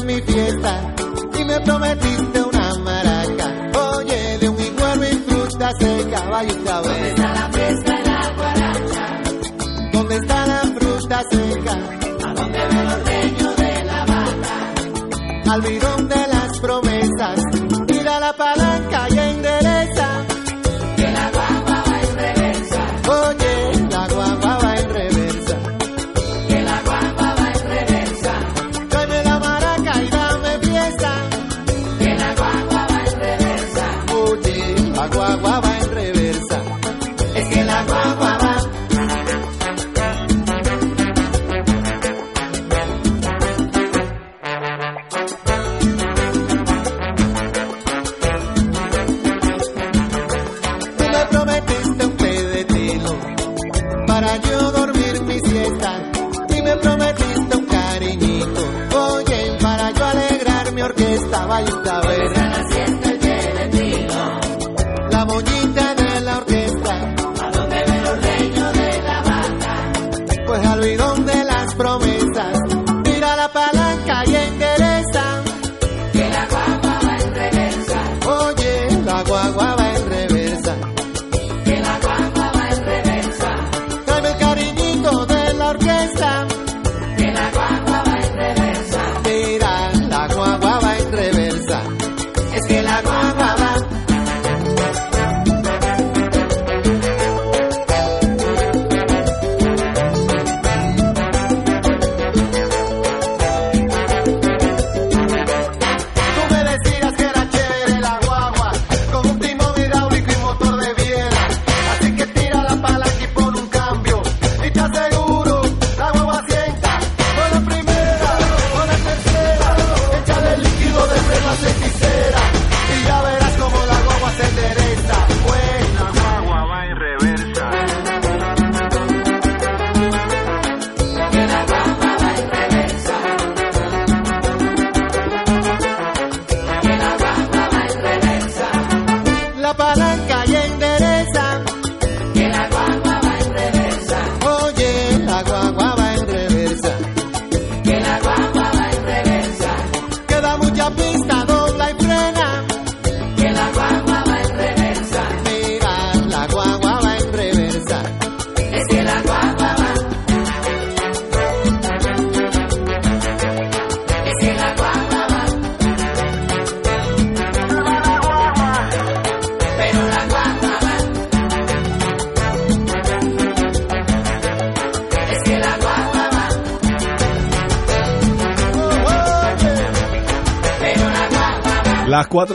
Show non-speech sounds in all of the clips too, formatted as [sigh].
hacer mi fiesta y me prometiste una maraca. Oye, de un igual y fruta seca, vaya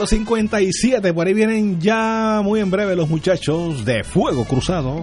8.57. Por ahí vienen ya muy en breve los muchachos de Fuego Cruzado.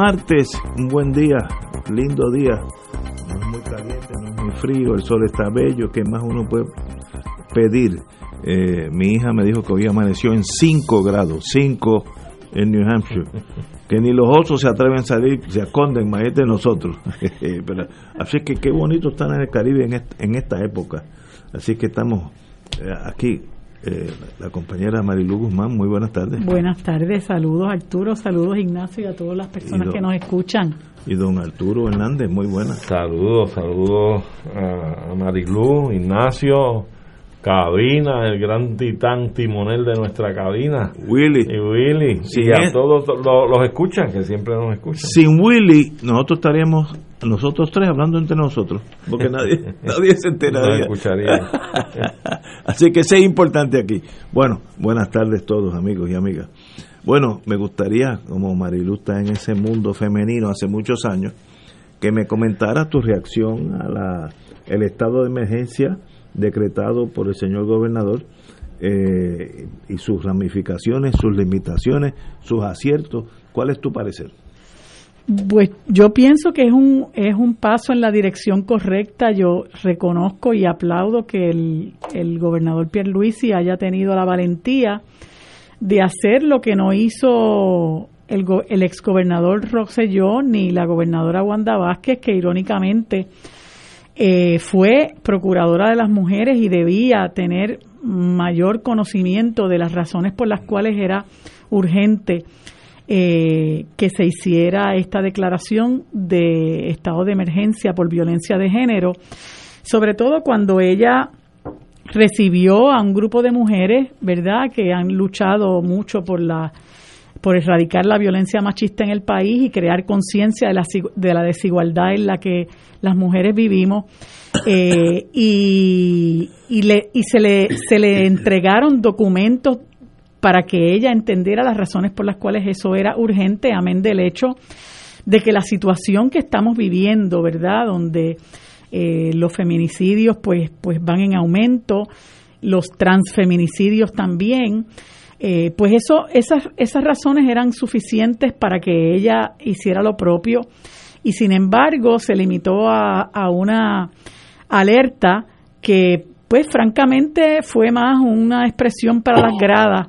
Martes, un buen día, lindo día. No es muy caliente, no es muy frío, el sol está bello, ¿qué más uno puede pedir? Eh, mi hija me dijo que hoy amaneció en 5 grados, 5 en New Hampshire. Que ni los osos se atreven a salir, se esconden, más de nosotros. [laughs] Así que qué bonito estar en el Caribe en esta época. Así que estamos eh, aquí. Eh, la compañera Marilu Guzmán, muy buenas tardes. Buenas tardes, saludos Arturo, saludos Ignacio y a todas las personas que nos escuchan. Y don Arturo Hernández, muy buenas. Saludos, saludos a a Marilú, Ignacio, cabina, el gran titán timonel de nuestra cabina, Willy. y Willy, Sí, y a es- todos lo- los escuchan, que siempre nos escuchan. Sin Willy, nosotros estaríamos, nosotros tres, hablando entre nosotros, porque [laughs] nadie, nadie se enteraría. escucharían. [laughs] Así que eso es importante aquí. Bueno, buenas tardes todos, amigos y amigas. Bueno, me gustaría, como Marilu está en ese mundo femenino hace muchos años, que me comentara tu reacción a la el estado de emergencia decretado por el señor gobernador eh, y sus ramificaciones, sus limitaciones, sus aciertos. ¿Cuál es tu parecer? Pues yo pienso que es un es un paso en la dirección correcta. Yo reconozco y aplaudo que el, el gobernador Pierluisi haya tenido la valentía de hacer lo que no hizo el, el exgobernador Rosselló ni la gobernadora Wanda Vázquez, que irónicamente eh, fue procuradora de las mujeres y debía tener mayor conocimiento de las razones por las cuales era urgente eh, que se hiciera esta declaración de estado de emergencia por violencia de género, sobre todo cuando ella recibió a un grupo de mujeres, ¿verdad?, que han luchado mucho por la por erradicar la violencia machista en el país y crear conciencia de la, de la desigualdad en la que las mujeres vivimos. Eh, y y, le, y se, le, se le entregaron documentos para que ella entendiera las razones por las cuales eso era urgente, amén del hecho de que la situación que estamos viviendo, ¿verdad? Donde eh, los feminicidios pues, pues van en aumento, los transfeminicidios también, eh, pues eso, esas, esas razones eran suficientes para que ella hiciera lo propio y sin embargo se limitó a, una alerta que pues francamente fue más una expresión para las gradas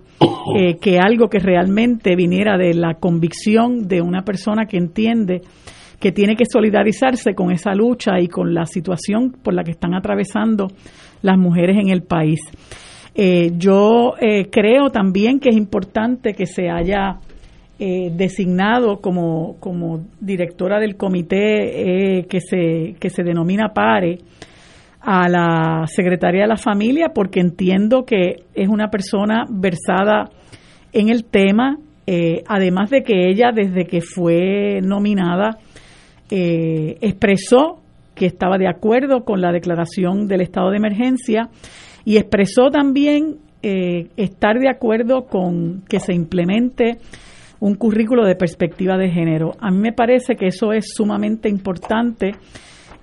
eh, que algo que realmente viniera de la convicción de una persona que entiende que tiene que solidarizarse con esa lucha y con la situación por la que están atravesando las mujeres en el país. Eh, yo eh, creo también que es importante que se haya eh, designado como, como directora del comité eh, que, se, que se denomina PARE a la secretaria de la familia porque entiendo que es una persona versada en el tema, eh, además de que ella desde que fue nominada expresó que estaba de acuerdo con la declaración del estado de emergencia y expresó también eh, estar de acuerdo con que se implemente un currículo de perspectiva de género. A mí me parece que eso es sumamente importante.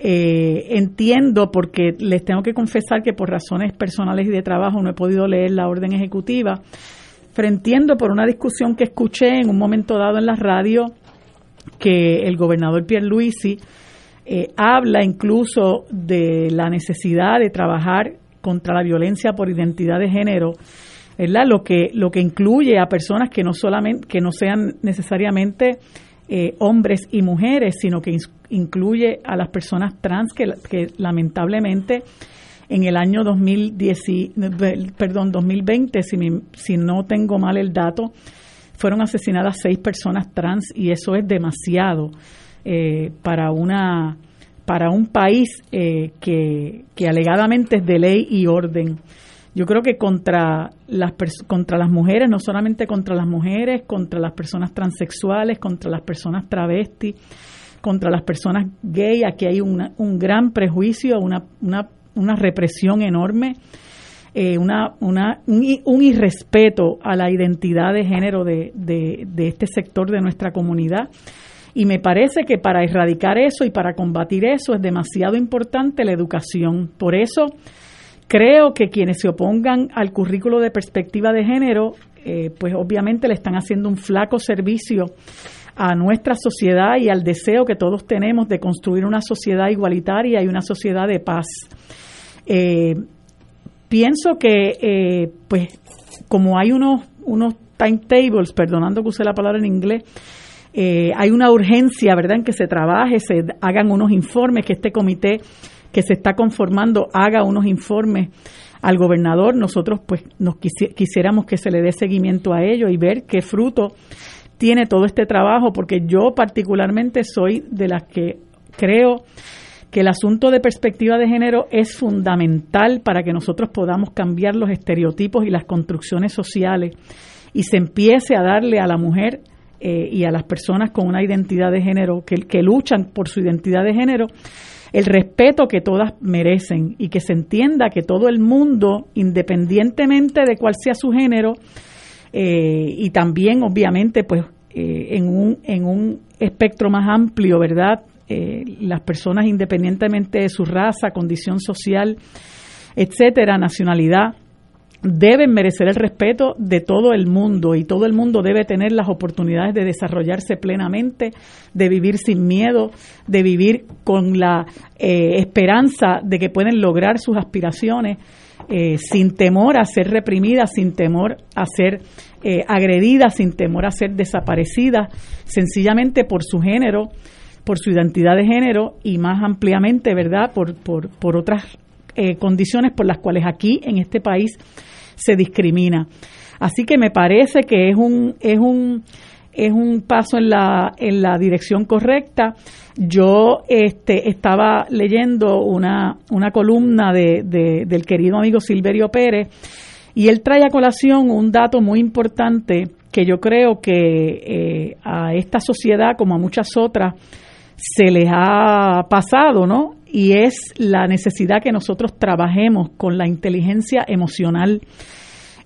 Eh, entiendo porque les tengo que confesar que por razones personales y de trabajo no he podido leer la orden ejecutiva. pero entiendo por una discusión que escuché en un momento dado en la radio que el gobernador Pierluisi eh, habla incluso de la necesidad de trabajar contra la violencia por identidad de género, ¿verdad? Lo que lo que incluye a personas que no solamente que no sean necesariamente eh, hombres y mujeres, sino que incluye a las personas trans que, que lamentablemente en el año 2010, perdón, 2020, si, si no tengo mal el dato, fueron asesinadas seis personas trans y eso es demasiado eh, para una para un país eh, que, alegadamente es de ley y orden. Yo creo que contra las contra las mujeres, no solamente contra las mujeres, contra las personas transexuales, contra las personas travestis, contra las personas gay, aquí hay un gran prejuicio, una, una, una represión enorme, eh, una, una, un, irrespeto a la identidad de género de, de este sector de nuestra comunidad. Y me parece que para erradicar eso y para combatir eso es demasiado importante la educación. Por eso creo que quienes se opongan al currículo de perspectiva de género, eh, pues obviamente le están haciendo un flaco servicio a nuestra sociedad y al deseo que todos tenemos de construir una sociedad igualitaria y una sociedad de paz. Eh, pienso que, eh, pues, como hay unos, unos timetables, perdonando que use la palabra en inglés, eh, hay una urgencia, ¿verdad?, en que se trabaje, se hagan unos informes, que este comité que se está conformando haga unos informes al gobernador. Nosotros, pues, nos quisiéramos que se le dé seguimiento a ello y ver qué fruto tiene todo este trabajo, porque yo particularmente soy de las que creo que el asunto de perspectiva de género es fundamental para que nosotros podamos cambiar los estereotipos y las construcciones sociales y se empiece a darle a la mujer eh, y a las personas con una identidad de género, que, que luchan por su identidad de género, el respeto que todas merecen y que se entienda que todo el mundo, independientemente de cuál sea su género, eh, y también obviamente pues eh, en, un, en un espectro más amplio, ¿verdad? las personas independientemente de su raza, condición social, etcétera, nacionalidad, deben merecer el respeto de todo el mundo y todo el mundo debe tener las oportunidades de desarrollarse plenamente, de vivir sin miedo, de vivir con la eh, esperanza de que pueden lograr sus aspiraciones eh, sin temor a ser reprimidas, sin temor a ser eh, agredidas, sin temor a ser desaparecidas, sencillamente por su género, por su identidad de género y más ampliamente, ¿verdad?, por, por, por otras condiciones por las cuales aquí en este país se discrimina. Así que me parece que es un, es un, es un paso en la, en la dirección correcta. Yo este, estaba leyendo una, una columna de, del querido amigo Silverio Pérez y él trae a colación un dato muy importante que yo creo que eh, a esta sociedad, como a muchas otras, se les ha pasado, ¿no? Y es la necesidad que nosotros trabajemos con la inteligencia emocional.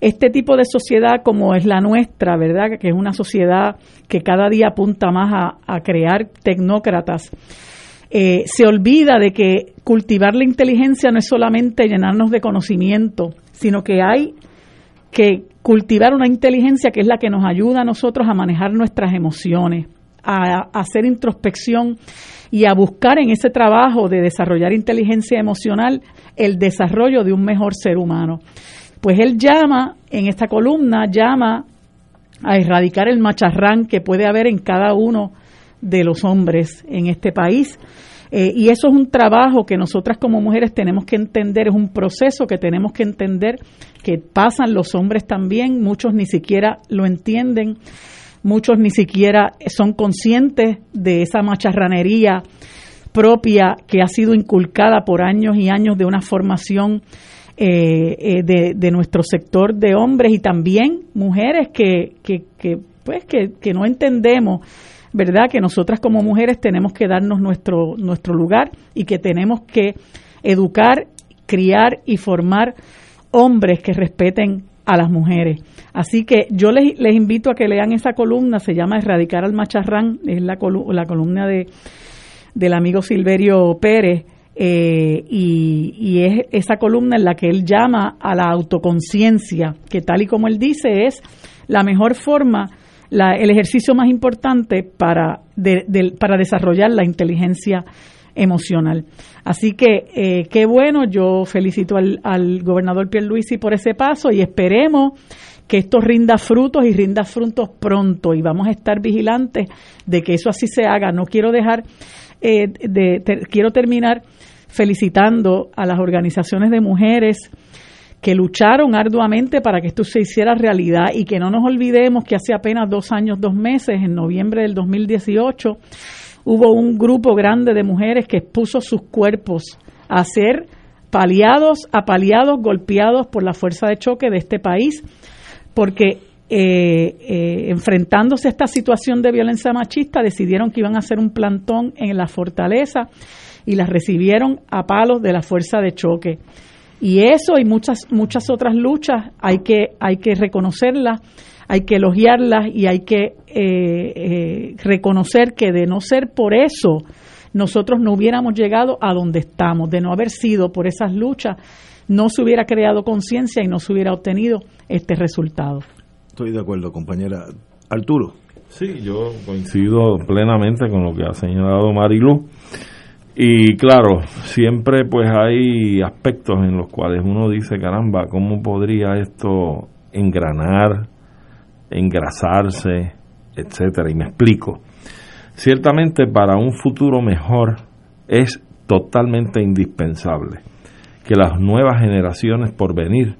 Este tipo de sociedad como es la nuestra, ¿verdad? Que es una sociedad que cada día apunta más a, crear tecnócratas. Eh, se olvida de que cultivar la inteligencia no es solamente llenarnos de conocimiento, sino que hay que cultivar una inteligencia que es la que nos ayuda a nosotros a manejar nuestras emociones, a, hacer introspección y a buscar en ese trabajo de desarrollar inteligencia emocional el desarrollo de un mejor ser humano. Pues él llama, en esta columna, llama a erradicar el macharrán que puede haber en cada uno de los hombres en este país. Eh, y eso es un trabajo que nosotras como mujeres tenemos que entender, es un proceso que tenemos que entender que pasan los hombres también, muchos ni siquiera lo entienden muchos ni siquiera son conscientes de esa macharranería propia que ha sido inculcada por años y años de una formación eh, eh, de, nuestro sector de hombres y también mujeres que, que, que pues que, que, no entendemos verdad que nosotras como mujeres tenemos que darnos nuestro nuestro lugar y que tenemos que educar criar y formar hombres que respeten a las mujeres. Así que yo les, invito a que lean esa columna, se llama Erradicar al Macharrán, es la, la columna de, del amigo Silverio Pérez, eh, y, y, es esa columna en la que él llama a la autoconciencia, que tal y como él dice es la mejor forma, la, el ejercicio más importante para, para desarrollar la inteligencia emocional. Así que eh, qué bueno, yo felicito al, al gobernador Pierluisi por ese paso y esperemos que esto rinda frutos y rinda frutos pronto y vamos a estar vigilantes de que eso así se haga. No quiero dejar eh, de, quiero terminar felicitando a las organizaciones de mujeres que lucharon arduamente para que esto se hiciera realidad y que no nos olvidemos que hace apenas dos años, dos meses, en noviembre del 2018, hubo un grupo grande de mujeres que expuso sus cuerpos a ser paliados, apaleados, golpeados por la fuerza de choque de este país, porque eh, eh, enfrentándose a esta situación de violencia machista decidieron que iban a hacer un plantón en la fortaleza y las recibieron a palos de la fuerza de choque. Y eso y muchas muchas otras luchas hay que hay que reconocerlas, hay que elogiarlas y hay que eh, eh, reconocer que de no ser por eso nosotros no hubiéramos llegado a donde estamos, de no haber sido por esas luchas, no se hubiera creado conciencia y no se hubiera obtenido este resultado. Estoy de acuerdo, compañera. Arturo. Sí, yo coincido plenamente con lo que ha señalado Marilu. Y claro, siempre pues hay aspectos en los cuales uno dice, caramba, ¿cómo podría esto engranar, engrasarse, etcétera? Y me explico. Ciertamente para un futuro mejor es totalmente indispensable que las nuevas generaciones por venir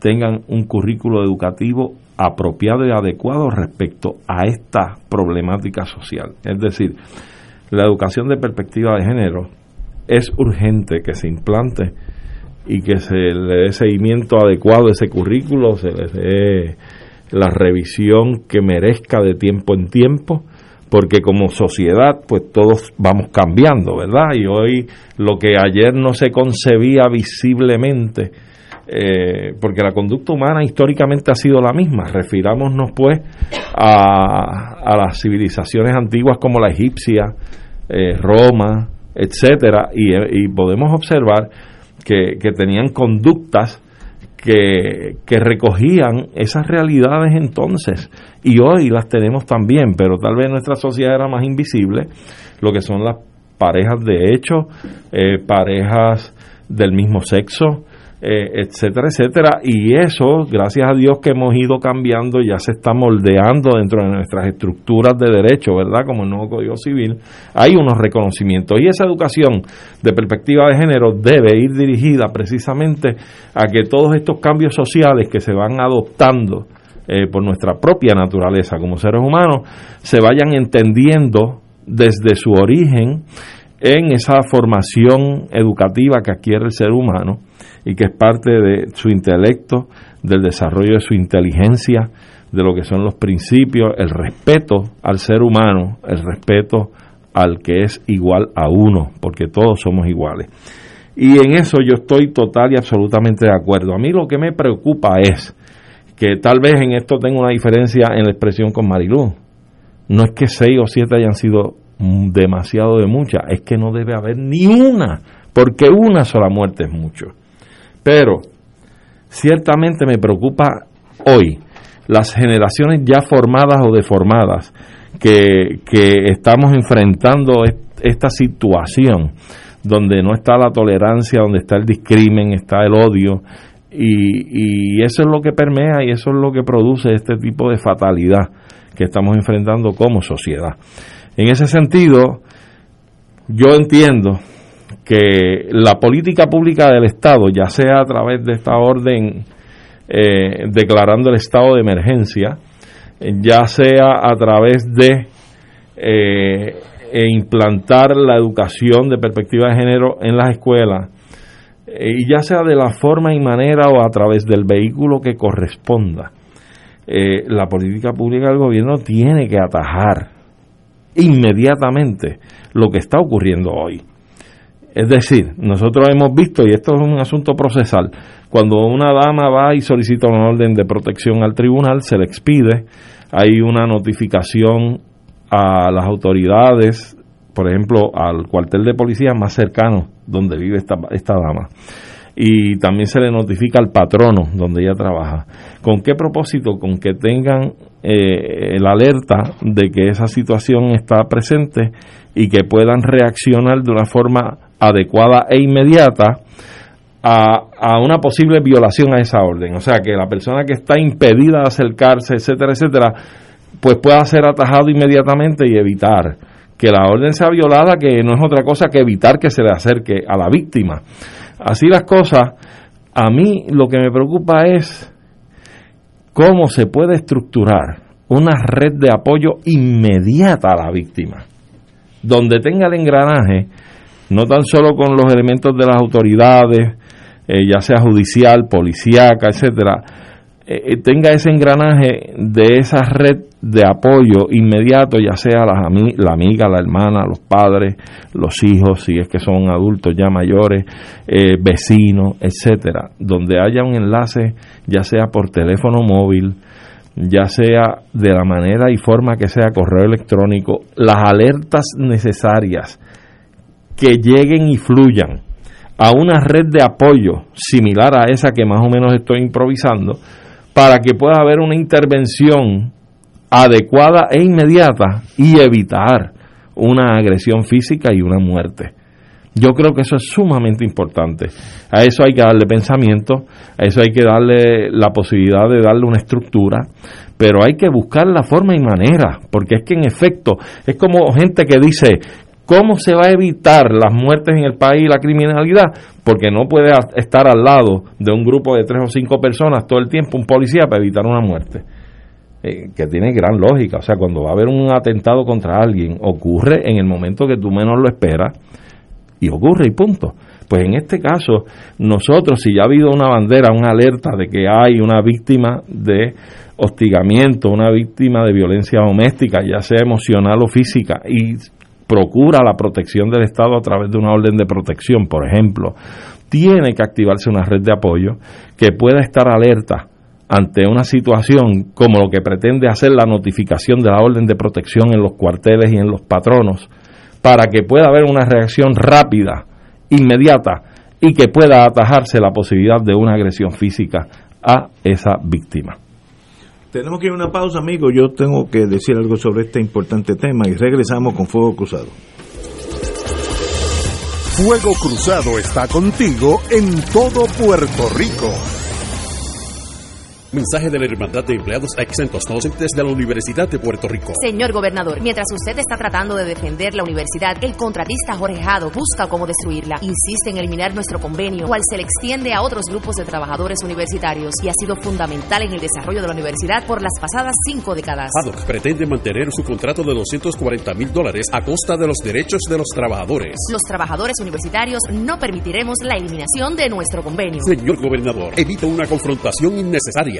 tengan un currículo educativo apropiado y adecuado respecto a esta problemática social. Es decir, la educación de perspectiva de género es urgente que se implante y que se le dé seguimiento adecuado a ese currículo, se le dé la revisión que merezca de tiempo en tiempo, porque como sociedad pues todos vamos cambiando, ¿verdad? Y hoy lo que ayer no se concebía visiblemente, eh, porque la conducta humana históricamente ha sido la misma. Refirámonos pues a, a las civilizaciones antiguas como la egipcia, eh, Roma, etcétera, y, y podemos observar que, que tenían conductas que, que recogían esas realidades entonces. Y hoy las tenemos también, pero tal vez nuestra sociedad era más invisible, lo que son las parejas de hecho, eh, parejas del mismo sexo, eh, etcétera, etcétera. Y eso, gracias a Dios que hemos ido cambiando, ya se está moldeando dentro de nuestras estructuras de derecho, ¿verdad? Como el nuevo Código Civil, hay unos reconocimientos. Y esa educación de perspectiva de género debe ir dirigida precisamente a que todos estos cambios sociales que se van adoptando eh, por nuestra propia naturaleza como seres humanos se vayan entendiendo desde su origen en esa formación educativa que adquiere el ser humano y que es parte de su intelecto, del desarrollo de su inteligencia, de lo que son los principios, el respeto al ser humano, el respeto al que es igual a uno, porque todos somos iguales. Y en eso yo estoy total y absolutamente de acuerdo. A mí lo que me preocupa es que tal vez en esto tengo una diferencia en la expresión con Marilú. No es que seis o siete hayan sido demasiado de muchas, es que no debe haber ni una, porque una sola muerte es mucho. Pero ciertamente me preocupa hoy las generaciones ya formadas o deformadas que, que estamos enfrentando esta situación donde no está la tolerancia, donde está el discrimen, está el odio, y, y, eso es lo que permea y eso es lo que produce este tipo de fatalidad que estamos enfrentando como sociedad. En ese sentido, yo entiendo que la política pública del Estado, ya sea a través de esta orden eh, declarando el estado de emergencia, ya sea a través de eh, e implantar la educación de perspectiva de género en las escuelas, eh, y ya sea de la forma y manera o a través del vehículo que corresponda, la política pública del gobierno tiene que atajar inmediatamente lo que está ocurriendo hoy. Es decir, nosotros hemos visto, y esto es un asunto procesal, cuando una dama va y solicita una orden de protección al tribunal, se le expide, hay una notificación a las autoridades, por ejemplo, al cuartel de policía más cercano donde vive esta, esta dama. y también se le notifica al patrono donde ella trabaja. ¿Con qué propósito? Con que tengan eh, la alerta de que esa situación está presente y que puedan reaccionar de una forma adecuada e inmediata a, a, una posible violación a esa orden. O sea, que la persona que está impedida de acercarse, etcétera, etcétera, pues pueda ser atajado inmediatamente y evitar que la orden sea violada, que no es otra cosa que evitar que se le acerque a la víctima. Así las cosas, a mí lo que me preocupa es cómo se puede estructurar una red de apoyo inmediata a la víctima, donde tenga el engranaje, no tan solo con los elementos de las autoridades, eh, ya sea judicial, policíaca, etcétera, eh, eh, tenga ese engranaje de esa red de apoyo inmediato, ya sea la, la, amiga, la hermana, los padres, los hijos, si es que son adultos ya mayores, vecinos, etcétera, donde haya un enlace, ya sea por teléfono móvil, ya sea de la manera y forma que sea correo electrónico, las alertas necesarias que lleguen y fluyan a una red de apoyo similar a esa que más o menos estoy improvisando, para que pueda haber una intervención adecuada e inmediata y evitar una agresión física y una muerte. Yo creo que eso es sumamente importante. A eso hay que darle pensamiento, a eso hay que darle la posibilidad de darle una estructura, pero hay que buscar la forma y manera, porque es que en efecto es como gente que dice, ¿cómo se va a evitar las muertes en el país y la criminalidad? Porque no puede estar al lado de un grupo de tres o cinco personas todo el tiempo, un policía, para evitar una muerte. Eh, que tiene gran lógica. O sea, cuando va a haber un atentado contra alguien, ocurre en el momento que tú menos lo esperas y ocurre y punto. Pues en este caso, nosotros, si ya ha habido una bandera, una alerta de que hay una víctima de hostigamiento, una víctima de violencia doméstica, ya sea emocional o física, y procura la protección del Estado a través de una orden de protección, por ejemplo, tiene que activarse una red de apoyo que pueda estar alerta ante una situación como lo que pretende hacer la notificación de la orden de protección en los cuarteles y en los patronos, para que pueda haber una reacción rápida, inmediata, y que pueda atajarse la posibilidad de una agresión física a esa víctima. Tenemos que ir a una pausa, amigo. Yo tengo que decir algo sobre este importante tema y regresamos con Fuego Cruzado. Fuego Cruzado está contigo en todo Puerto Rico. Mensaje de la Hermandad de Empleados Exentos Docentes de la Universidad de Puerto Rico. Señor gobernador, mientras usted está tratando de defender la universidad, el contratista Jorge Jado busca cómo destruirla. Insiste en eliminar nuestro convenio, cual se le extiende a otros grupos de trabajadores universitarios y ha sido fundamental en el desarrollo de la universidad por las pasadas cinco décadas. Jado pretende mantener su contrato de 240 mil dólares a costa de los derechos de los trabajadores. Los trabajadores universitarios no permitiremos la eliminación de nuestro convenio. Señor gobernador, evita una confrontación innecesaria.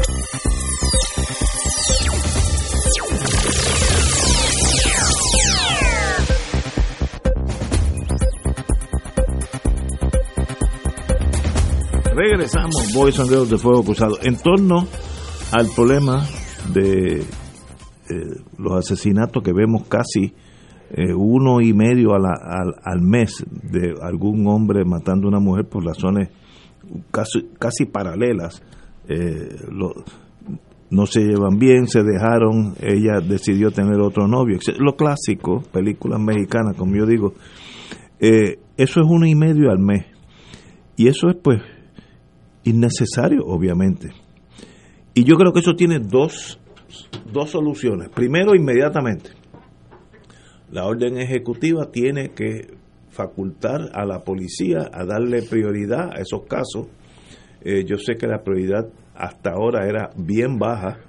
Regresamos, Boys and Girls de Fuego Cruzado. En torno al problema de eh, los asesinatos que vemos casi eh, uno y medio a al, al mes de algún hombre matando a una mujer por razones casi, casi paralelas. Eh, no se llevan bien, se dejaron, ella decidió tener otro novio. Lo clásico, películas mexicanas, como yo digo. Eso es uno y medio al mes. Y eso es pues innecesario, obviamente. Y yo creo que eso tiene dos, dos soluciones. Primero, inmediatamente, la orden ejecutiva tiene que facultar a la policía a darle prioridad a esos casos. Eh, yo sé que la prioridad hasta ahora era bien baja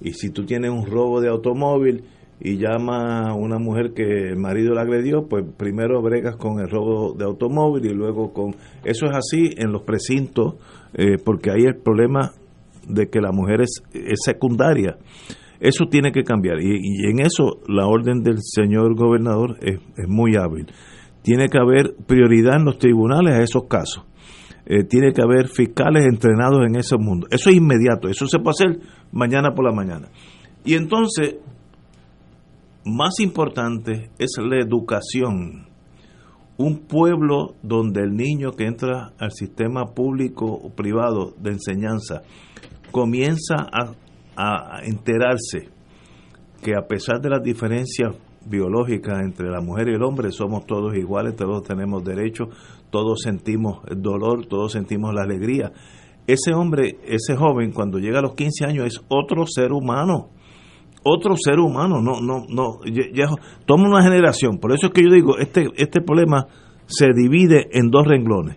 y si tú tienes un robo de automóvil y llama a una mujer que el marido la agredió, pues primero bregas con el robo de automóvil y luego con... Eso es así en los precintos eh, porque ahí el problema de que la mujer es, es secundaria. Eso tiene que cambiar y, y en eso la orden del señor gobernador es, es muy hábil. Tiene que haber prioridad en los tribunales a esos casos. Eh, tiene que haber fiscales entrenados en ese mundo. Eso es inmediato, eso se puede hacer mañana por la mañana. Y entonces, más importante es la educación. Un pueblo donde el niño que entra al sistema público o privado de enseñanza comienza a, enterarse que a pesar de las diferencias biológicas entre la mujer y el hombre, somos todos iguales, todos tenemos derechos, todos sentimos el dolor, todos sentimos la alegría. Ese hombre, ese joven, cuando llega a los 15 años, es otro ser humano. Otro ser humano, no, no, no, ya, toma una generación. Por eso es que yo digo, este, este problema se divide en dos renglones.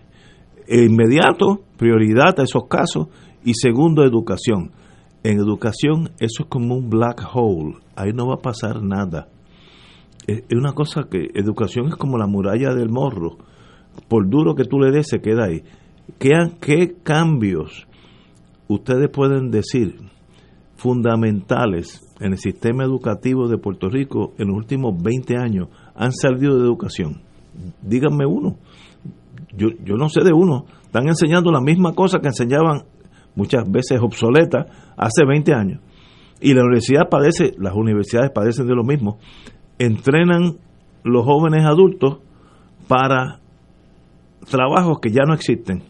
Inmediato, prioridad a esos casos, y segundo, educación. En educación, eso es como un black hole, ahí no va a pasar nada. Es una cosa que educación es como la muralla del morro. Por duro que tú le des, se queda ahí. ¿Qué, qué cambios ustedes pueden decir fundamentales en el sistema educativo de Puerto Rico en los últimos 20 años han salido de educación? Díganme uno. Yo, yo no sé de uno. Están enseñando la misma cosa que enseñaban muchas veces obsoletas hace 20 años. Y la universidad padece, las universidades padecen de lo mismo. Entrenan los jóvenes adultos para trabajos que ya no existen.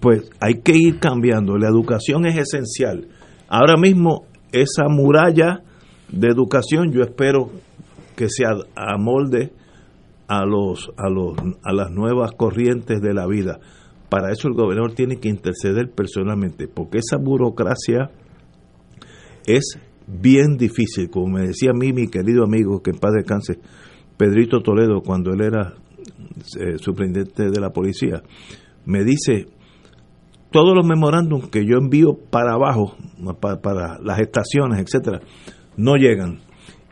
Pues hay que ir cambiando. La educación es esencial. Ahora mismo esa muralla de educación yo espero que se amolde a los a los a las nuevas corrientes de la vida. Para eso el gobernador tiene que interceder personalmente, porque esa burocracia es bien difícil, como me decía a mí mi querido amigo que en paz descanse, Pedrito Toledo, cuando él era eh, de la policía, me dice, todos los memorándums que yo envío para abajo, para, para las estaciones, etcétera, no llegan.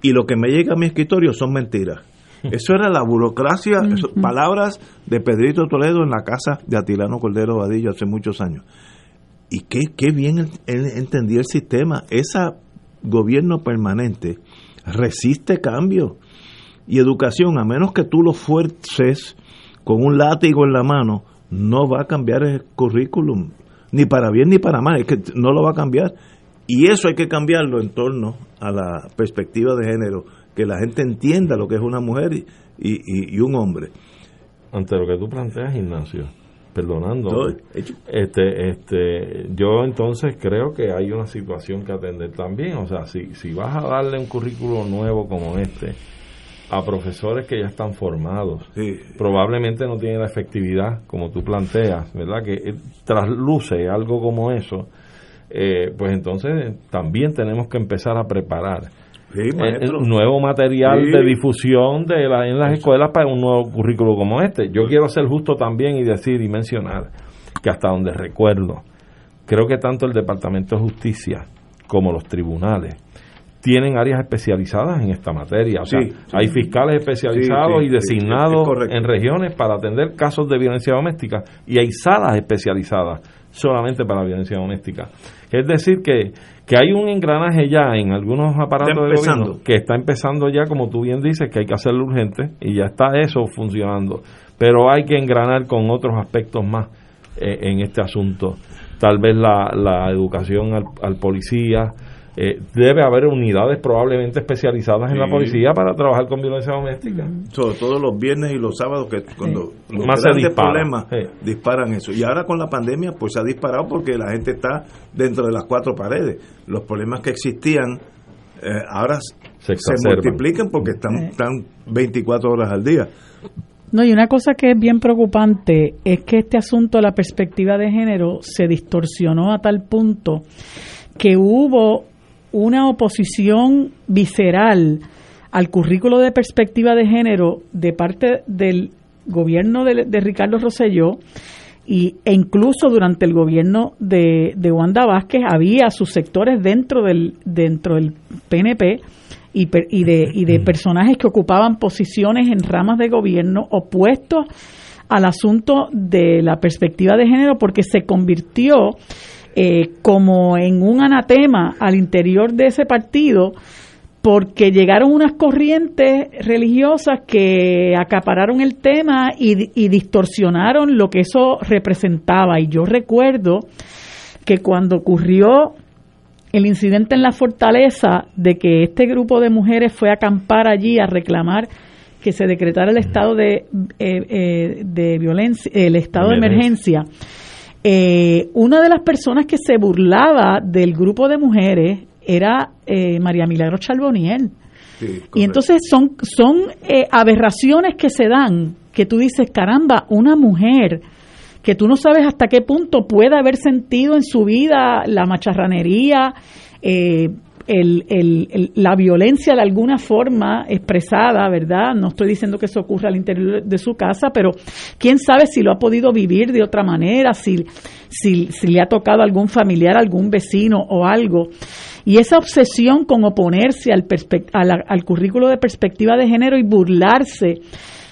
Y lo que me llega a mi escritorio son mentiras. [laughs] Eso era la burocracia, eso- palabras de Pedrito Toledo en la casa de Atilano Cordero Vadillo hace muchos años. Y qué, qué bien él, él entendía el sistema. Ese gobierno permanente resiste cambio. Y educación, a menos que tú lo fuerces con un látigo en la mano, no va a cambiar el currículum, ni para bien ni para mal, es que no lo va a cambiar. Y eso hay que cambiarlo en torno a la perspectiva de género, que la gente entienda lo que es una mujer y, y- y un hombre. ante lo que tú planteas, Ignacio, perdonando, este, este, yo entonces creo que hay una situación que atender también. O sea, si, si vas a darle un currículo nuevo como este a profesores que ya están formados, probablemente no tienen la efectividad como tú planteas, ¿verdad? Que eh, trasluce algo como eso, eh, pues entonces también tenemos que empezar a preparar Sí, maestro. eh, nuevo material Sí. de difusión de la, en las escuelas para un nuevo currículo como este. Yo quiero ser justo también y decir y mencionar que hasta donde recuerdo, creo que tanto el Departamento de Justicia como los tribunales tienen áreas especializadas en esta materia. O sea, Sí, sí. hay fiscales especializados Sí, y designados es en regiones para atender casos de violencia doméstica y hay salas especializadas solamente para la violencia doméstica. Es decir, que, que hay un engranaje ya en algunos aparatos de gobierno que está empezando ya, como tú bien dices, que hay que hacerlo urgente y ya está eso funcionando. Pero hay que engranar con otros aspectos más eh, en este asunto. Tal vez la, la educación al, al policía. Eh, debe haber unidades probablemente especializadas en la policía para trabajar con violencia doméstica. Sobre todo los viernes y los sábados, que cuando los Más se grandes dispara. problemas Sí. disparan eso. Y ahora con la pandemia, pues se ha disparado porque la gente está dentro de las cuatro paredes. Los problemas que existían eh, ahora Se se, multiplican porque están, están 24 horas al día. No, y una cosa que es bien preocupante es que este asunto de la perspectiva de género se distorsionó a tal punto que hubo una oposición visceral al currículo de perspectiva de género de parte del gobierno de, de Ricardo Rosselló y, e incluso durante el gobierno de, de Wanda Vázquez había sus sectores dentro del, dentro del PNP y, per- y de, y de personajes que ocupaban posiciones en ramas de gobierno opuestos al asunto de la perspectiva de género porque se convirtió eh, como en un anatema al interior de ese partido porque llegaron unas corrientes religiosas que acapararon el tema y, y distorsionaron lo que eso representaba. Y yo recuerdo que cuando ocurrió el incidente en la fortaleza de que este grupo de mujeres fue a acampar allí a reclamar que se decretara el estado de, eh, eh, de violencia, el estado de emergencia. Eh, una de las personas que se burlaba del grupo de mujeres era eh, María Milagro Charboniel. y entonces son, son eh, aberraciones que se dan, que tú dices, caramba, una mujer que tú no sabes hasta qué punto puede haber sentido en su vida la macharranería, eh, el, el- el- la violencia de alguna forma expresada, ¿verdad? No estoy diciendo que eso ocurra al interior de su casa, pero quién sabe si lo ha podido vivir de otra manera, si, si, si le ha tocado algún familiar, algún vecino o algo. Y esa obsesión con oponerse al, perspec- a la- al currículo de perspectiva de género y burlarse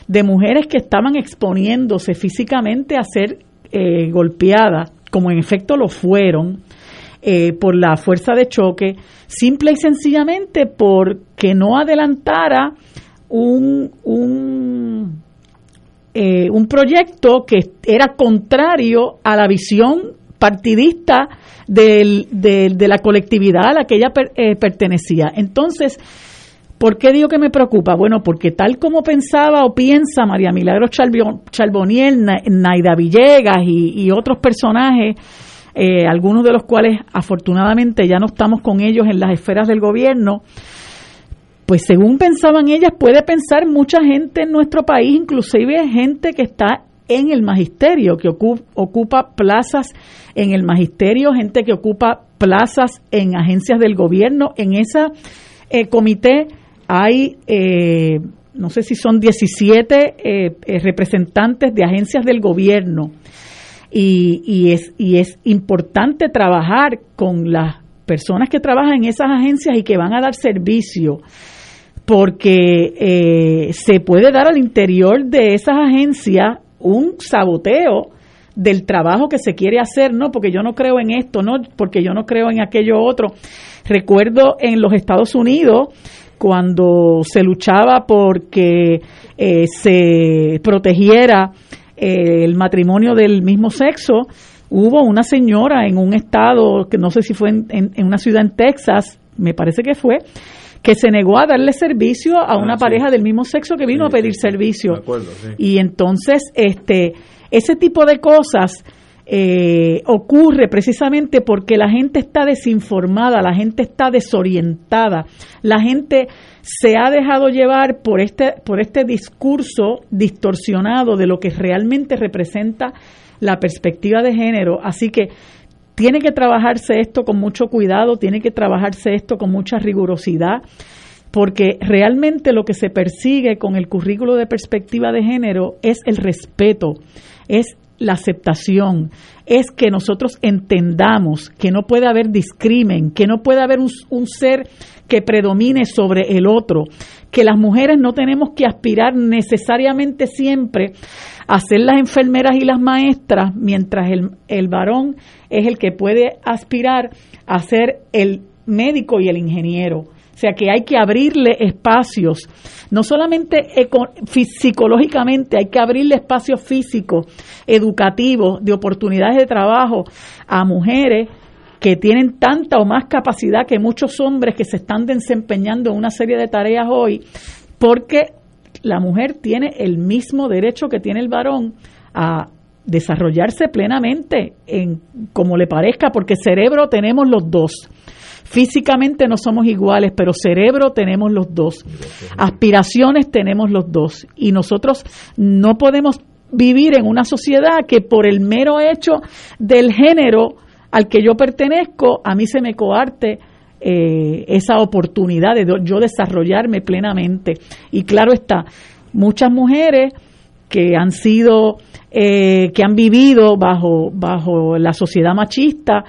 de mujeres que estaban exponiéndose físicamente a ser eh, golpeadas, como en efecto lo fueron, eh, por la fuerza de choque, simple y sencillamente porque no adelantara un, un, eh, un proyecto que era contrario a la visión partidista del- del- de la colectividad a la que ella eh, pertenecía. Entonces, ¿Por qué digo que me preocupa? Bueno, porque tal como pensaba o piensa María Milagros Charboniel, Na- Naida Villegas y otros personajes, eh, algunos de los cuales afortunadamente ya no estamos con ellos en las esferas del gobierno, pues según pensaban ellas, puede pensar mucha gente en nuestro país, inclusive gente que está en el magisterio, que ocu- ocupa plazas en el magisterio, gente que ocupa plazas en agencias del gobierno. En ese comité hay, eh, no sé si son 17 eh, eh, representantes de agencias del gobierno. Y, y, es, y es importante trabajar con las personas que trabajan en esas agencias y que van a dar servicio porque eh, se puede dar al interior de esas agencias un saboteo del trabajo que se quiere hacer, no, porque yo no creo en esto, no, porque yo no creo en aquello otro. Recuerdo en los Estados Unidos cuando se luchaba porque eh, se protegiera eh, el matrimonio del mismo sexo, hubo una señora en un estado, que no sé si fue en, en- en una ciudad en Texas, me parece que fue, que se negó a darle servicio a una sí. pareja del mismo sexo que vino a pedir servicio. De acuerdo, sí. Y entonces, este, ese tipo de cosas eh, ocurre precisamente porque la gente está desinformada, la gente está desorientada, la gente se ha dejado llevar por este, por este discurso distorsionado de lo que realmente representa la perspectiva de género. Así que tiene que trabajarse esto con mucho cuidado, tiene que trabajarse esto con mucha rigurosidad. porque realmente lo que se persigue con el currículo de perspectiva de género es el respeto, es la aceptación, es que nosotros entendamos que no puede haber discrimen, que no puede haber un, un, ser que predomine sobre el otro, que las mujeres no tenemos que aspirar necesariamente siempre a ser las enfermeras y las maestras, mientras el, el varón es el que puede aspirar a ser el médico y el ingeniero. Sea que hay que abrirle espacios, no solamente psicológicamente, hay que abrirle espacios físicos, educativos, de oportunidades de trabajo a mujeres que tienen tanta o más capacidad que muchos hombres que se están desempeñando en una serie de tareas hoy, porque la mujer tiene el mismo derecho que tiene el varón a desarrollarse plenamente en como le parezca, porque cerebro tenemos los dos. Físicamente no somos iguales, pero cerebro tenemos los dos. Aspiraciones tenemos los dos. Y nosotros no podemos vivir en una sociedad que por el mero hecho del género al que yo pertenezco, a mí se me coarte eh, esa oportunidad de yo desarrollarme plenamente. Y claro está, muchas mujeres que han sido, eh, que han vivido bajo, bajo la sociedad machista,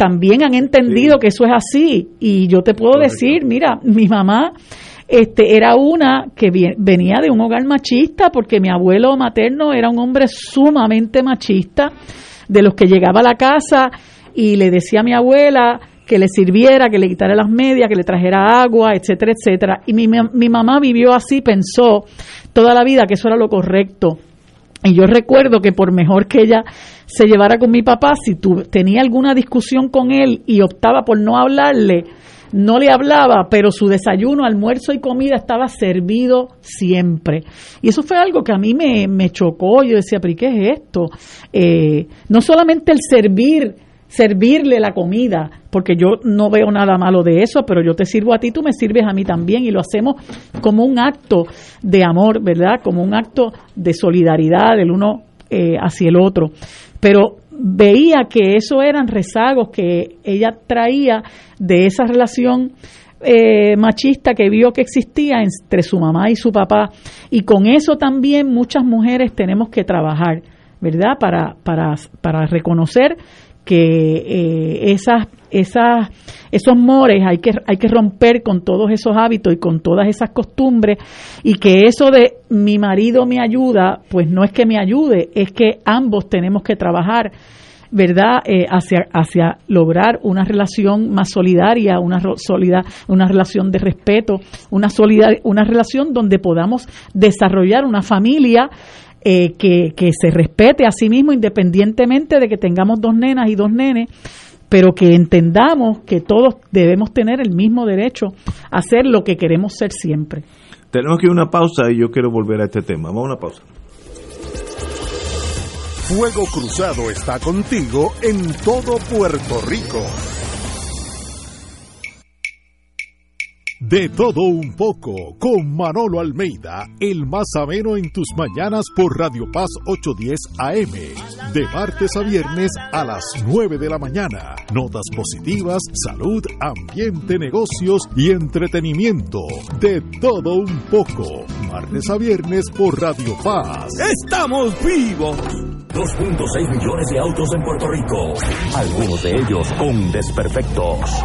también han entendido que eso es así. Y yo te puedo decir, mira, mi mamá este, era una que venía de un hogar machista porque mi abuelo materno era un hombre sumamente machista, de los que llegaba a la casa y le decía a mi abuela que le sirviera, que le quitara las medias, que le trajera agua, etcétera, etcétera. Y mi, mi mamá vivió así, pensó toda la vida que eso era lo correcto. Y yo recuerdo que por mejor que ella se llevara con mi papá, si tu, tenía alguna discusión con él y optaba por no hablarle, no le hablaba, pero su desayuno, almuerzo y comida estaba servido siempre. Y eso fue algo que a mí me, me chocó. Yo decía, pero ¿qué es esto? Eh, no solamente el servir servirle la comida, porque yo no veo nada malo de eso, pero yo te sirvo a ti, tú me sirves a mí también y lo hacemos como un acto de amor, ¿verdad? Como un acto de solidaridad del uno eh, hacia el otro. Pero veía que eso eran rezagos que ella traía de esa relación eh, machista que vio que existía entre su mamá y su papá. Y con eso también muchas mujeres tenemos que trabajar, ¿verdad? Para, para, para reconocer que eh, esas, esas, esos mores hay que, hay que romper con todos esos hábitos y con todas esas costumbres y que eso de mi marido me ayuda, pues no es que me ayude, es que ambos tenemos que trabajar. ¿verdad? Eh, hacia, hacia lograr una relación más solidaria, una, solida, una relación de respeto, una, una relación donde podamos desarrollar una familia eh, que, que se respete a sí mismo independientemente de que tengamos dos nenas y dos nenes, pero que entendamos que todos debemos tener el mismo derecho a ser lo que queremos ser siempre. Tenemos que ir a una pausa y yo quiero volver a este tema. Vamos a una pausa. Fuego Cruzado está contigo en todo Puerto Rico. De todo un poco, con Manolo Almeida, el más ameno en tus mañanas por Radio Paz 810 AM, de martes a viernes a las 9 de la mañana. Notas positivas, salud, ambiente, negocios y entretenimiento. De todo un poco, martes a viernes por Radio Paz. ¡Estamos vivos! 2.6 millones de autos en Puerto Rico, algunos de ellos con desperfectos.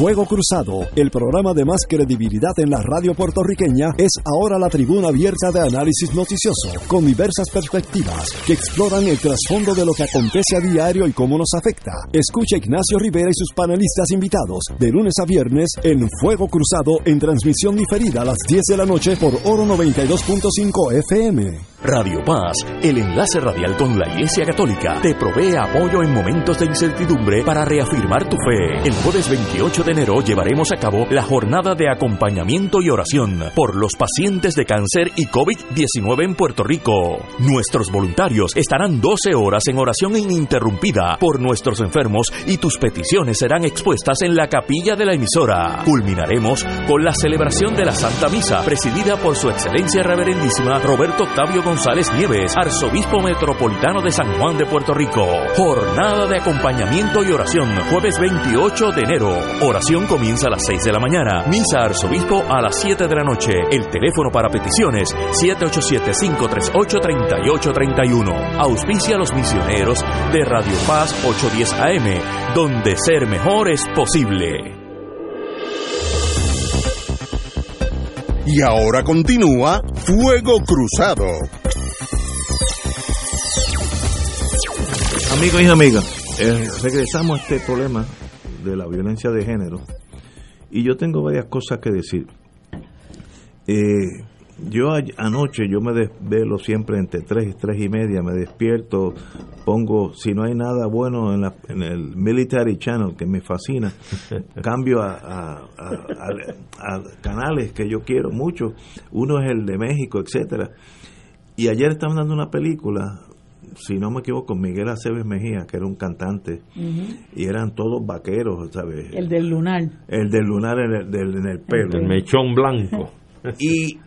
Fuego Cruzado, el programa de más credibilidad en la radio puertorriqueña, es ahora la tribuna abierta de análisis noticioso, con diversas perspectivas que exploran el trasfondo de lo que acontece a diario y cómo nos afecta. Escucha Ignacio Rivera y sus panelistas invitados de lunes a viernes en Fuego Cruzado en transmisión diferida a las 10 de la noche por Oro 92.5 FM. Radio Paz, el enlace radial con la Iglesia Católica, te provee apoyo en momentos de incertidumbre para reafirmar tu fe. El jueves 28 de enero llevaremos a cabo la jornada de acompañamiento y oración por los pacientes de cáncer y COVID-19 en Puerto Rico. Nuestros voluntarios estarán 12 horas en oración ininterrumpida por nuestros enfermos y tus peticiones serán expuestas en la capilla de la emisora. Culminaremos con la celebración de la Santa Misa, presidida por su excelencia reverendísima Roberto Octavio González Nieves, arzobispo metropolitano de San Juan de Puerto Rico. Jornada de acompañamiento y oración, jueves 28 de enero. Comienza a las 6 de la mañana. Misa arzobispo a las 7 de la noche. El teléfono para peticiones 787-538-3831. Auspicia a los misioneros de Radio Paz 810 AM, donde ser mejor es posible. Y ahora continúa Fuego Cruzado. Amigos y amigas, eh, regresamos a este problema de la violencia de género y yo tengo varias cosas que decir. Eh, yo a- anoche, yo me desvelo siempre entre 3 y 3 y media, me despierto, pongo, si no hay nada bueno en, la- en el Military Channel, que me fascina, [laughs] cambio a, a- a- a- a canales que yo quiero mucho, uno es el de México, etcétera Y ayer estaban dando una película, si no me equivoco, Miguel Aceves Mejía, que era un cantante, y eran todos vaqueros, ¿sabes? El del lunar. El del lunar en el, del- en el pelo. El mechón blanco. [laughs] Y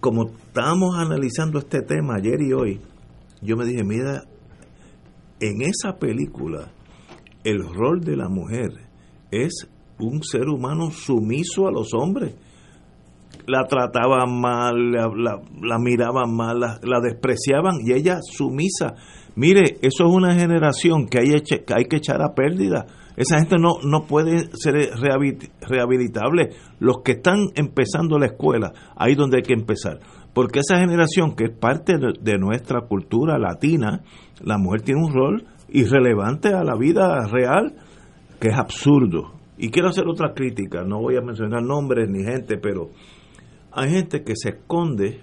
como estábamos analizando este tema ayer y hoy, yo me dije, mira, en esa película el rol de la mujer es un ser humano sumiso a los hombres. La trataban mal, la, miraban mal, la, despreciaban y ella sumisa. Mire, eso es una generación que hay, que hay que echar a pérdida. Esa gente no, no puede ser rehabi- rehabilitable. Los que están empezando la escuela, ahí donde hay que empezar. Porque esa generación que es parte de, de nuestra cultura latina, la mujer tiene un rol irrelevante a la vida real, que es absurdo. Y quiero hacer otra crítica, no voy a mencionar nombres ni gente, pero hay gente que se esconde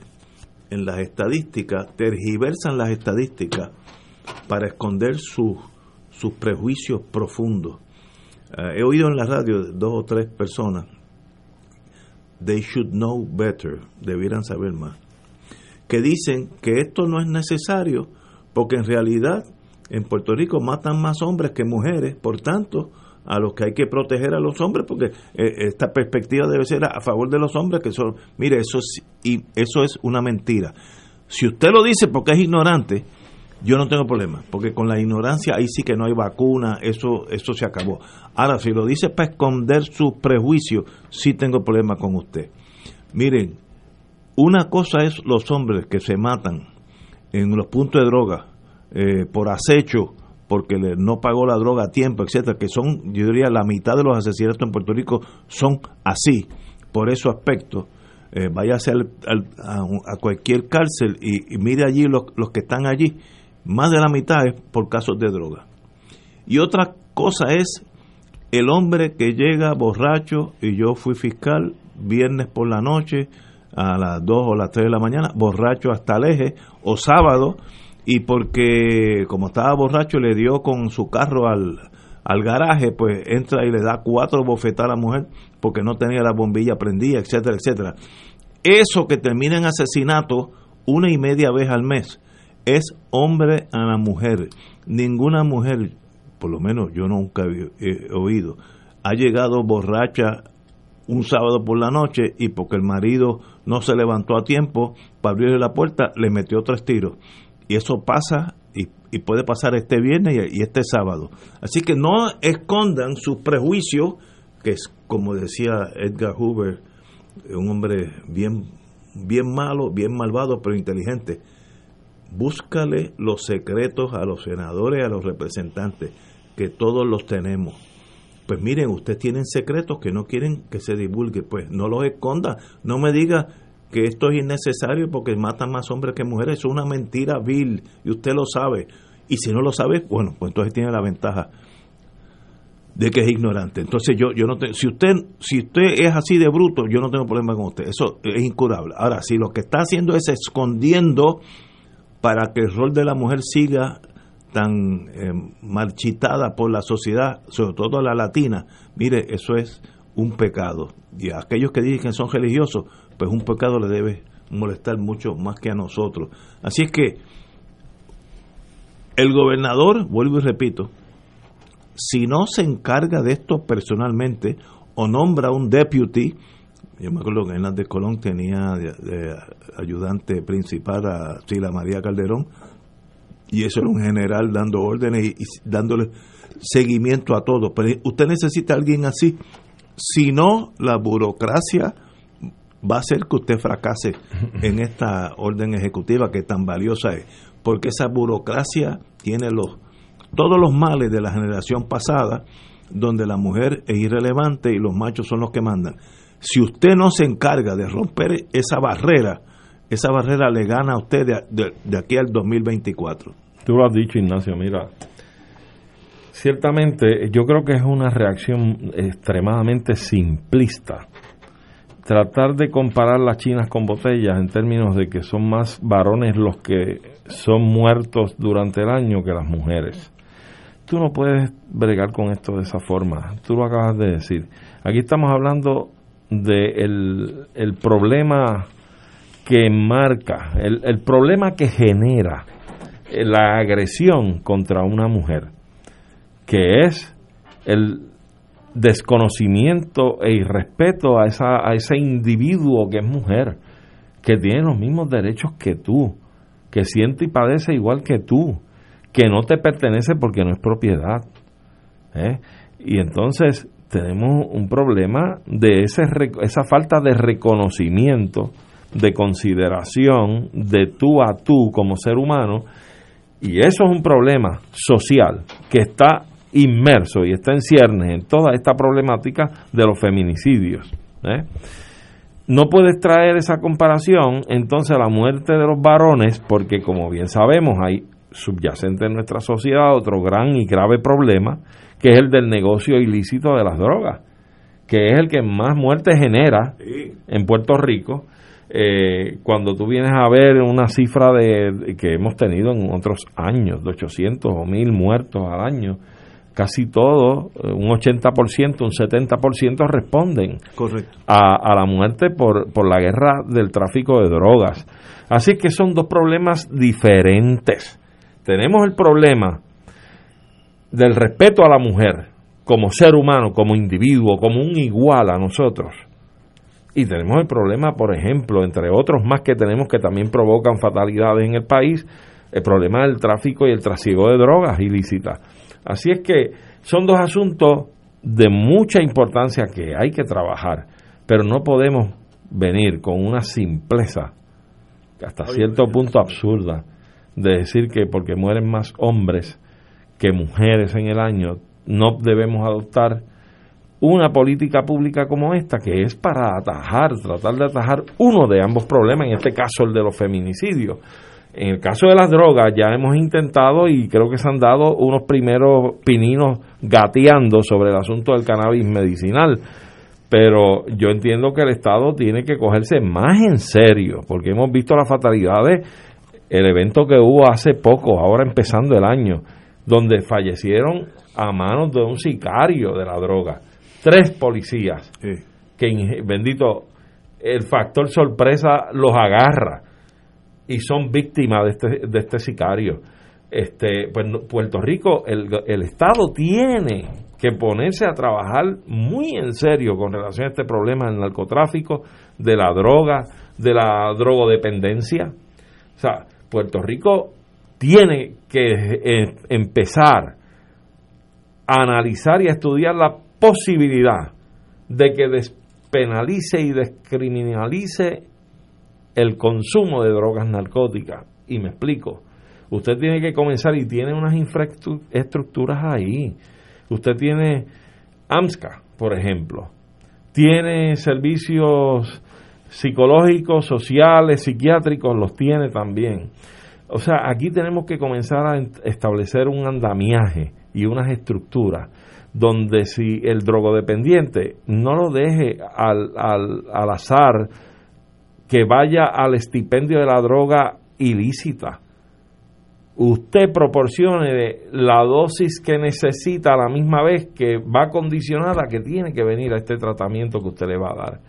en las estadísticas, tergiversan las estadísticas para esconder sus sus prejuicios profundos. Eh, he oído en la radio de dos o tres personas, they should know better, debieran saber más, que dicen que esto no es necesario porque en realidad en Puerto Rico matan más hombres que mujeres, por tanto, a los que hay que proteger a los hombres, porque eh, esta perspectiva debe ser a, favor de los hombres, que son, mire, eso es, y eso es una mentira. Si usted lo dice porque es ignorante, yo no tengo problema, porque con la ignorancia ahí sí que no hay vacuna, eso, eso se acabó. Ahora, si lo dice para esconder sus prejuicios, sí tengo problema con usted. Miren, una cosa es los hombres que se matan en los puntos de droga eh, por acecho, porque no pagó la droga a tiempo, etcétera, que son, yo diría, la mitad de los asesinatos en Puerto Rico son así, por ese aspecto. Eh, váyase al- al- a, cualquier cárcel y, y mire allí los, los que están allí, más de la mitad es por casos de droga. Y otra cosa es el hombre que llega borracho, y yo fui fiscal viernes por la noche a las 2 o las 3 de la mañana, borracho hasta el eje, o sábado, y porque como estaba borracho le dio con su carro al, al garaje, pues entra y le da cuatro bofetadas a la mujer porque no tenía la bombilla prendida, etcétera, etcétera. Eso que termina en asesinato una y media vez al mes es hombre a la mujer. Ninguna mujer, por lo menos yo nunca he, oído, ha llegado borracha un sábado por la noche y porque el marido no se levantó a tiempo para abrirle la puerta, le metió tres tiros. Y eso pasa y, puede pasar este viernes y, y este sábado. Así que no escondan sus prejuicios, que es como decía Edgar Hoover, un hombre bien, bien malo, bien malvado, pero inteligente. Búscale los secretos a los senadores, a los representantes, que todos los tenemos. Pues miren, ustedes tienen secretos que no quieren que se divulgue, pues no los esconda. No me diga que esto es innecesario porque matan más hombres que mujeres. Es una mentira vil y usted lo sabe. Y si no lo sabe, bueno, pues entonces tiene la ventaja de que es ignorante. Entonces yo yo no te- si usted si usted es así de bruto, yo no tengo problema con usted. Eso es incurable. Ahora, si lo que está haciendo es escondiendo para que el rol de la mujer siga tan eh, marchitada por la sociedad, sobre todo la latina, mire, eso es un pecado. Y aquellos que dicen que son religiosos, pues un pecado le debe molestar mucho más que a nosotros. Así es que el gobernador, vuelvo y repito, si no se encarga de esto personalmente o nombra un deputy, yo me acuerdo que Hernández Colón tenía ayudante principal a Sila María Calderón, y eso era un general dando órdenes y, y dándole seguimiento a todo. Pero usted necesita a alguien así, si no, la burocracia va a hacer que usted fracase [laughs] en esta orden ejecutiva que tan valiosa es, porque esa burocracia tiene los todos los males de la generación pasada, donde la mujer es irrelevante y los machos son los que mandan. Si usted no se encarga de romper esa barrera, esa barrera le gana a usted de, de, de aquí al 2024. Tú lo has dicho, Ignacio, mira, ciertamente yo creo que es una reacción extremadamente simplista tratar de comparar las chinas con botellas en términos de que son más varones los que son muertos durante el año que las mujeres. Tú no puedes bregar con esto de esa forma, tú lo acabas de decir. Aquí estamos hablando de el, problema que marca, el, el problema que genera la agresión contra una mujer, que es el desconocimiento e irrespeto a, esa, a ese individuo que es mujer, que tiene los mismos derechos que tú, que siente y padece igual que tú, que no te pertenece porque no es propiedad. ¿eh? Y entonces tenemos un problema de ese, esa falta de reconocimiento, de consideración de tú a tú como ser humano, y eso es un problema social que está inmerso y está en ciernes en toda esta problemática de los feminicidios. ¿eh? No puedes traer esa comparación entonces a la muerte de los varones, porque como bien sabemos hay subyacente en nuestra sociedad otro gran y grave problema, que es el del negocio ilícito de las drogas, que es el que más muertes genera en Puerto Rico. Eh, cuando tú vienes a ver una cifra de, que hemos tenido en otros años, de 800 o 1000 muertos al año, casi todo, un 80%, un 70% responden Correcto. A, a, la muerte por, por la guerra del tráfico de drogas. Así que son dos problemas diferentes. Tenemos el problema del respeto a la mujer como ser humano, como individuo, como un igual a nosotros. Y tenemos el problema, por ejemplo, entre otros más que tenemos que también provocan fatalidades en el país, el problema del tráfico y el trasiego de drogas ilícitas. Así es que son dos asuntos de mucha importancia que hay que trabajar, pero no podemos venir con una simpleza hasta cierto punto absurda de decir que porque mueren más hombres que mujeres en el año no debemos adoptar una política pública como esta que es para atajar, tratar de atajar uno de ambos problemas, en este caso el de los feminicidios en el caso de las drogas ya hemos intentado y creo que se han dado unos primeros pininos gateando sobre el asunto del cannabis medicinal. Pero yo entiendo que el Estado tiene que cogerse más en serio, porque hemos visto las fatalidades, el evento que hubo hace poco, ahora empezando el año, donde fallecieron a manos de un sicario de la droga. Tres policías, Sí. que bendito, el factor sorpresa los agarra y son víctimas de este, de este sicario. Este, pues Puerto Rico, el, el Estado tiene que ponerse a trabajar muy en serio con relación a este problema del narcotráfico, de la droga, de la drogodependencia. O sea, Puerto Rico tiene que eh, empezar a analizar y a estudiar la posibilidad de que despenalice y descriminalice el consumo de drogas narcóticas. Y me explico. Usted tiene que comenzar y tiene unas infraestructuras ahí. Usted tiene AMSCA, por ejemplo. Tiene servicios psicológicos, sociales, psiquiátricos, los tiene también. O sea, aquí tenemos que comenzar a establecer un andamiaje y unas estructuras donde si el drogodependiente no lo deje al, al, al azar que vaya al estipendio de la droga ilícita, usted proporcione la dosis que necesita a la misma vez que va condicionada que tiene que venir a este tratamiento que usted le va a dar.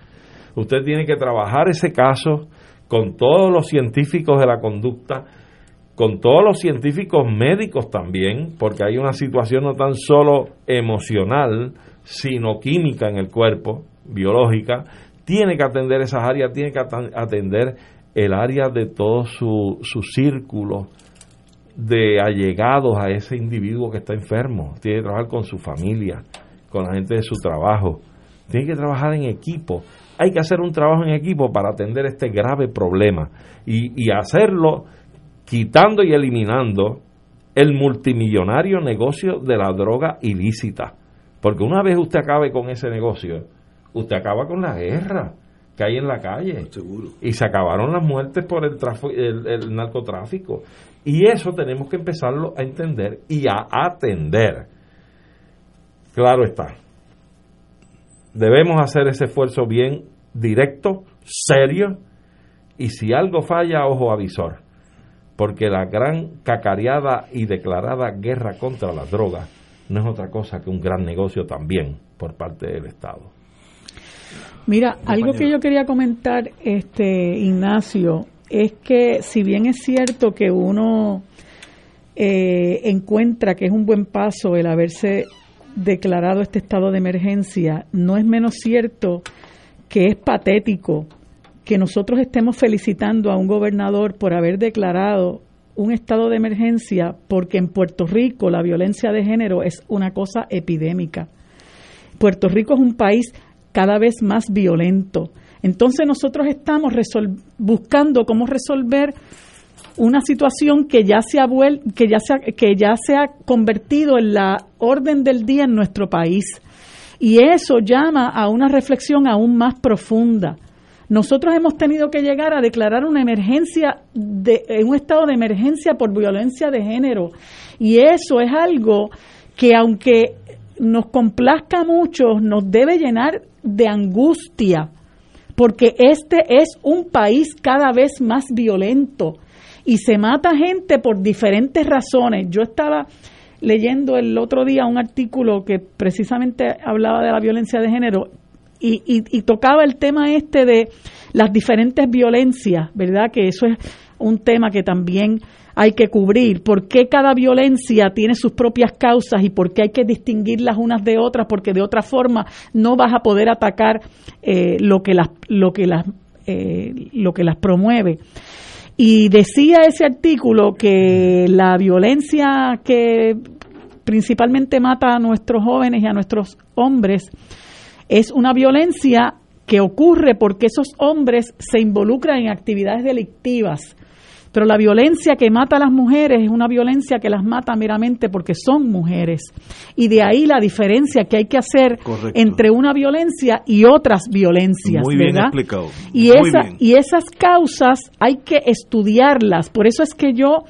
Usted tiene que trabajar ese caso con todos los científicos de la conducta, con todos los científicos médicos también, porque hay una situación no tan solo emocional, sino química en el cuerpo, biológica, tiene que atender esas áreas, tiene que atender el área de todo su, círculo de allegados a ese individuo que está enfermo, tiene que trabajar con su familia, con la gente de su trabajo, tiene que trabajar en equipo. Hay que hacer un trabajo en equipo para atender este grave problema y, y hacerlo quitando y eliminando el multimillonario negocio de la droga ilícita. Porque una vez usted acabe con ese negocio, usted acaba con la guerra que hay en la calle. Seguro. Y se acabaron las muertes por el, el, el, narcotráfico. Y eso tenemos que empezarlo a entender y a atender. Claro está. Debemos hacer ese esfuerzo bien directo, serio, y si algo falla, ojo avisor. Porque la gran cacareada y declarada guerra contra la droga no es otra cosa que un gran negocio también por parte del Estado. Mira, algo que yo quería comentar, este Ignacio, es que si bien es cierto que uno eh, encuentra que es un buen paso el haberse declarado este estado de emergencia, no es menos cierto que es patético que nosotros estemos felicitando a un gobernador por haber declarado un estado de emergencia porque en Puerto Rico la violencia de género es una cosa epidémica. Puerto Rico es un país cada vez más violento. Entonces nosotros estamos buscando cómo resolver una situación que ya se ha que ya se que ya se ha convertido en la orden del día en nuestro país. Y eso llama a una reflexión aún más profunda. Nosotros hemos tenido que llegar a declarar una emergencia, de, un estado de emergencia por violencia de género. Y eso es algo que aunque nos complazca mucho, nos debe llenar de angustia, porque este es un país cada vez más violento y se mata gente por diferentes razones. Yo estaba leyendo el otro día un artículo que precisamente hablaba de la violencia de género y, y, tocaba el tema este de las diferentes violencias, ¿verdad? Que eso es un tema que también hay que cubrir, por qué cada violencia tiene sus propias causas y por qué hay que distinguirlas unas de otras, porque de otra forma no vas a poder atacar eh, lo que las lo que las eh, lo que las promueve. Y decía ese artículo que la violencia que principalmente mata a nuestros jóvenes y a nuestros hombres es una violencia que ocurre porque esos hombres se involucran en actividades delictivas pero la violencia que mata a las mujeres es una violencia que las mata meramente porque son mujeres. Y de ahí la diferencia que hay que hacer entre una violencia y otras violencias. Muy bien explicado. Y, y esas causas hay que estudiarlas. Por eso es que yo...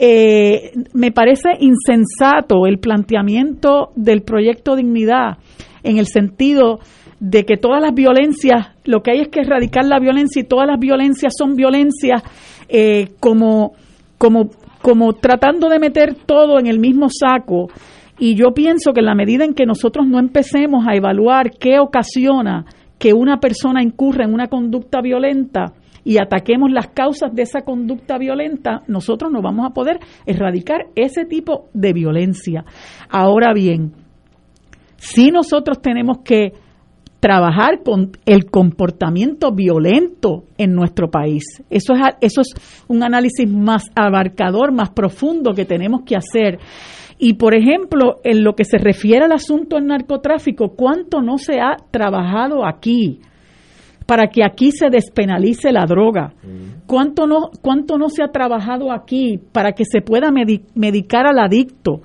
Eh, me parece insensato el planteamiento del proyecto Dignidad en el sentido de que todas las violencias, lo que hay es que erradicar la violencia y todas las violencias son violencias eh, como, como, como tratando de meter todo en el mismo saco. Y yo pienso que en la medida en que nosotros no empecemos a evaluar qué ocasiona que una persona incurra en una conducta violenta y ataquemos las causas de esa conducta violenta, nosotros no vamos a poder erradicar ese tipo de violencia. Ahora bien, si nosotros tenemos que trabajar con el comportamiento violento en nuestro país. Eso es, eso es un análisis más abarcador, más profundo que tenemos que hacer. Y, por ejemplo, en lo que se refiere al asunto del narcotráfico, ¿cuánto no se ha trabajado aquí para que aquí se despenalice la droga? ¿Cuánto no, cuánto no se ha trabajado aquí para que se pueda medicar al adicto?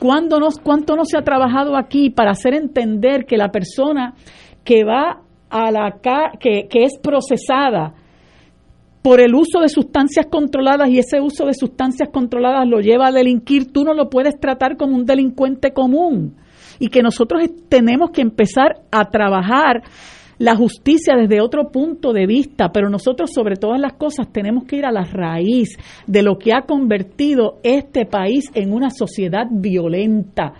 ¿Cuánto no, ¿Cuánto no se ha trabajado aquí para hacer entender que la persona que va a la que, que es procesada por el uso de sustancias controladas y ese uso de sustancias controladas lo lleva a delinquir, tú no lo puedes tratar como un delincuente común. Y que nosotros tenemos que empezar a trabajar la justicia desde otro punto de vista, pero nosotros sobre todas las cosas tenemos que ir a la raíz de lo que ha convertido este país en una sociedad violenta.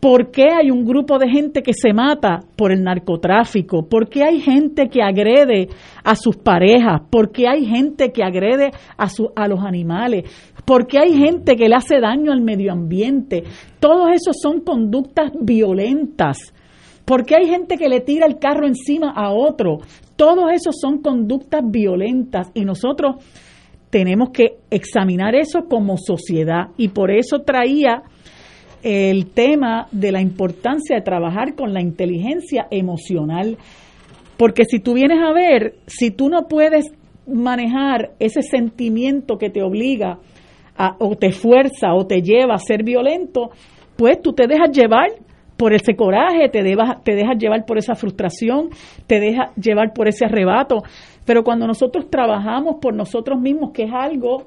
¿Por qué hay un grupo de gente que se mata por el narcotráfico? ¿Por qué hay gente que agrede a sus parejas? ¿Por qué hay gente que agrede a, a los animales? ¿Por qué hay gente que le hace daño al medio ambiente? Todos esos son conductas violentas. ¿Por qué hay gente que le tira el carro encima a otro? Todos esos son conductas violentas y nosotros tenemos que examinar eso como sociedad y por eso traía el tema de la importancia de trabajar con la inteligencia emocional. Porque si tú vienes a ver, si tú no puedes manejar ese sentimiento que te obliga a, o te fuerza o te lleva a ser violento, pues tú te dejas llevar por ese coraje, te, te dejas llevar por esa frustración, te dejas llevar por ese arrebato. Pero cuando nosotros trabajamos por nosotros mismos, que es algo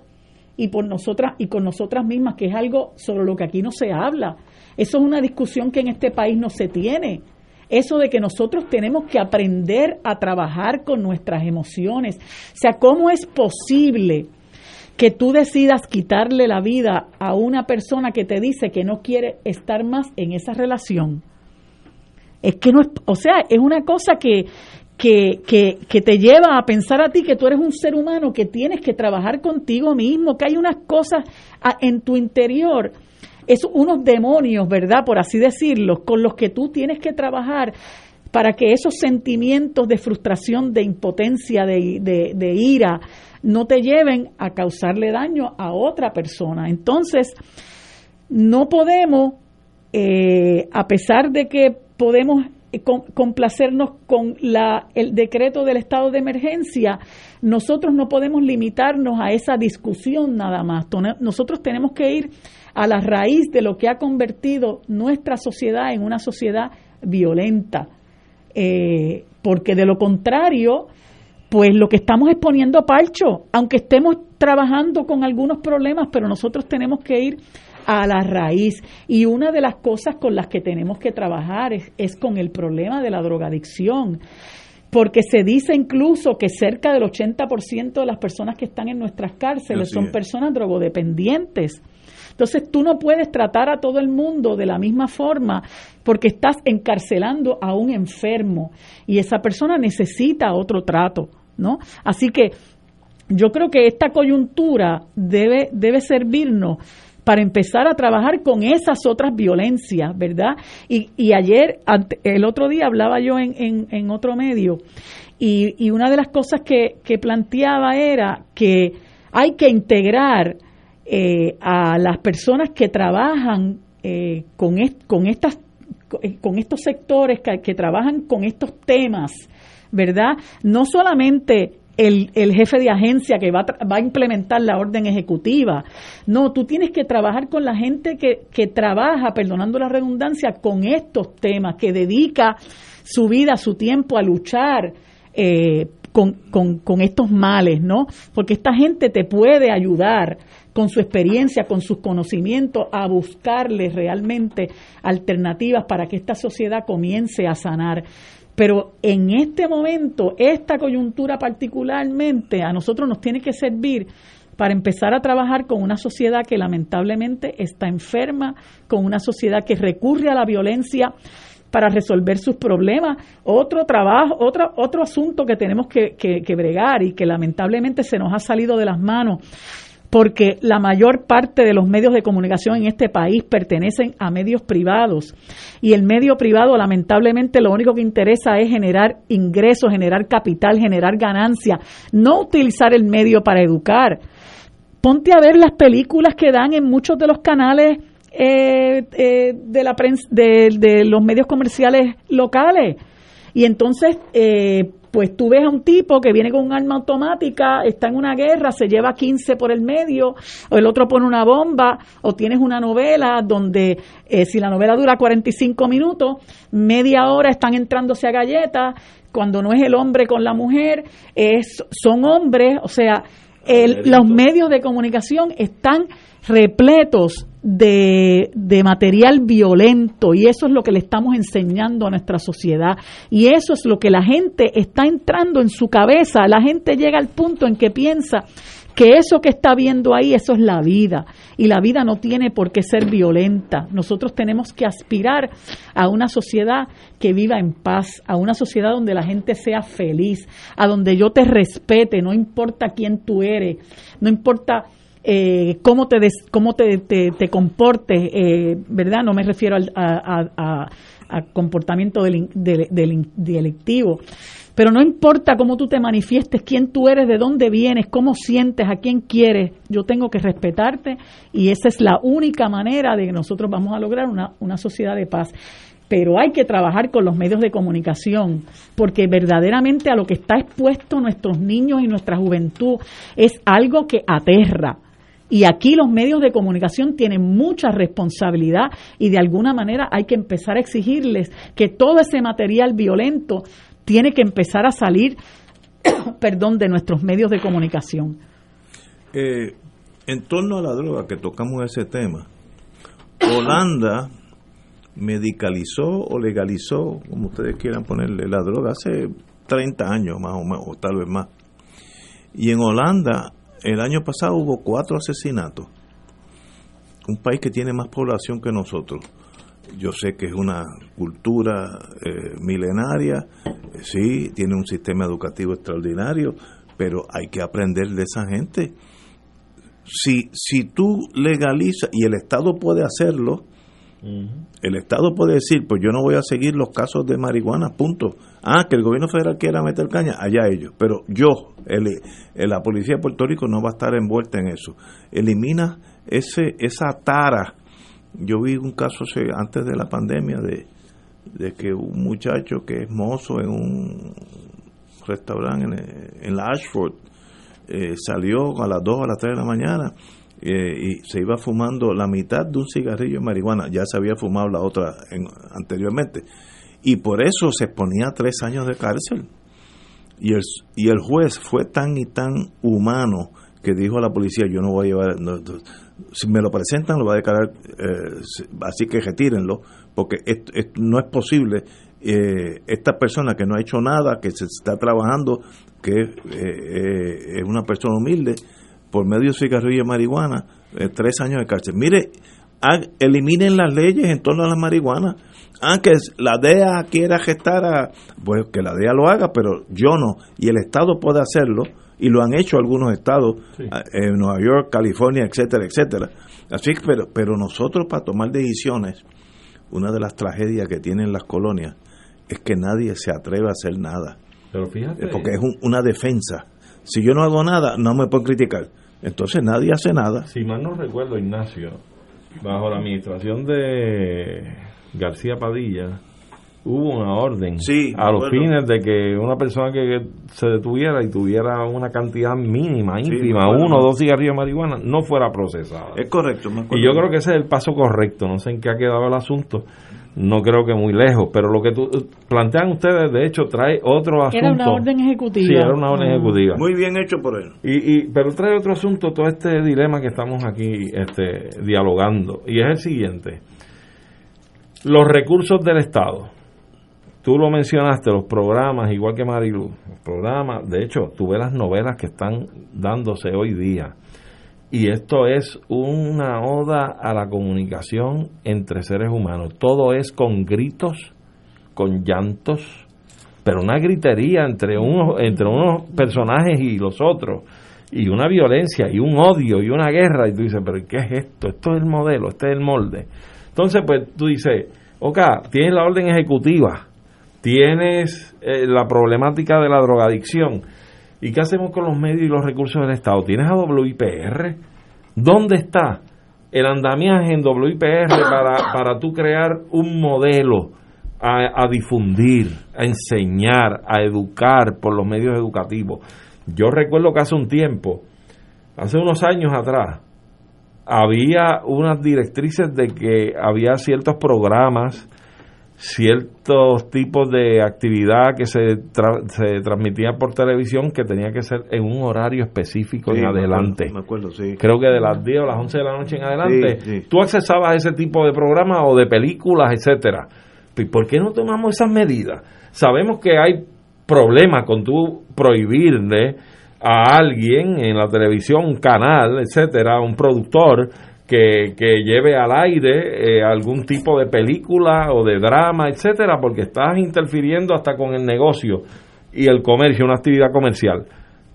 y por nosotras y con nosotras mismas, que es algo sobre lo que aquí no se habla. Eso es una discusión que en este país no se tiene. Eso de que nosotros tenemos que aprender a trabajar con nuestras emociones. O sea, ¿cómo es posible que tú decidas quitarle la vida a una persona que te dice que no quiere estar más en esa relación? Es que no es, o sea, es una cosa que, que, que, te lleva a pensar a ti que tú eres un ser humano, que tienes que trabajar contigo mismo, que hay unas cosas en tu interior, es unos demonios, ¿verdad? Por así decirlo, con los que tú tienes que trabajar para que esos sentimientos de frustración, de impotencia, de, de, ira, no te lleven a causarle daño a otra persona. Entonces, no podemos, eh, a pesar de que podemos complacernos con la, el decreto del estado de emergencia, nosotros no podemos limitarnos a esa discusión nada más. Nosotros tenemos que ir a la raíz de lo que ha convertido nuestra sociedad en una sociedad violenta. Eh, porque de lo contrario, pues lo que estamos es poniendo parcho, aunque estemos trabajando con algunos problemas, pero nosotros tenemos que ir a la raíz. Y una de las cosas con las que tenemos que trabajar es, con el problema de la drogadicción porque se dice incluso que cerca del 80% de las personas que están en nuestras cárceles son personas drogodependientes. Entonces tú no puedes tratar a todo el mundo de la misma forma porque estás encarcelando a un enfermo y esa persona necesita otro trato, ¿no? Así que yo creo que esta coyuntura debe, debe servirnos para empezar a trabajar con esas otras violencias, ¿verdad? Y, ayer, el otro día hablaba yo en, en, otro medio y, una de las cosas que, planteaba era que hay que integrar eh, a las personas que trabajan eh, con, estas, con estos sectores que, trabajan con estos temas, ¿verdad? No solamente el, el, jefe de agencia que va, va, a implementar la orden ejecutiva. No, tú tienes que trabajar con la gente que, que trabaja, perdonando la redundancia, con estos temas, que dedica su vida, su tiempo a luchar eh, con, con, con, estos males, ¿no? Porque esta gente te puede ayudar con su experiencia, con sus conocimientos, a buscarle realmente alternativas para que esta sociedad comience a sanar. Pero en este momento, esta coyuntura particularmente, a nosotros nos tiene que servir para empezar a trabajar con una sociedad que lamentablemente está enferma, con una sociedad que recurre a la violencia para resolver sus problemas. Otro trabajo, otro, otro asunto que tenemos que, que, que bregar y que lamentablemente se nos ha salido de las manos porque la mayor parte de los medios de comunicación en este país pertenecen a medios privados y el medio privado lamentablemente lo único que interesa es generar ingresos, generar capital, generar ganancia, no utilizar el medio para educar. Ponte a ver las películas que dan en muchos de los canales eh, eh, de la de, los medios comerciales locales y entonces eh, pues tú ves a un tipo que viene con un arma automática, está en una guerra, se lleva 15 por el medio, o el otro pone una bomba, o tienes una novela donde eh, si la novela dura 45 minutos, media hora están entrándose a galletas, cuando no es el hombre con la mujer, es, son hombres, o sea, los medios de comunicación están repletos de, de, material violento y eso es lo que le estamos enseñando a nuestra sociedad y eso es lo que la gente está entrando en su cabeza. La gente llega al punto en que piensa que eso que está viendo ahí, eso es la vida y la vida no tiene por qué ser violenta. Nosotros tenemos que aspirar a una sociedad que viva en paz, a una sociedad donde la gente sea feliz, a donde yo te respete, no importa quién tú eres, no importa eh, cómo te cómo te, te, comportes, eh, ¿verdad? No me refiero al, a, comportamiento del, delictivo. Pero no importa cómo tú te manifiestes, quién tú eres, de dónde vienes, cómo sientes, a quién quieres, yo tengo que respetarte y esa es la única manera de que nosotros vamos a lograr una, una sociedad de paz pero hay que trabajar con los medios de comunicación, porque verdaderamente a lo que está expuesto nuestros niños y nuestra juventud es algo que aterra. Y aquí los medios de comunicación tienen mucha responsabilidad y de alguna manera hay que empezar a exigirles que todo ese material violento tiene que empezar a salir, [coughs] perdón, de nuestros medios de comunicación. Eh, en torno a la droga que tocamos ese tema, Holanda medicalizó o legalizó, como ustedes quieran ponerle, la droga hace 30 años más o menos, o tal vez más. Y en Holanda el año pasado hubo cuatro asesinatos. Un país que tiene más población que nosotros. Yo sé que es una cultura eh, milenaria, eh, sí, tiene un sistema educativo extraordinario, pero hay que aprender de esa gente. Si, si tú legalizas, y el Estado puede hacerlo, el Estado puede decir, pues yo no voy a seguir los casos de marihuana, punto. Ah, que el gobierno federal quiera meter caña, allá ellos. Pero yo, el, la policía de Puerto Rico no va a estar envuelta en eso. Elimina ese esa tara. Yo vi un caso antes de la pandemia de, que un muchacho que es mozo en un restaurante en, la Ashford eh, salió a las 2 a las 3 de la mañana eh, y se iba fumando la mitad de un cigarrillo de marihuana, ya se había fumado la otra anteriormente, y por eso se ponía tres años de cárcel. Y el, y el juez fue tan y tan humano que dijo a la policía, yo no voy a llevar, si me lo presentan lo va a declarar, eh, así que retírenlo, porque no es posible eh, esta persona que no ha hecho nada, que se está trabajando, que es una persona humilde, por medio de cigarrillo y marihuana, eh, tres años de cárcel. Mire, eliminen las leyes en torno a la marihuana. Aunque la DEA quiera gestar a, pues que la DEA lo haga, pero yo no. Y el Estado puede hacerlo, y lo han hecho algunos estados, en Nueva York, California, etcétera, etcétera. Así que, pero, pero nosotros para tomar decisiones, una de las tragedias que tienen las colonias es que nadie se atreve a hacer nada. Pero fíjate. Porque es una defensa. Si yo no hago nada, no me pueden criticar. Entonces nadie hace nada. Si mal no recuerdo, Ignacio, bajo la administración de García Padilla, hubo una orden a los fines de que una persona que se detuviera y tuviera una cantidad mínima, ínfima, uno o dos cigarrillos de marihuana, no fuera procesada. Es correcto. y yo creo que ese es el paso correcto. No sé en qué ha quedado el asunto no creo que muy lejos, pero lo que tú, plantean ustedes, de hecho, trae otro asunto. Era una orden ejecutiva. Sí, era una orden ejecutiva. Muy bien hecho por él. Y, y, pero trae otro asunto, todo este dilema que estamos aquí este, dialogando, y es el siguiente. Los recursos del Estado. Tú lo mencionaste, los programas, igual que Marilu, los programas, de hecho, tú ves las novelas que están dándose hoy día y esto es una oda a la comunicación entre seres humanos. Todo es con gritos, con llantos, pero una gritería entre unos, entre unos personajes y los otros, y una violencia, y un odio, y una guerra, y tú dices, pero ¿qué es esto? Esto es el modelo, este es el molde. Entonces, pues tú dices, ok, tienes la orden ejecutiva, tienes eh, la problemática de la drogadicción, ¿Y qué hacemos con los medios y los recursos del Estado? ¿Tienes a WIPR? ¿Dónde está el andamiaje en WIPR para, para tú crear un modelo a, a difundir, a enseñar, a educar por los medios educativos? Yo recuerdo que hace un tiempo, hace unos años atrás, había unas directrices de que había ciertos programas ciertos tipos de actividad que se, tra- se transmitía por televisión que tenía que ser en un horario específico Sí, en me acuerdo, adelante. Me acuerdo, sí. Creo que de las 10 o las 11 de la noche en adelante, Sí, tú accesabas a ese tipo de programas o de películas, etcétera. ¿Y por qué no tomamos esas medidas? Sabemos que hay problemas con tú prohibirle a alguien en la televisión, un canal, etcétera, un productor que, que lleve al aire eh, algún tipo de película o de drama, etcétera, porque estás interfiriendo hasta con el negocio y el comercio, una actividad comercial.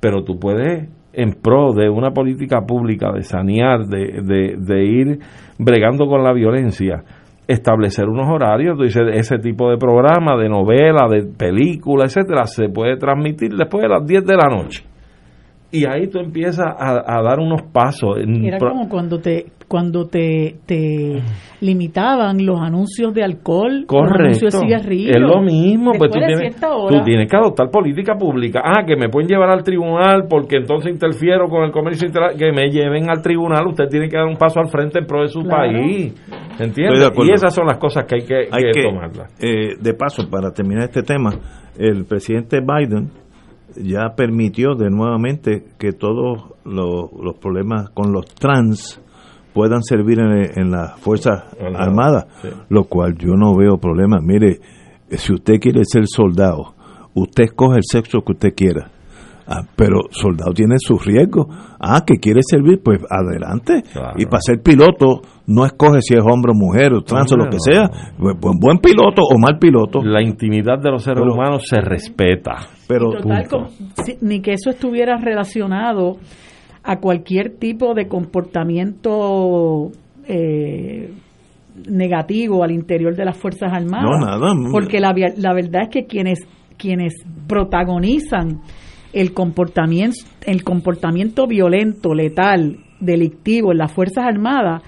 Pero tú puedes, en pro de una política pública, de sanear, de, de, de ir bregando con la violencia, establecer unos horarios, tú dices, ese tipo de programa, de novela, de película, etcétera, se puede transmitir después de las 10 de la noche. Y ahí tú empiezas a, a dar unos pasos. Era como cuando te cuando te, te limitaban los anuncios de alcohol, los anuncios de cigarrillos. Es lo mismo, pues tú tienes, cierta hora. tú tienes que adoptar política pública. Ah, que me pueden llevar al tribunal porque entonces interfiero con el comercio internacional. Que me lleven al tribunal, usted tiene que dar un paso al frente en pro de su Claro. país. ¿Entiendes? Y esas son las cosas que hay que, Hay que que, tomarlas. eh, de paso, para terminar este tema, el presidente Biden ya permitió de nuevamente que todos los, los problemas con los trans puedan servir en, en las Fuerzas Armadas, Armadas, sí. lo cual yo no veo problema. Mire, eh, si usted quiere ser soldado, usted escoge el sexo que usted quiera. Ah, pero soldado tiene sus riesgos. Ah, que quiere servir, pues adelante. Y para ser piloto, no escoge si es hombre o mujer o trans o lo que sea. Buen, buen- buen piloto o mal piloto. La intimidad de los seres Pero- humanos se respeta. Pero Total, como- si- ni que eso estuviera relacionado a cualquier tipo de comportamiento eh, negativo al interior de las Fuerzas Armadas. No, nada. Porque la, la verdad es que quienes, quienes protagonizan el comportamiento, el comportamiento violento, letal, delictivo en las Fuerzas Armadas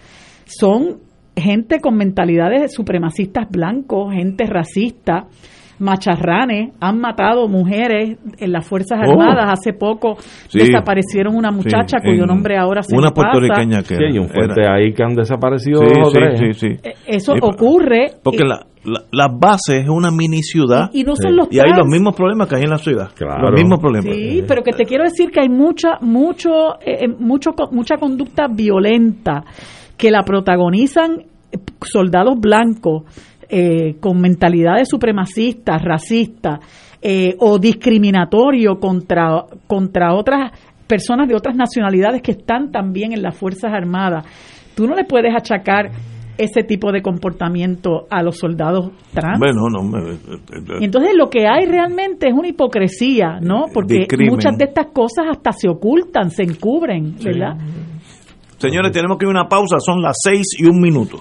son gente con mentalidades supremacistas blancos, gente racista, macharranes, han matado mujeres en las Fuerzas Oh. Armadas. Hace poco Sí. desaparecieron una muchacha Sí, cuyo en- nombre ahora se Una puertorriqueña que Sí, hay un fuerte era- ahí que han desaparecido Sí, dos o sí, tres. sí, sí. Eh, Eso Sí, ocurre. Porque eh, la, la, la base es una mini ciudad Y- y no son los y hay los mismos problemas que hay en la ciudad. Claro. Los mismos problemas. Sí, pero que te quiero decir que hay mucha, mucho, eh, eh, mucho, mucha conducta violenta que la protagonizan eh, soldados blancos eh, con mentalidades supremacistas, racistas eh, o discriminatorio contra, contra otras personas de otras nacionalidades que están también en las Fuerzas Armadas. Tú no le puedes achacar ese tipo de comportamiento a los soldados trans. Bueno, no, me- Y entonces lo que hay realmente es una hipocresía, ¿no? Porque Discrimen. muchas de estas cosas hasta se ocultan, se encubren, ¿verdad? Señores, tenemos que ir a una pausa, son las seis y un minuto.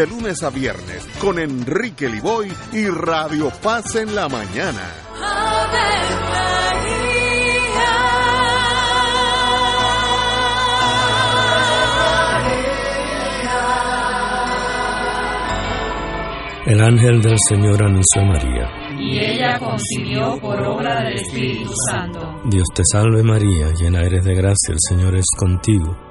lunes a viernes con Enrique Liboy y Radio Paz en la mañana. El ángel del Señor anunció a María. y ella concibió por obra del Espíritu Santo. Dios te salve María, llena eres de gracia, el Señor es contigo.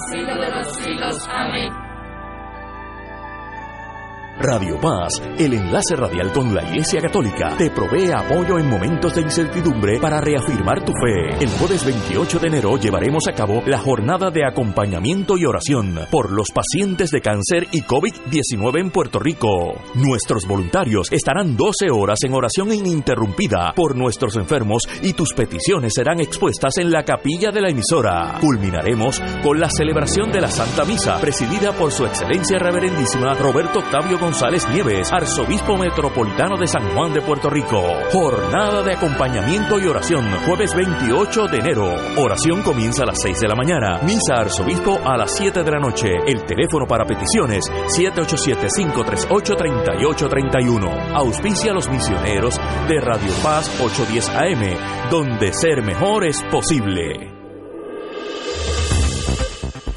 los siglos de los siglos. Amén. Radio Paz, el enlace radial con la Iglesia Católica, te provee apoyo en momentos de incertidumbre para reafirmar tu fe. El jueves 28 de enero llevaremos a cabo la jornada de acompañamiento y oración por los pacientes de cáncer y COVID-19 en Puerto Rico. Nuestros voluntarios estarán 12 horas en oración ininterrumpida por nuestros enfermos y tus peticiones serán expuestas en la capilla de la emisora. Culminaremos con la celebración de la Santa Misa, presidida por su excelencia reverendísima Roberto Octavio González Nieves, arzobispo metropolitano de San Juan de Puerto Rico. Jornada de acompañamiento y oración, jueves 28 de enero. Oración comienza a las 6 de la mañana. Misa arzobispo a las 7 de la noche. El teléfono para peticiones 787-538-3831. Auspicia a los misioneros de Radio Paz 810 AM, donde ser mejor es posible.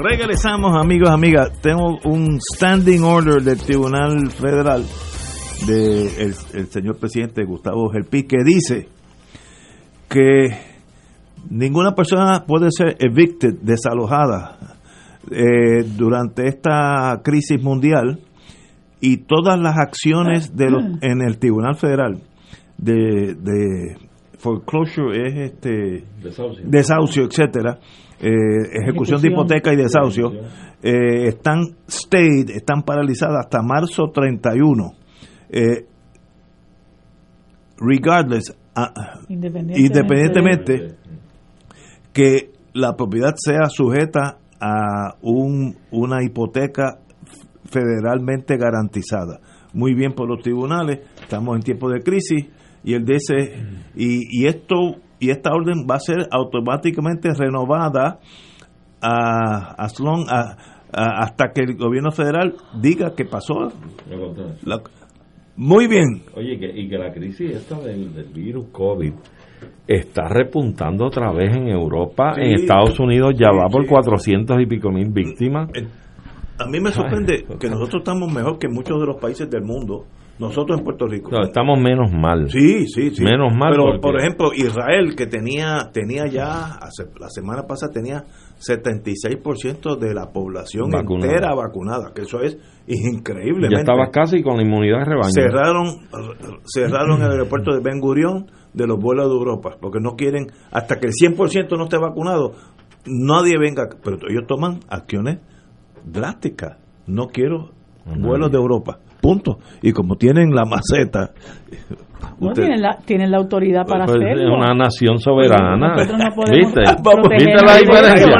Regresamos, amigos, amigas. Tengo un standing order del Tribunal Federal del de el señor presidente Gustavo Gelpi que dice que ninguna persona puede ser evicted, desalojada eh, durante esta crisis mundial y todas las acciones de los, en el Tribunal Federal de, de foreclosure es este Desahucio. desahucio etcétera ejecución de hipoteca y desahucio eh, están stayed están paralizadas hasta marzo 31 eh, regardless ah, Independientemente, independientemente que la propiedad sea sujeta a un, una hipoteca federalmente garantizada. Muy bien por los tribunales, estamos en tiempo de crisis y el dice y, y esto y esta orden va a ser automáticamente renovada a, a- a- hasta que el gobierno federal diga que pasó. La- muy bien. Oye, que, y que la crisis esta del, del virus COVID está repuntando otra vez en Europa. Sí. en Estados Unidos ya Sí, va por sí. 400 y pico mil víctimas. A mí me sorprende que nosotros estamos mejor que muchos de los países del mundo. Nosotros en Puerto Rico. No, estamos menos mal. Sí, sí, sí. Menos mal. Pero, porque- por ejemplo, Israel, que tenía tenía ya, hace- la semana pasada tenía 76% de la población Vacunada. entera vacunada, que eso es increíblemente. ya estaba casi con la inmunidad rebaño. cerraron cerraron el aeropuerto de Ben Gurión de los vuelos de Europa, porque no quieren, hasta que el 100% no esté vacunado, nadie venga, pero ellos toman acciones drásticas. No quiero vuelos de Europa, punto. Y como tienen la maceta, No, usted- tienen, la, tienen la autoridad para Pues, es hacerlo. una nación soberana. Nosotros no podemos ¿Viste? ¿Viste la diferencia?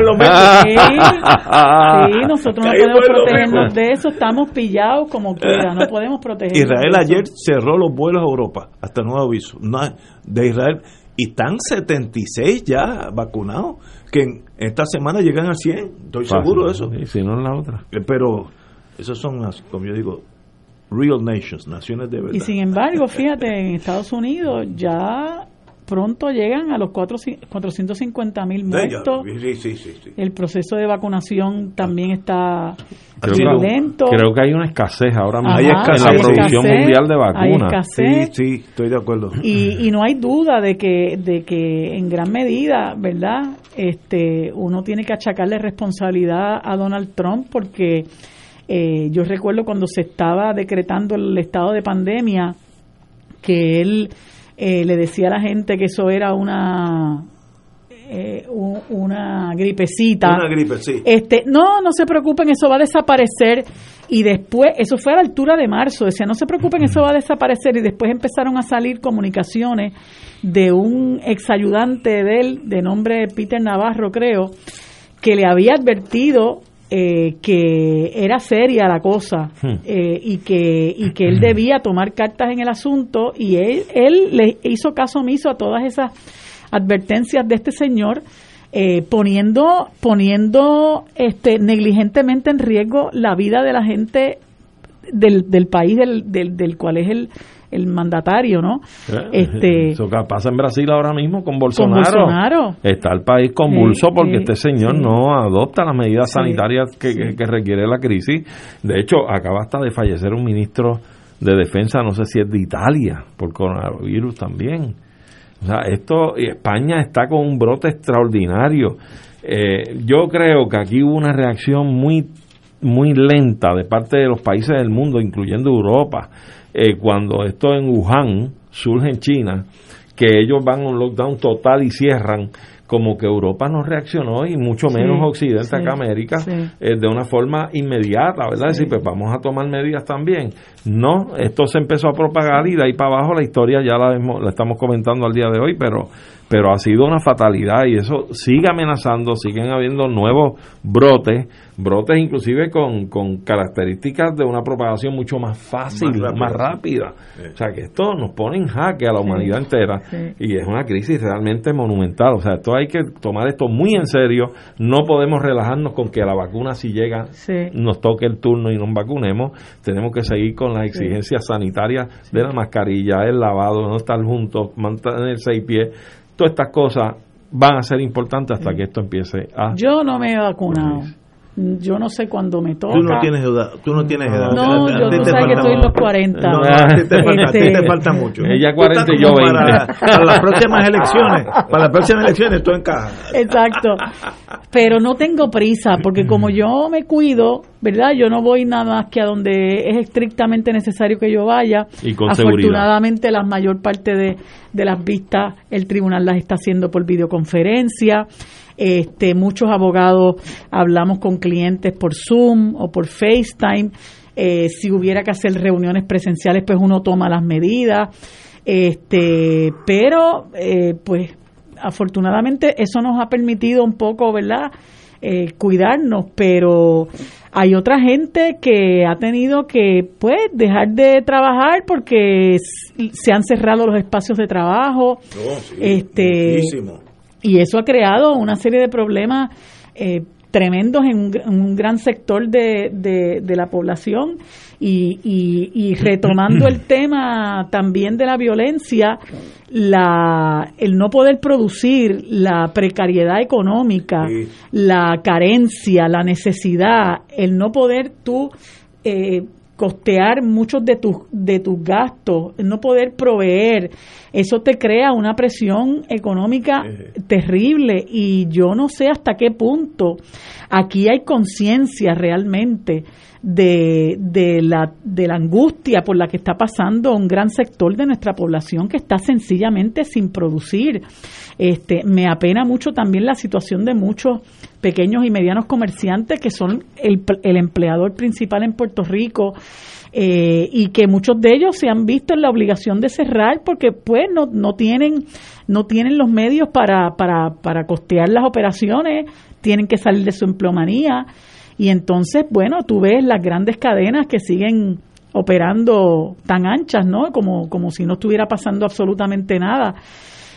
Sí, sí, nosotros no [laughs] podemos protegernos de eso, estamos pillados como quiera, no podemos protegernos. [laughs] Israel ayer cerró los vuelos a Europa, hasta nuevo aviso, no, de Israel, y están 76 ya vacunados, que en esta semana llegan al 100, estoy Fácil. seguro de eso. Y si no en la otra. Eh, Pero esos son, las, como yo digo, real nations, naciones de verdad. Y sin embargo, fíjate, en Estados Unidos ya pronto llegan a los cuatro, 450 mil muertos. Sí, sí, sí, sí. El proceso de vacunación también está Creo lento. que, creo que hay una escasez ahora mismo Ajá, en la hay producción escasez, mundial de hay vacunas. escasez. Sí, sí, estoy de acuerdo. Y, y no hay duda de que, de que en gran medida, ¿verdad? Este, uno tiene que achacarle responsabilidad a Donald Trump porque eh, yo recuerdo cuando se estaba decretando el estado de pandemia que él eh, le decía a la gente que eso era una eh, una gripecita. Una gripe, sí. Este, no, no se preocupen, eso va a desaparecer. Y después, eso fue a la altura de marzo, decía, no se preocupen, eso va a desaparecer. Y después empezaron a salir comunicaciones de un exayudante de él, de nombre Peter Navarro, creo, que le había advertido eh, que era seria la cosa Hmm. eh, y que y que él debía tomar cartas en el asunto y él, él le hizo caso omiso a todas esas advertencias de este señor eh, poniendo poniendo este negligentemente en riesgo la vida de la gente del, del país del, del, del cual es el, el mandatario, ¿no? Este, [laughs] Eso pasa en Brasil ahora mismo con Bolsonaro. Bolsonaro. Está el país convulso Eh, porque eh, este señor sí. no adopta las medidas sanitarias que, que- que requiere la crisis. De hecho, acaba hasta de fallecer un ministro de defensa, no sé si es de Italia, por coronavirus también. O sea, esto, España está con un brote extraordinario. Eh, yo creo que aquí hubo una reacción muy, muy lenta de parte de los países del mundo, incluyendo Europa, eh, cuando esto en Wuhan surge en China, que ellos van a un lockdown total y cierran, como que Europa no reaccionó y mucho Sí, menos Occidente sí, acá América sí. eh, de una forma inmediata, ¿verdad? Sí. Decir, pues vamos a tomar medidas también. No, esto se empezó a propagar y de ahí para abajo la historia ya la, la estamos comentando al día de hoy, pero pero ha sido una fatalidad y eso sigue amenazando, siguen habiendo nuevos brotes, brotes inclusive con, con características de una propagación mucho más fácil, Más más rápida. O sea que esto nos pone en jaque a la humanidad entera sí. y es una crisis realmente monumental. O sea, esto hay que tomar esto muy en serio, no podemos relajarnos con que la vacuna si llega Sí. nos toque el turno y nos vacunemos, tenemos que seguir con las exigencias sanitarias de la mascarilla, el lavado, no estar juntos, mantener seis pies, todas estas cosas van a ser importantes hasta que esto empiece a... yo no me he vacunado. Yo no sé cuándo me toca. Tú no tienes edad. Tú no tienes edad. No, A- yo tú sabes que estoy en los 40. No, a ti te falta, a ti Este- te falta mucho. Ella Tú 40 estás y yo como 20. Para, para las próximas elecciones. Para las próximas elecciones tú encajas. Exacto. Pero no tengo prisa, porque como yo me cuido, ¿verdad? Yo no voy nada más que a donde es estrictamente necesario que yo vaya. Y con seguridad. Afortunadamente, la mayor parte de, de las vistas el tribunal las está haciendo por videoconferencia. Este, muchos abogados hablamos con clientes por Zoom o por FaceTime. Eh, si hubiera que hacer reuniones presenciales, pues uno toma las medidas. Este, pero, eh, pues, afortunadamente eso nos ha permitido un poco, ¿verdad? Eh, cuidarnos, pero hay otra gente que ha tenido que, pues, dejar de trabajar porque se han cerrado los espacios de trabajo. este, muchísimo. Y eso ha creado una serie de problemas eh, tremendos en un, en un gran sector de, de- de la población. Y, y- y retomando el [clears throat] tema también de la violencia, la, el no poder producir, la precariedad económica, la carencia, la necesidad, el no poder tú eh, costear muchos de tus de tus gastos, no poder proveer, eso te crea una presión económica terrible y yo no sé hasta qué punto aquí hay conciencia realmente de, de, la, de la angustia por la que está pasando un gran sector de nuestra población que está sencillamente sin producir. Este, me apena mucho también la situación de muchos pequeños y medianos comerciantes que son el, el empleador principal en Puerto Rico eh, y que muchos de ellos se han visto en la obligación de cerrar porque pues no, no tienen no tienen los medios para, para, para costear las operaciones, tienen que salir de su empleomanía y entonces, bueno, tú ves las grandes cadenas que siguen operando tan anchas, ¿no? Como, como si no estuviera pasando absolutamente nada.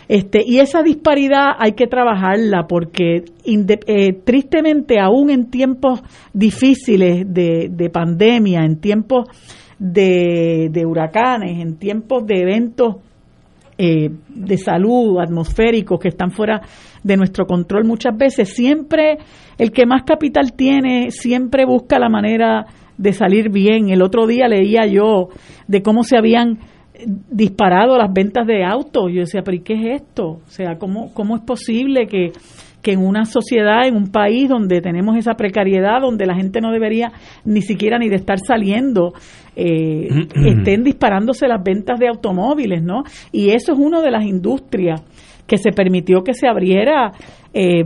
Este, y esa disparidad hay que trabajarla porque eh, tristemente aún en tiempos difíciles de, de pandemia, en tiempos de, de huracanes, en tiempos de eventos eh, de salud, atmosféricos, que están fuera de nuestro control muchas veces, siempre el que más capital tiene, siempre busca la manera de salir bien. El otro día leía yo de cómo se habían disparado las ventas de autos. Yo decía, pero ¿y qué es esto? O sea, ¿cómo, cómo es posible que, que en una sociedad, en un país donde tenemos esa precariedad, donde la gente no debería ni siquiera ni de estar saliendo, eh, estén disparándose las ventas de automóviles, ¿no? Y eso es una de las industrias que se permitió que se abriera eh,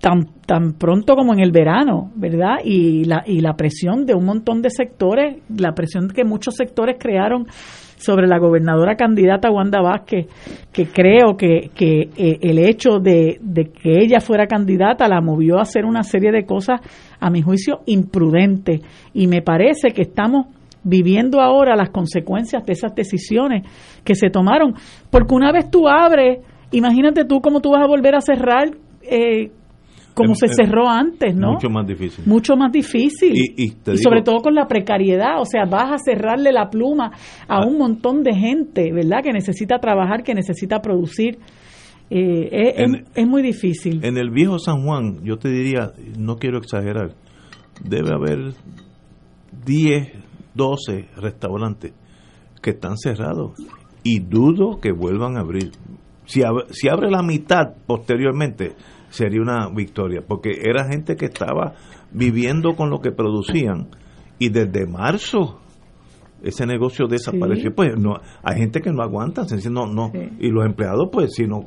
tan, tan pronto como en el verano, ¿verdad? Y la, y la presión de un montón de sectores, la presión que muchos sectores crearon sobre la gobernadora candidata Wanda Vázquez, que creo que, que eh, el hecho de, de, que ella fuera candidata la movió a hacer una serie de cosas, a mi juicio, imprudentes. Y me parece que estamos viviendo ahora las consecuencias de esas decisiones que se tomaron. Porque una vez tú abres, imagínate tú cómo tú vas a volver a cerrar. Eh, como se cerró antes, ¿no? Mucho más difícil. Mucho más difícil. Y, y, sobre todo con la precariedad, o sea, vas a cerrarle la pluma a un montón de gente, ¿verdad? Que necesita trabajar, que necesita producir. Eh, es, en, es, muy difícil. En el viejo San Juan, yo te diría, no quiero exagerar, debe haber 10, 12 restaurantes que están cerrados y dudo que vuelvan a abrir. Si, si abre la mitad posteriormente, sería una victoria, porque era gente que estaba viviendo con lo que producían y desde marzo ese negocio desapareció. Sí. Pues no, hay gente que no aguanta, no, no, sí. y los empleados pues si no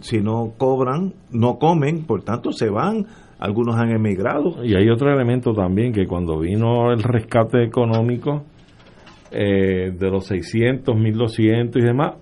si no cobran, no comen, por tanto se van, algunos han emigrado. Y hay otro elemento también que cuando vino el rescate económico eh, de los 600, 1200 y demás,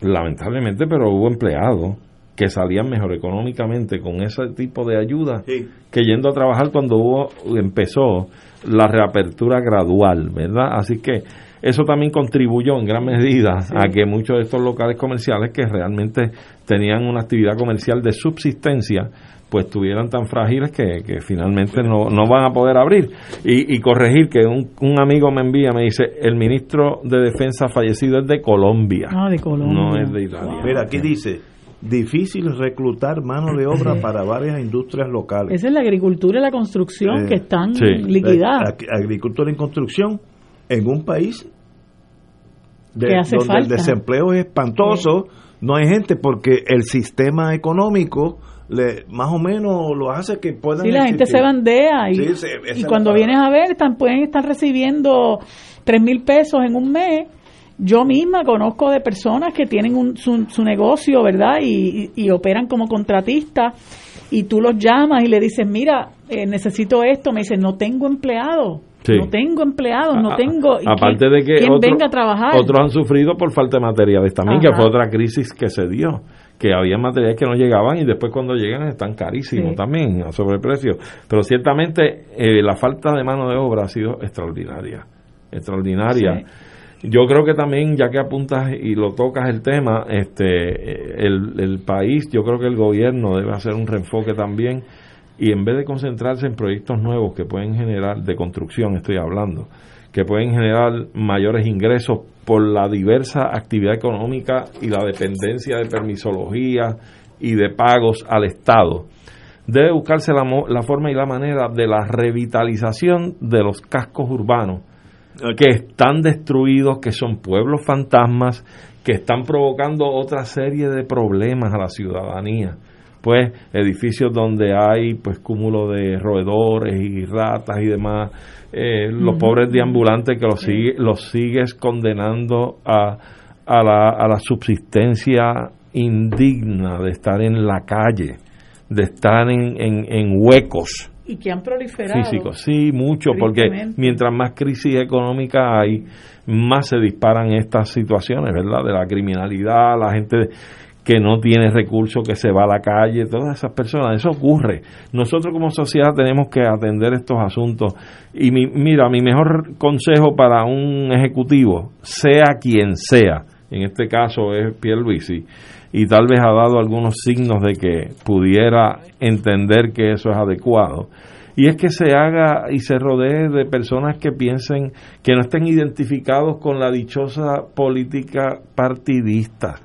lamentablemente, pero hubo empleados que salían mejor económicamente con ese tipo de ayuda sí. que yendo a trabajar cuando hubo empezó la reapertura gradual, ¿verdad? Así que eso también contribuyó en gran medida sí. a que muchos de estos locales comerciales que realmente tenían una actividad comercial de subsistencia, pues estuvieran tan frágiles que, que finalmente no, no, van a poder abrir. Y, y corregir que un, un, amigo me envía, me dice, el ministro de Defensa fallecido es de Colombia. Ah, de Colombia. No es de Italia. Wow. Mira, aquí dice, difícil reclutar mano de obra para varias industrias locales. Esa es la agricultura y la construcción eh, que están sí. liquidadas. La, la agricultura y construcción en un país de, donde falta. el desempleo es espantoso, sí. no hay gente porque el sistema económico le, más o menos lo hace que puedan sí, la gente se bandea y, sí, y cuando vienes a ver están, pueden estar recibiendo tres mil pesos en un mes yo misma conozco de personas que tienen un, su, su, negocio, ¿verdad? Y, y, y, operan como contratistas y tú los llamas y le dices, mira, eh, necesito esto, me dicen, no tengo empleado. Sí. No tengo empleados, no tengo. ¿y Aparte de que otro, venga a trabajar. otros han sufrido por falta de materiales también, Ajá. que fue otra crisis que se dio. Que había materiales que no llegaban y después cuando llegan están carísimos sí. también, a sobreprecio. Pero ciertamente eh, la falta de mano de obra ha sido extraordinaria. Extraordinaria. Sí yo creo que también, ya que apuntas y lo tocas el tema, este, el, el país, yo creo que el gobierno debe hacer un reenfoque también y en vez de concentrarse en proyectos nuevos que pueden generar, de construcción estoy hablando, que pueden generar mayores ingresos por la diversa actividad económica y la dependencia de permisología y de pagos al Estado, debe buscarse la, la forma y la manera de la revitalización de los cascos urbanos que están destruidos, que son pueblos fantasmas, que están provocando otra serie de problemas a la ciudadanía. Pues edificios donde hay pues cúmulo de roedores y ratas y demás, eh, los uh -huh. pobres deambulantes que los, sigue, los sigues condenando a, a, la, a la subsistencia indigna de estar en la calle, de estar en, en, en huecos y que han proliferado. Físicos, sí, mucho, porque mientras más crisis económica hay, más se disparan estas situaciones, ¿verdad? De la criminalidad, la gente que no tiene recursos, que se va a la calle, todas esas personas, eso ocurre. Nosotros como sociedad tenemos que atender estos asuntos. Y mi, mira, mi mejor consejo para un ejecutivo, sea quien sea, en este caso es Pierluisi, y tal vez ha dado algunos signos de que pudiera entender que eso es adecuado. Y es que se haga y se rodee de personas que piensen que no estén identificados con la dichosa política partidista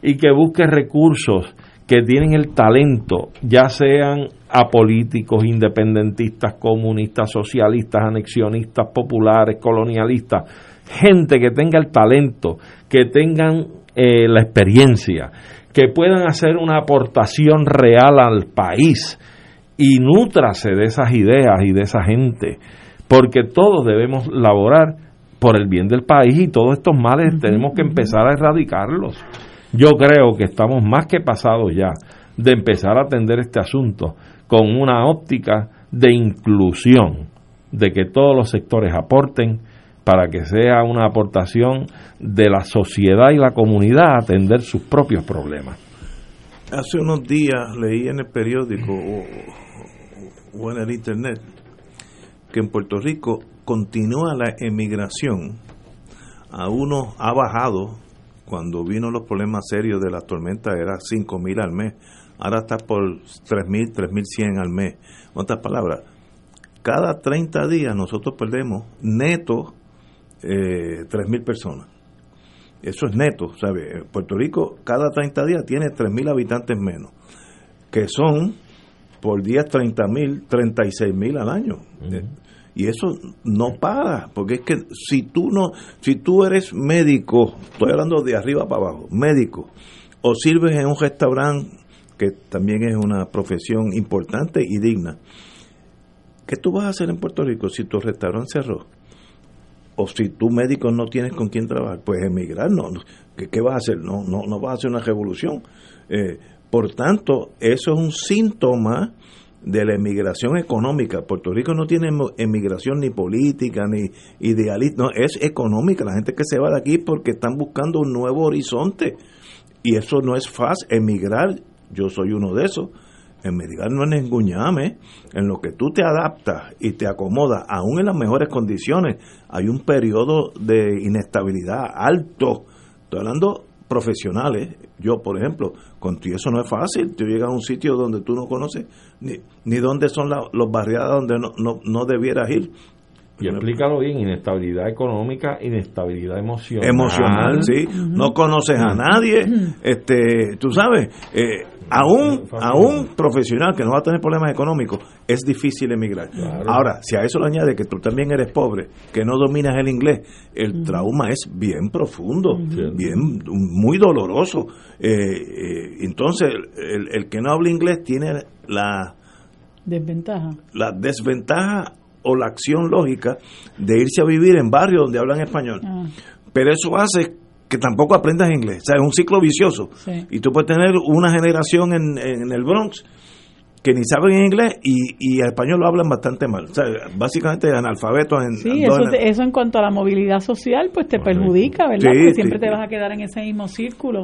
y que busque recursos que tienen el talento, ya sean apolíticos, independentistas, comunistas, socialistas, anexionistas, populares, colonialistas, gente que tenga el talento, que tengan eh, la experiencia, que puedan hacer una aportación real al país y nútrase de esas ideas y de esa gente, porque todos debemos laborar por el bien del país y todos estos males tenemos que empezar a erradicarlos. Yo creo que estamos más que pasados ya de empezar a atender este asunto con una óptica de inclusión, de que todos los sectores aporten para que sea una aportación de la sociedad y la comunidad a atender sus propios problemas. Hace unos días leí en el periódico o, en el internet que en Puerto Rico continúa la emigración. A uno ha bajado cuando vino los problemas serios de la tormenta era 5 mil al mes, ahora está por 3 mil, 3 mil 100 al mes. En otras palabras, cada 30 días nosotros perdemos neto eh, 3 mil personas. Eso es neto, ¿sabe? Puerto Rico cada 30 días tiene 3 mil habitantes menos, que son por día 30 mil, 36 mil al año. Y eso no para, porque es que si tú no, si tú eres médico, estoy hablando de arriba para abajo, médico, o sirves en un restaurante, que también es una profesión importante y digna, ¿qué tú vas a hacer en Puerto Rico si tu restaurante cerró? O si tu médico no tienes con quién trabajar, pues emigrar, no, ¿qué, qué vas a hacer? No, no, no vas a hacer una revolución. Eh, por tanto, eso es un síntoma de la emigración económica. Puerto Rico no tiene emigración ni política ni idealista, no, es económica. La gente que se va de aquí porque están buscando un nuevo horizonte. Y eso no es fácil. Emigrar, yo soy uno de esos. Emigrar no es enguñame. En lo que tú te adaptas y te acomodas, aún en las mejores condiciones, hay un periodo de inestabilidad alto. Estoy hablando profesionales. Yo, por ejemplo, contigo eso no es fácil. Tú llegas a un sitio donde tú no conoces ni, ni dónde son la, los barriadas donde no, no, no debieras ir. Y explícalo bien, inestabilidad económica, inestabilidad emocional. Emocional, sí. No conoces a nadie. este Tú sabes, eh, a, un, a un profesional que no va a tener problemas económicos, es difícil emigrar. Ahora, si a eso le añade que tú también eres pobre, que no dominas el inglés, el trauma es bien profundo, bien muy doloroso. Eh, eh, entonces, el, el que no habla inglés tiene la Desventaja. la desventaja o la acción lógica de irse a vivir en barrios donde hablan español. Ah. Pero eso hace que tampoco aprendas inglés. O sea, es un ciclo vicioso. Sí. Y tú puedes tener una generación en, en el Bronx que ni saben inglés y, y el español lo hablan bastante mal. O sea, básicamente analfabetos en... Sí, eso, te- eso en cuanto a la movilidad social, pues te perjudica, ¿verdad? Sí, Porque sí. siempre te vas a quedar en ese mismo círculo.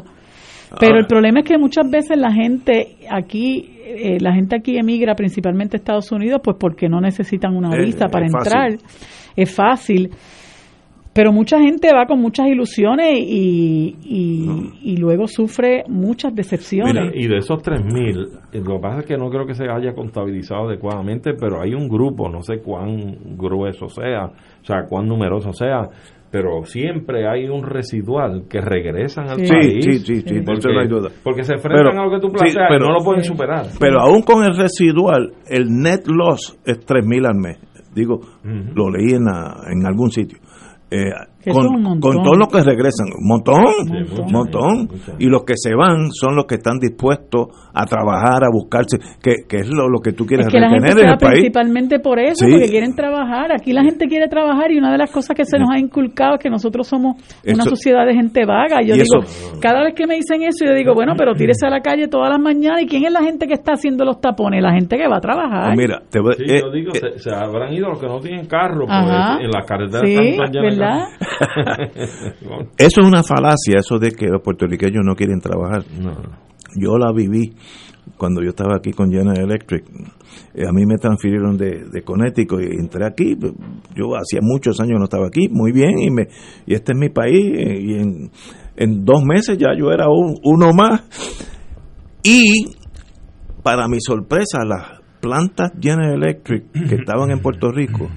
Pero el problema es que muchas veces la gente aquí, eh, la gente aquí emigra principalmente a Estados Unidos, pues porque no necesitan una Es- visa para es fácil. entrar. Es fácil. Pero mucha gente va con muchas ilusiones y, y, y luego sufre muchas decepciones. Mira, y de esos 3.000, eh, lo que pasa es que no creo que se haya contabilizado adecuadamente, pero hay un grupo, no sé cuán grueso sea, o sea, cuán numeroso sea, pero siempre hay un residual que regresan al Sí, país. sí, sí, sí, porque, eso no hay duda. porque se enfrentan Pero- a lo que tú sí, planteas pero- y no lo pueden superar. Pero aún con el residual, el net loss es 3.000 al mes. Digo, lo leí en, la- en algún sitio. Eh, con, montón. con todos los que regresan, un montón, un montón. Y los que se van son los que están dispuestos a trabajar, a buscarse, que, que es lo, lo que tú quieres Es que la gente retener en va el país. principalmente por eso, Sí. porque quieren trabajar. Aquí la gente quiere trabajar y una de las cosas que se nos ha inculcado es que nosotros somos una Eso- sociedad de gente vaga. Yo Y digo, eso- cada vez que me dicen eso, yo digo, bueno, pero tírese a la calle todas las mañanas. ¿Y quién es la gente que está haciendo los tapones? La gente que va a trabajar. Pues mira, te voy- Sí, eh, yo digo, eh, se, se habrán ido los que no tienen carro, Ajá. pues, en las carreteras Sí, ¿verdad? [laughs] [laughs] Eso es una falacia, eso de que los puertorriqueños no quieren trabajar. Yo la viví cuando yo estaba aquí con General Electric. Eh, a mí me transfirieron de, de Connecticut y entré aquí. Yo hacía muchos años no estaba aquí, muy bien, y, me, y este es mi país. eh, Y en, dos meses ya yo era un- uno más. Y para mi sorpresa, las plantas General Electric que estaban en Puerto Rico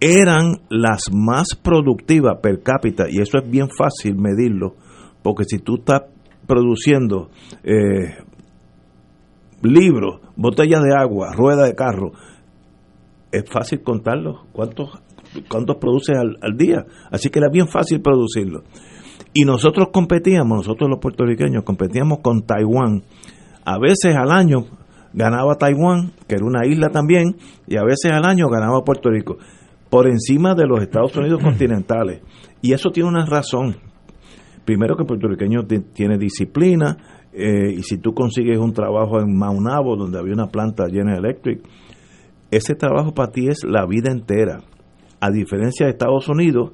eran las más productivas per cápita, y eso es bien fácil medirlo, porque si tú estás produciendo eh, libros, botellas de agua, ruedas de carro, es fácil contarlos, cuántos, cuántos produces al, al día. Así que era bien fácil producirlo. Y nosotros competíamos, nosotros los puertorriqueños, competíamos con Taiwán. A veces al año ganaba Taiwán, que era una isla también, y a veces al año ganaba Puerto Rico, por encima de los Estados Unidos [clears throat] continentales. Y eso tiene una razón. Primero que el puertorriqueño ti- tiene disciplina, eh, y si tú consigues un trabajo en Maunabo, donde había una planta General Electric, ese trabajo para ti es la vida entera. A diferencia de Estados Unidos,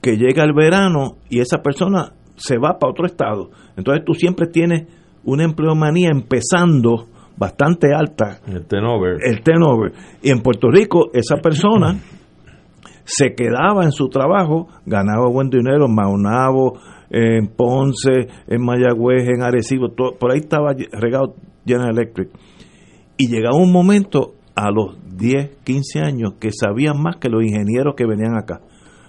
que llega el verano y esa persona se va para otro estado. Entonces tú siempre tienes una empleomanía empezando bastante alta. El turnover. El turnover. Y en Puerto Rico esa persona [laughs] se quedaba en su trabajo, ganaba buen dinero Maunabo, en Ponce, en Mayagüez, en Arecibo, todo- por ahí estaba regado General Electric. Y llegaba un momento a los 10, 15 años que sabían más que los ingenieros que venían acá,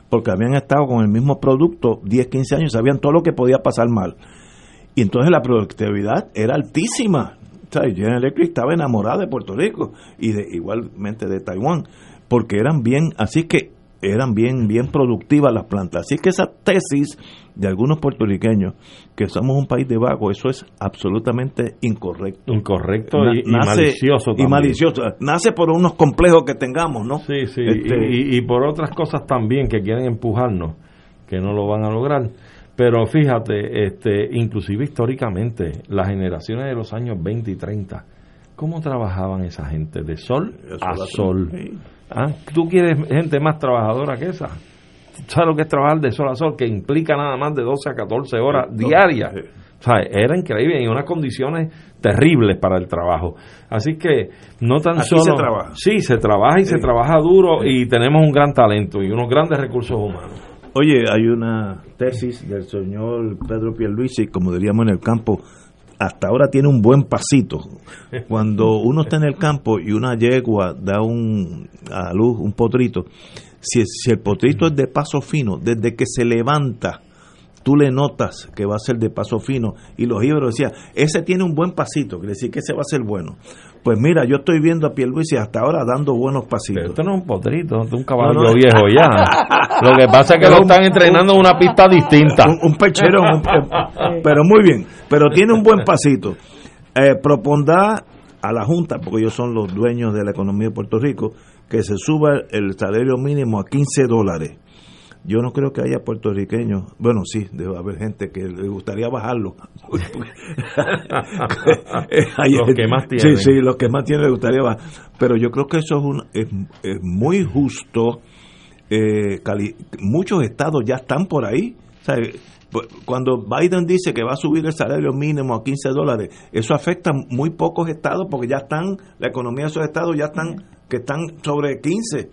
porque habían estado con el mismo producto 10, 15 años, sabían todo lo que podía pasar mal. Y entonces la productividad era altísima. O General Electric estaba enamorada de Puerto Rico y de, igualmente de Taiwán, porque eran bien, así que eran bien, bien productivas las plantas. Así que esa tesis de algunos puertorriqueños, que somos un país de vagos, eso es absolutamente incorrecto. Incorrecto Na- y, y malicioso Y también. malicioso. Nace por unos complejos que tengamos, ¿no? Sí, sí, Este- y, y por otras cosas también que quieren empujarnos, que no lo van a lograr. Pero fíjate, este, inclusive históricamente, las generaciones de los años 20 y 30, ¿cómo trabajaban esa gente? De sol a sol. ¿Ah? ¿Tú quieres gente más trabajadora que esa? ¿Sabes lo que es trabajar de sol a sol? Que implica nada más de 12 a 14 horas diarias. O sea, era increíble y unas condiciones terribles para el trabajo. Así que no tan Aquí solo. se trabaja. Sí, se trabaja y se trabaja duro y tenemos un gran talento y unos grandes recursos humanos. Oye, hay una tesis del señor Pedro Pierluisi, como diríamos en el campo, hasta ahora tiene un buen pasito. Cuando uno está en el campo y una yegua da un, a luz un potrito, si, si el potrito es de paso fino, desde que se levanta, tú le notas que va a ser de paso fino. Y los íberos decían, ese tiene un buen pasito, quiere decir que ese va a ser bueno. Pues mira, yo estoy viendo a Pierluisi hasta ahora dando buenos pasitos. Pero esto no es un potrito, esto es un caballo No, no. viejo ya. [laughs] Lo que pasa es que lo están entrenando en una pista distinta. Un, un pecherón, un- eh, pero muy bien, pero tiene un buen pasito. Eh, propondrá a la Junta, porque ellos son los dueños de la economía de Puerto Rico, que se suba el salario mínimo a 15 dólares. Yo no creo que haya puertorriqueños, bueno, sí, debe haber gente que le gustaría bajarlo. [laughs] Los que más Sí, tienen. sí, los que más tienen le gustaría bajar. Pero yo creo que eso es, un, es, es muy justo. Eh, cali- muchos estados ya están por ahí. O sea, pu- cuando Biden dice que va a subir el salario mínimo a 15 dólares, eso afecta muy pocos estados porque ya están, la economía de esos estados ya están, que están sobre 15.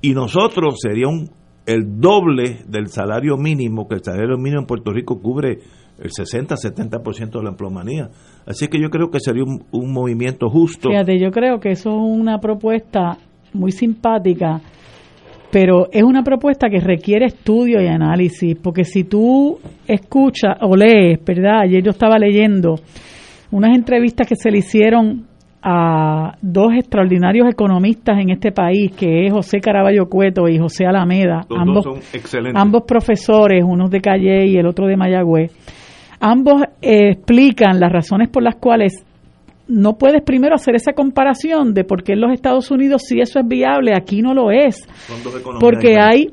Y nosotros sería un, el doble del salario mínimo, que el salario mínimo en Puerto Rico cubre el 60-70% de la empleomanía. Así que yo creo que sería un, un movimiento justo. Fíjate, yo creo que eso es una propuesta muy simpática, pero es una propuesta que requiere estudio y análisis, porque si tú escuchas o lees, ¿verdad? Ayer yo estaba leyendo unas entrevistas que se le hicieron a dos extraordinarios economistas en este país, que es José Caraballo Cueto y José Alameda, Los ambos, son excelentes. ambos profesores, uno de Calle y el otro de Mayagüez. Ambos eh, explican las razones por las cuales no puedes primero hacer esa comparación de por qué en los Estados Unidos sí eso es viable, aquí no lo es. Porque hay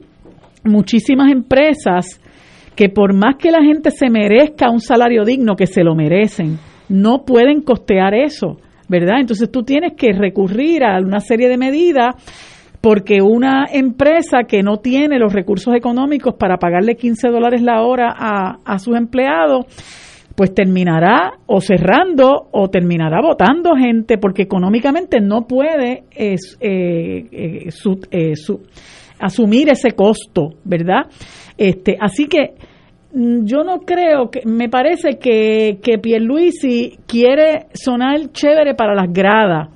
muchísimas empresas que por más que la gente se merezca un salario digno, que se lo merecen, no pueden costear eso, ¿verdad? Entonces tú tienes que recurrir a una serie de medidas porque una empresa que no tiene los recursos económicos para pagarle 15 dólares la hora a, a sus empleados, pues terminará o cerrando o terminará votando gente porque económicamente no puede eh, eh, eh, su- asumir ese costo, ¿verdad? Este, así que yo no creo que, me parece que, que Pierluisi quiere sonar chévere para las gradas.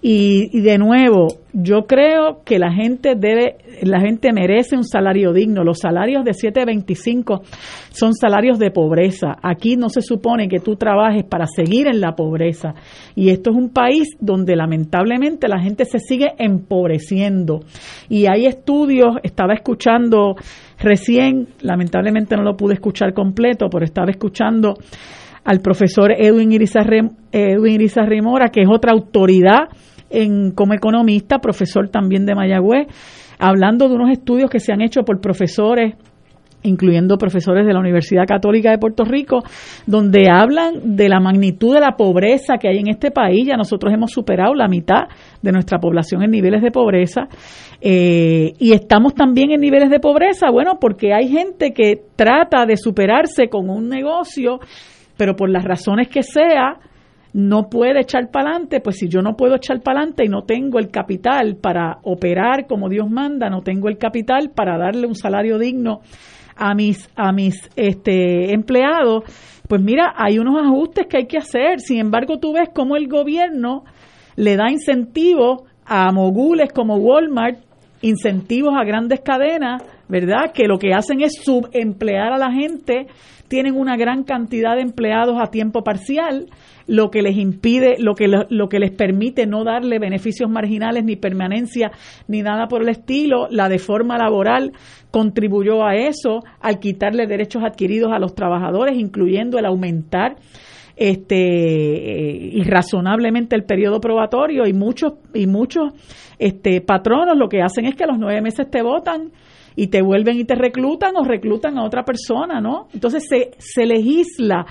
Y, y de nuevo, yo creo que la gente debe, la gente merece un salario digno. Los salarios de 7.25 son salarios de pobreza. Aquí no se supone que tú trabajes para seguir en la pobreza. Y esto es un país donde lamentablemente la gente se sigue empobreciendo. Y hay estudios, estaba escuchando recién, lamentablemente no lo pude escuchar completo, pero estaba escuchando al profesor Edwin Irizarry, Mora, que es otra autoridad en, como economista, profesor también de Mayagüez, hablando de unos estudios que se han hecho por profesores incluyendo profesores de la Universidad Católica de Puerto Rico, donde hablan de la magnitud de la pobreza que hay en este país. Ya nosotros hemos superado la mitad de nuestra población en niveles de pobreza. Eh, y estamos también en niveles de pobreza, bueno, porque hay gente que trata de superarse con un negocio pero por las razones que sea, no puede echar para adelante, pues si yo no puedo echar para adelante y no tengo el capital para operar como Dios manda, no tengo el capital para darle un salario digno a mis a mis este empleados, pues mira, hay unos ajustes que hay que hacer. Sin embargo, tú ves cómo el gobierno le da incentivos a mogules como Walmart, incentivos a grandes cadenas, ¿verdad? Que lo que hacen es subemplear a la gente tienen una gran cantidad de empleados a tiempo parcial, lo que les impide, lo que, lo, que les permite no darle beneficios marginales ni permanencia ni nada por el estilo. La deforma laboral contribuyó a eso, al quitarle derechos adquiridos a los trabajadores, incluyendo el aumentar este eh, irrazonablemente el periodo probatorio y muchos y muchos este patronos lo que hacen es que a los nueve meses te votan y te vuelven y te reclutan o reclutan a otra persona, ¿no? Entonces se, se legisla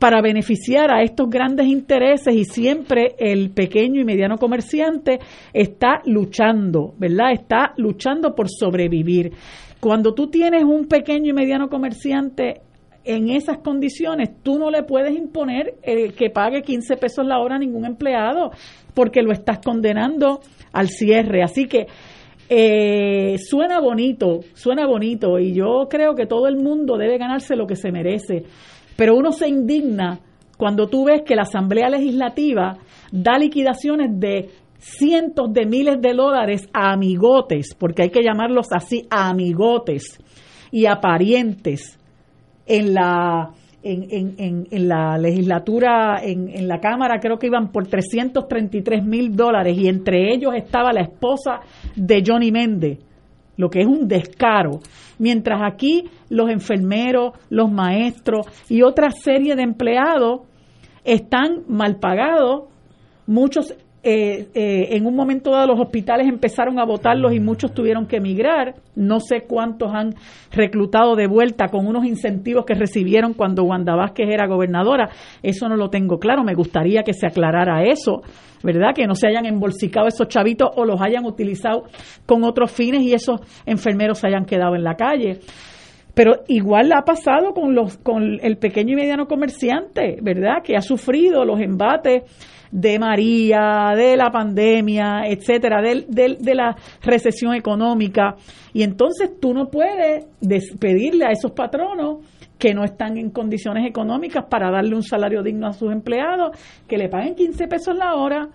para beneficiar a estos grandes intereses y siempre el pequeño y mediano comerciante está luchando, ¿verdad? Está luchando por sobrevivir. Cuando tú tienes un pequeño y mediano comerciante en esas condiciones, tú no le puedes imponer el que pague 15 pesos la hora a ningún empleado porque lo estás condenando al cierre. Así que eh, suena bonito, suena bonito y yo creo que todo el mundo debe ganarse lo que se merece, pero uno se indigna cuando tú ves que la Asamblea Legislativa da liquidaciones de cientos de miles de dólares a amigotes, porque hay que llamarlos así, a amigotes y a parientes en la en, en, en, la legislatura, en, en, la Cámara, creo que iban por 333 mil dólares y entre ellos estaba la esposa de Johnny Méndez, lo que es un descaro. Mientras aquí los enfermeros, los maestros y otra serie de empleados están mal pagados, muchos eh, eh, en un momento dado los hospitales empezaron a votarlos y muchos tuvieron que emigrar. No sé cuántos han reclutado de vuelta con unos incentivos que recibieron cuando Wanda Vázquez era gobernadora. Eso no lo tengo claro. Me gustaría que se aclarara eso, ¿verdad? Que no se hayan embolsicado esos chavitos o los hayan utilizado con otros fines y esos enfermeros se hayan quedado en la calle. Pero igual ha pasado con los con el pequeño y mediano comerciante, ¿verdad? Que ha sufrido los embates de María, de la pandemia, etcétera, de, de, la recesión económica. Y entonces tú no puedes despedirle a esos patronos que no están en condiciones económicas para darle un salario digno a sus empleados, que le paguen 15 pesos la hora.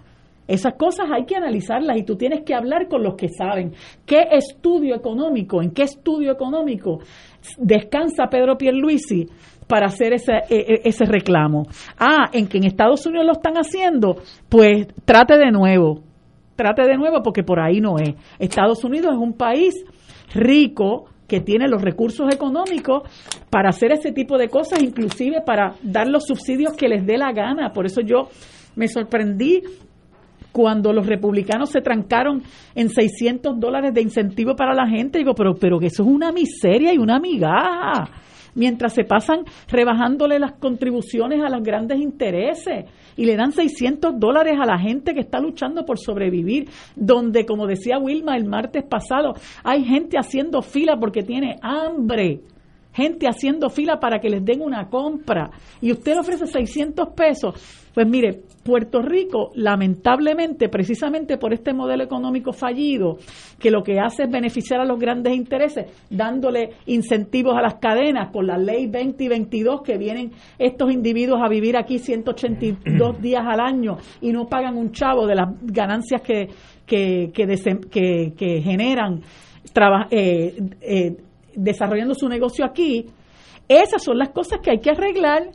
Esas cosas hay que analizarlas y tú tienes que hablar con los que saben. ¿Qué estudio económico, en qué estudio económico descansa Pedro Pierluisi para hacer ese, e, e, ese reclamo. Ah, en que en Estados Unidos lo están haciendo, pues trate de nuevo, trate de nuevo porque por ahí no es. Estados Unidos es un país rico que tiene los recursos económicos para hacer ese tipo de cosas, inclusive para dar los subsidios que les dé la gana. Por eso yo me sorprendí cuando los republicanos se trancaron en 600 dólares de incentivo para la gente. Digo, pero, pero que eso es una miseria y una migaja mientras se pasan rebajándole las contribuciones a los grandes intereses y le dan 600 dólares a la gente que está luchando por sobrevivir, donde, como decía Wilma el martes pasado, hay gente haciendo fila porque tiene hambre gente haciendo fila para que les den una compra y usted le ofrece 600 pesos. Pues mire, Puerto Rico, lamentablemente, precisamente por este modelo económico fallido, que lo que hace es beneficiar a los grandes intereses, dándole incentivos a las cadenas con la ley 20 y 22, que vienen estos individuos a vivir aquí 182 [clears throat] días al año y no pagan un chavo de las ganancias que, que, que, que, generan eh, eh, desarrollando su negocio aquí. Esas son las cosas que hay que arreglar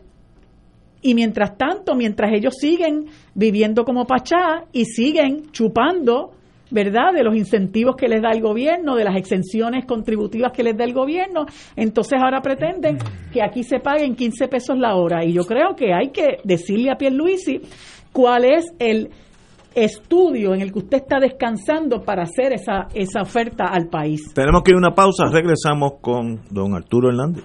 y mientras tanto, mientras ellos siguen viviendo como pachá y siguen chupando, ¿verdad?, de los incentivos que les da el gobierno, de las exenciones contributivas que les da el gobierno, entonces ahora pretenden que aquí se paguen 15 pesos la hora. Y yo creo que hay que decirle a Pierluisi cuál es el estudio en el que usted está descansando para hacer esa, esa oferta al país. Tenemos que ir a una pausa, regresamos con don Arturo Hernández.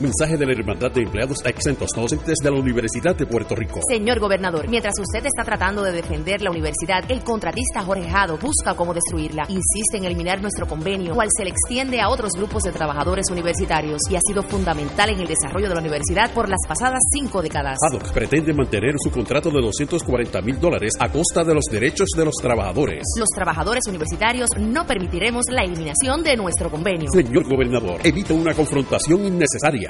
Mensaje de la Hermandad de Empleados Exentos Docentes de la Universidad de Puerto Rico. Señor gobernador, mientras usted está tratando de defender la universidad, el contratista Jorge Jado busca cómo destruirla. Insiste en eliminar nuestro convenio, cual se le extiende a otros grupos de trabajadores universitarios y ha sido fundamental en el desarrollo de la universidad por las pasadas cinco décadas. Haddock pretende mantener su contrato de 240 mil dólares a costa de los derechos de los trabajadores. Los trabajadores universitarios no permitiremos la eliminación de nuestro convenio. Señor gobernador, evita una confrontación innecesaria.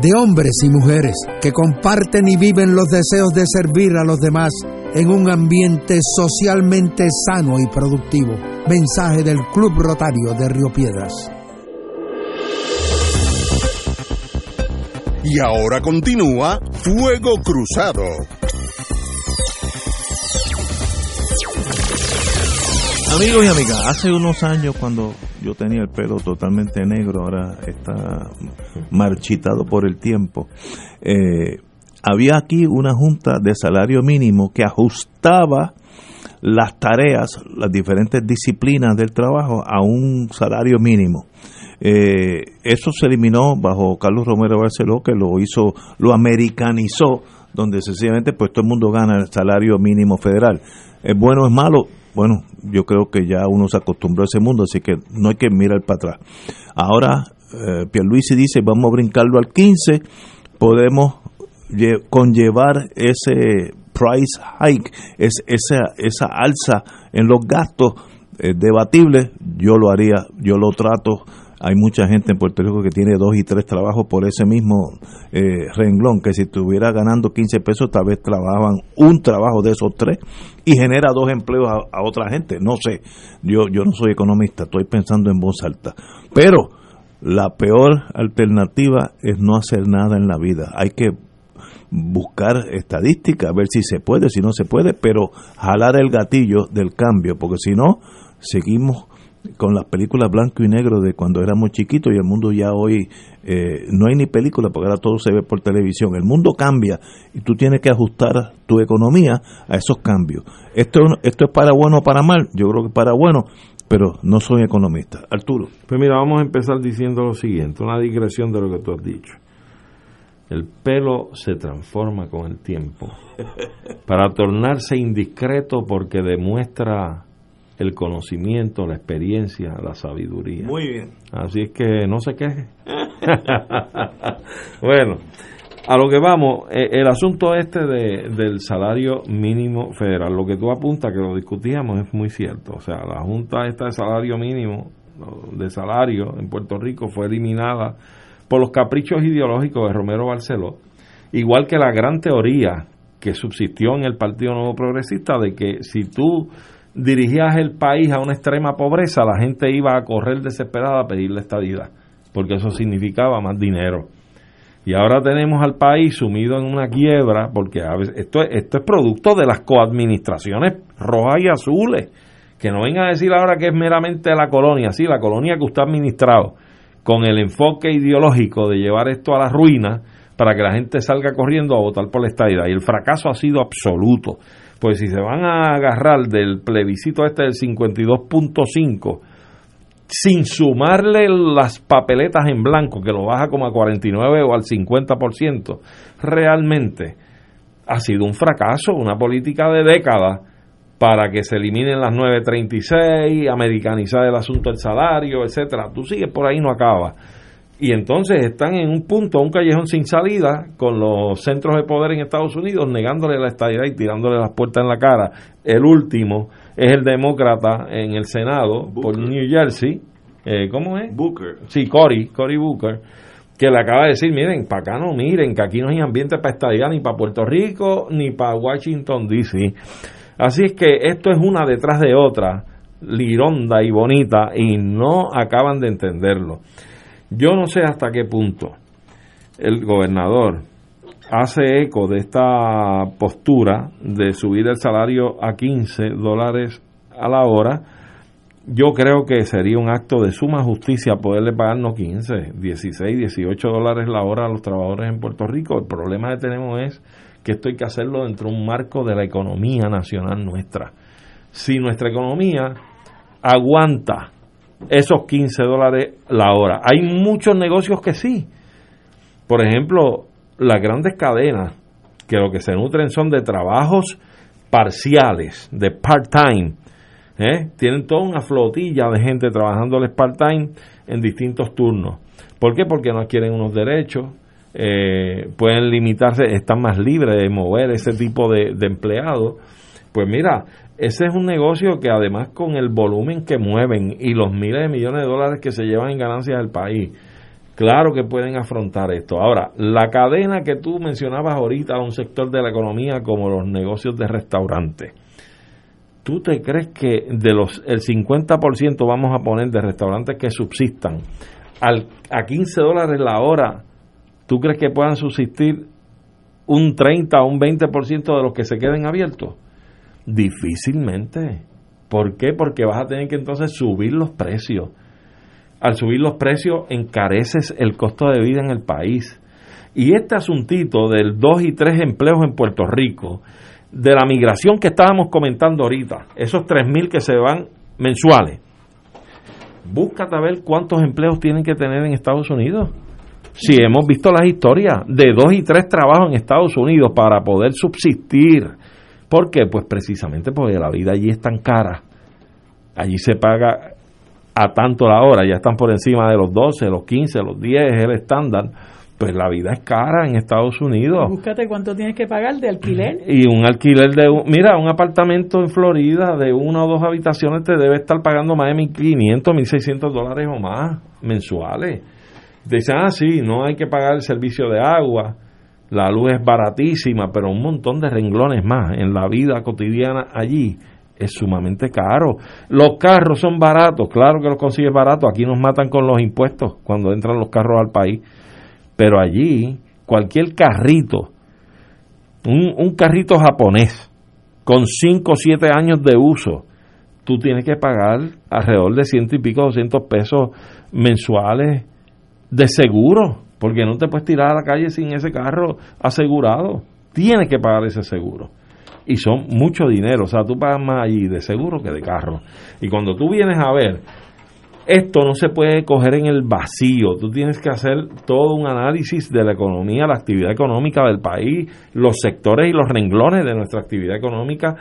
de hombres y mujeres, que comparten y viven los deseos de servir a los demás en un ambiente socialmente sano y productivo. Mensaje del Club Rotario de Río Piedras. Y ahora continúa Fuego Cruzado. Amigos y amigas, hace unos años cuando yo tenía el pelo totalmente negro, ahora está marchitado por el tiempo, eh, había aquí una junta de salario mínimo que ajustaba las tareas, las diferentes disciplinas del trabajo a un salario mínimo. Eh, eso se eliminó bajo Carlos Romero Barceló, que lo hizo, lo americanizó, donde sencillamente pues todo el mundo gana el salario mínimo federal. ¿Es bueno o es malo? Bueno, yo creo que ya uno se acostumbró a ese mundo, así que no hay que mirar para atrás. Ahora, eh, Pierluisi dice, vamos a brincarlo al 15, podemos lle- conllevar ese price hike, es, esa, esa alza en los gastos eh, debatibles, yo lo haría, yo lo trato. Hay mucha gente en Puerto Rico que tiene dos y tres trabajos por ese mismo eh, renglón, que si estuviera ganando 15 pesos, tal vez trabajaban un trabajo de esos tres y genera dos empleos a, otra gente. No sé, yo, yo no soy economista, estoy pensando en voz alta. Pero la peor alternativa es no hacer nada en la vida. Hay que buscar estadísticas, ver si se puede, si no se puede, pero jalar el gatillo del cambio, porque si no, seguimos con las películas blanco y negro de cuando éramos chiquitos y el mundo ya hoy eh, no hay ni película porque ahora todo se ve por televisión. El mundo cambia y tú tienes que ajustar tu economía a esos cambios. Esto, esto es para bueno o para mal, yo creo que para bueno, pero no soy economista. Arturo. Pues mira, vamos a empezar diciendo lo siguiente, una digresión de lo que tú has dicho. El pelo se transforma con el tiempo [laughs] para tornarse indiscreto porque demuestra el conocimiento, la experiencia, la sabiduría. Muy bien. Así es que no se queje. [laughs] bueno, a lo que vamos, eh, el asunto este de, del salario mínimo federal, lo que tú apuntas, que lo discutíamos, es muy cierto. O sea, la Junta esta de salario mínimo, de salario en Puerto Rico, fue eliminada por los caprichos ideológicos de Romero Barceló, igual que la gran teoría que subsistió en el Partido Nuevo Progresista de que si tú dirigías el país a una extrema pobreza, la gente iba a correr desesperada a pedirle estadidad, porque eso significaba más dinero. Y ahora tenemos al país sumido en una quiebra, porque a veces, esto, es, esto es producto de las coadministraciones rojas y azules. Que no vengan a decir ahora que es meramente la colonia, sí, la colonia que usted ha administrado, con el enfoque ideológico de llevar esto a la ruina para que la gente salga corriendo a votar por la estadidad. Y el fracaso ha sido absoluto. Pues si se van a agarrar del plebiscito este del 52.5, sin sumarle las papeletas en blanco, que lo baja como a 49 o al 50%, realmente ha sido un fracaso, una política de décadas para que se eliminen las 936, americanizar el asunto del salario, etcétera. Tú sigues por ahí no acaba. Y entonces están en un punto, un callejón sin salida, con los centros de poder en Estados Unidos negándole la estadidad y tirándole las puertas en la cara. El último es el demócrata en el Senado por New Jersey. Eh, ¿Cómo es? Booker. Sí, Cory, Cory Booker, que le acaba de decir, miren, para acá no miren, que aquí no hay ambiente para estadidad ni para Puerto Rico ni para Washington, D.C. Así es que esto es una detrás de otra, lironda y bonita, y no acaban de entenderlo. Yo no sé hasta qué punto el gobernador hace eco de esta postura de subir el salario a 15 dólares a la hora. Yo creo que sería un acto de suma justicia poderle pagar no 15, 16, 18 dólares la hora a los trabajadores en Puerto Rico. El problema que tenemos es que esto hay que hacerlo dentro de un marco de la economía nacional nuestra. Si nuestra economía aguanta esos 15 dólares la hora. Hay muchos negocios que sí. Por ejemplo, las grandes cadenas que lo que se nutren son de trabajos parciales, de part-time. ¿eh? Tienen toda una flotilla de gente trabajándoles part-time en distintos turnos. ¿Por qué? Porque no adquieren unos derechos, eh, pueden limitarse, están más libres de mover ese tipo de, de empleados. Pues mira, ese es un negocio que además con el volumen que mueven y los miles de millones de dólares que se llevan en ganancias del país, claro que pueden afrontar esto. Ahora, la cadena que tú mencionabas ahorita a un sector de la economía como los negocios de restaurantes. ¿Tú te crees que de los el 50% vamos a poner de restaurantes que subsistan al, a 15 dólares la hora? ¿Tú crees que puedan subsistir un 30 o un 20% de los que se queden abiertos? Difícilmente. ¿Por qué? Porque vas a tener que entonces subir los precios. Al subir los precios encareces el costo de vida en el país. Y este asuntito del 2 y 3 empleos en Puerto Rico, de la migración que estábamos comentando ahorita, esos 3.000 que se van mensuales, búscate a ver cuántos empleos tienen que tener en Estados Unidos. Si hemos visto las historias de dos y tres trabajos en Estados Unidos para poder subsistir. ¿Por qué? Pues precisamente porque la vida allí es tan cara. Allí se paga a tanto la hora, ya están por encima de los 12, los 15, los 10, es el estándar. Pues la vida es cara en Estados Unidos. Búscate cuánto tienes que pagar de alquiler. [clears throat] Y un alquiler de, un, mira, un apartamento en Florida de una o dos habitaciones te debe estar pagando más de 1.500, 1.600 dólares o más mensuales. Dicen, ah, sí, no hay que pagar el servicio de agua, la luz es baratísima, pero un montón de renglones más en la vida cotidiana allí es sumamente caro. Los carros son baratos, claro que los consigues baratos. Aquí nos matan con los impuestos cuando entran los carros al país. Pero allí, cualquier carrito, un, un carrito japonés, con 5 o 7 años de uso, tú tienes que pagar alrededor de ciento y pico, 200 pesos mensuales de seguro, porque no te puedes tirar a la calle sin ese carro asegurado. Tienes que pagar ese seguro. Y son mucho dinero, o sea, tú pagas más allí de seguro que de carro. Y cuando tú vienes a ver, esto no se puede coger en el vacío, tú tienes que hacer todo un análisis de la economía, la actividad económica del país, los sectores y los renglones de nuestra actividad económica,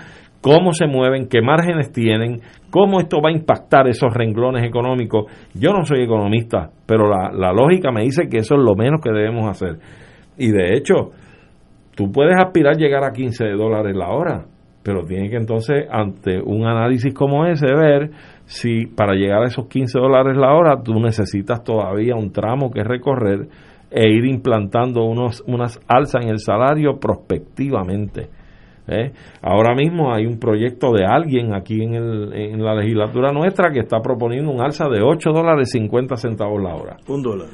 cómo se mueven, qué márgenes tienen, cómo esto va a impactar esos renglones económicos. Yo no soy economista, pero la, la lógica me dice que eso es lo menos que debemos hacer. Y de hecho, tú puedes aspirar a llegar a 15 dólares la hora, pero tienes que entonces, ante un análisis como ese, ver si para llegar a esos 15 dólares la hora tú necesitas todavía un tramo que recorrer e ir implantando unos, unas alzas en el salario prospectivamente. ¿Eh? Ahora mismo hay un proyecto de alguien aquí en, el, en la legislatura nuestra que está proponiendo un alza de 8 dólares 50 centavos la hora. Un dólar.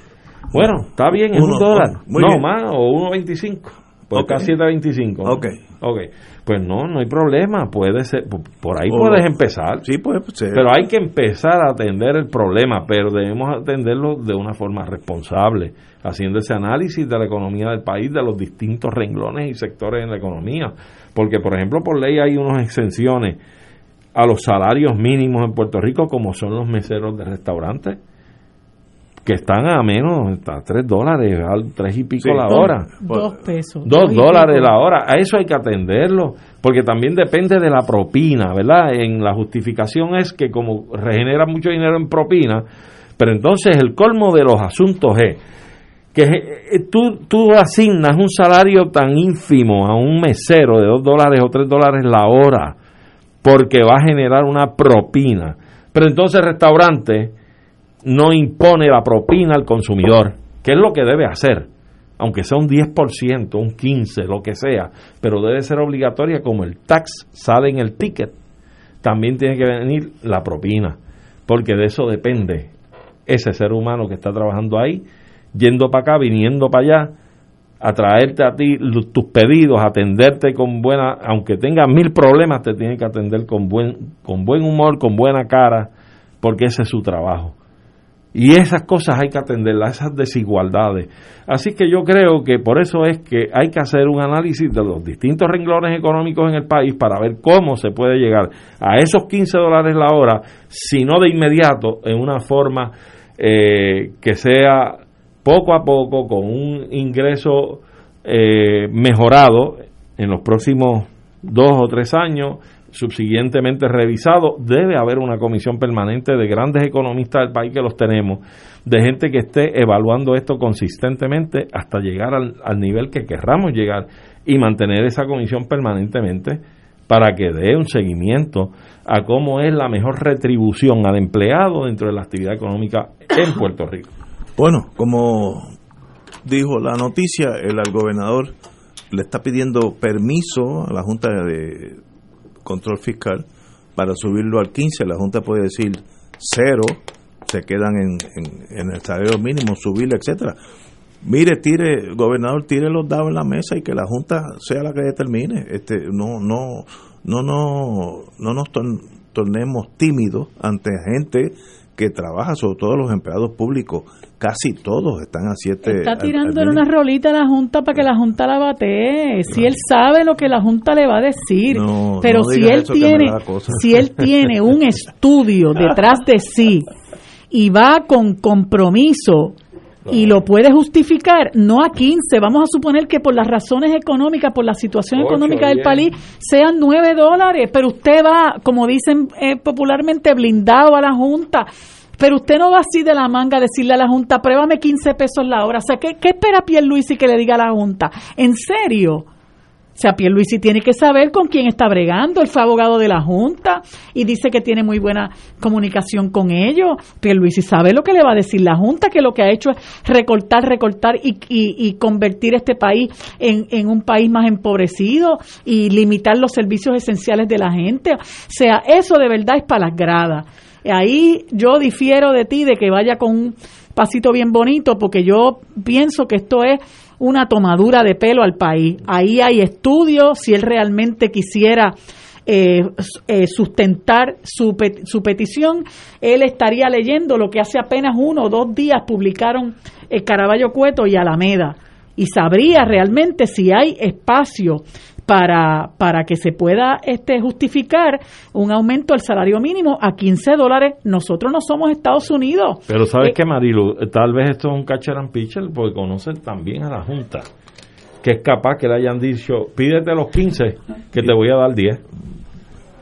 Bueno, está bien, es Uno, un dólar. no bien. más, o 1.25. Por Ok. acá 7.25. ¿no? Ok. Ok. Pues no, no hay problema. Puede ser, por- ahí O puedes empezar. Sí, puede ser. Pero hay que empezar a atender el problema, pero debemos atenderlo de una forma responsable, haciendo ese análisis de la economía del país, de los distintos renglones y sectores en la economía. Porque, por ejemplo, por ley hay unas exenciones a los salarios mínimos en Puerto Rico, como son los meseros de restaurantes, que están a menos, a tres dólares, a tres y pico Sí. la hora. Dos pesos. Dos y dólares pico. la hora. A eso hay que atenderlo, porque también depende de la propina, ¿verdad? En la justificación es que como regenera mucho dinero en propina, pero entonces el colmo de los asuntos es que eh, tú, tú asignas un salario tan ínfimo a un mesero de dos dólares o tres dólares la hora, porque va a generar una propina. Pero entonces el restaurante no impone la propina al consumidor, que es lo que debe hacer, aunque sea un 10%, un 15%, lo que sea, pero debe ser obligatoria como el tax sale en el ticket, también tiene que venir la propina, porque de eso depende ese ser humano que está trabajando ahí, yendo para acá, viniendo para allá, a traerte a ti tus pedidos, atenderte con buena, aunque tenga mil problemas, te tiene que atender con buen, con buen humor, con buena cara, porque ese es su trabajo. Y esas cosas hay que atenderlas, esas desigualdades. Así que yo creo que por eso es que hay que hacer un análisis de los distintos renglones económicos en el país para ver cómo se puede llegar a esos 15 dólares la hora, si no de inmediato, en una forma eh, que sea poco a poco, con un ingreso eh, mejorado en los próximos dos o tres años, subsiguientemente revisado, debe haber una comisión permanente de grandes economistas del país que los tenemos, de gente que esté evaluando esto consistentemente hasta llegar al, al nivel que querramos llegar y mantener esa comisión permanentemente para que dé un seguimiento a cómo es la mejor retribución al empleado dentro de la actividad económica en Puerto Rico. Bueno, como dijo la noticia, el al gobernador le está pidiendo permiso a la Junta de Control Fiscal para subirlo al 15. La Junta puede decir cero, se quedan en, en, el salario mínimo, subirle, etcétera. Mire, tire, gobernador, tire los dados en la mesa y que la Junta sea la que determine. Este, no, no, no, no, no nos tor- tornemos tímidos ante gente que trabaja, sobre todo los empleados públicos. Casi todos están a siete. Está al- al tirándole mínimo. una rolita a la Junta para que la Junta la batee. Si él sabe lo que la Junta le va a decir. No, pero no si él tiene, si él [laughs] tiene un estudio detrás de sí y va con compromiso y lo puede justificar, no a 15, vamos a suponer que por las razones económicas, por la situación Ocho, económica del país, sean 9 dólares, pero usted va, como dicen eh, popularmente, blindado a la Junta. Pero usted no va así de la manga a decirle a la Junta, pruébame 15 pesos la hora. O sea, ¿qué, qué espera Pierluisi que le diga a la Junta? ¿En serio? O sea, Pierluisi tiene que saber con quién está bregando. Él fue abogado de la Junta y dice que tiene muy buena comunicación con ellos. Pierluisi sabe lo que le va a decir la Junta, que lo que ha hecho es recortar, recortar y, y, convertir este país en, en un país más empobrecido y limitar los servicios esenciales de la gente. O sea, eso de verdad es para las gradas. Ahí yo difiero de ti de que vaya con un pasito bien bonito porque yo pienso que esto es una tomadura de pelo al país. Ahí hay estudios, si él realmente quisiera eh, eh, sustentar su, petición, él estaría leyendo lo que hace apenas uno o dos días publicaron el Caraballo Cueto y Alameda y sabría realmente si hay espacio para, para que se pueda este, justificar un aumento del salario mínimo a 15 dólares. Nosotros no somos Estados Unidos. Pero ¿sabes Eh, qué, Marilu? Tal vez esto es un catcher and pitcher porque conocen también a la Junta, que es capaz que le hayan dicho, pídete los 15, que te voy a dar 10.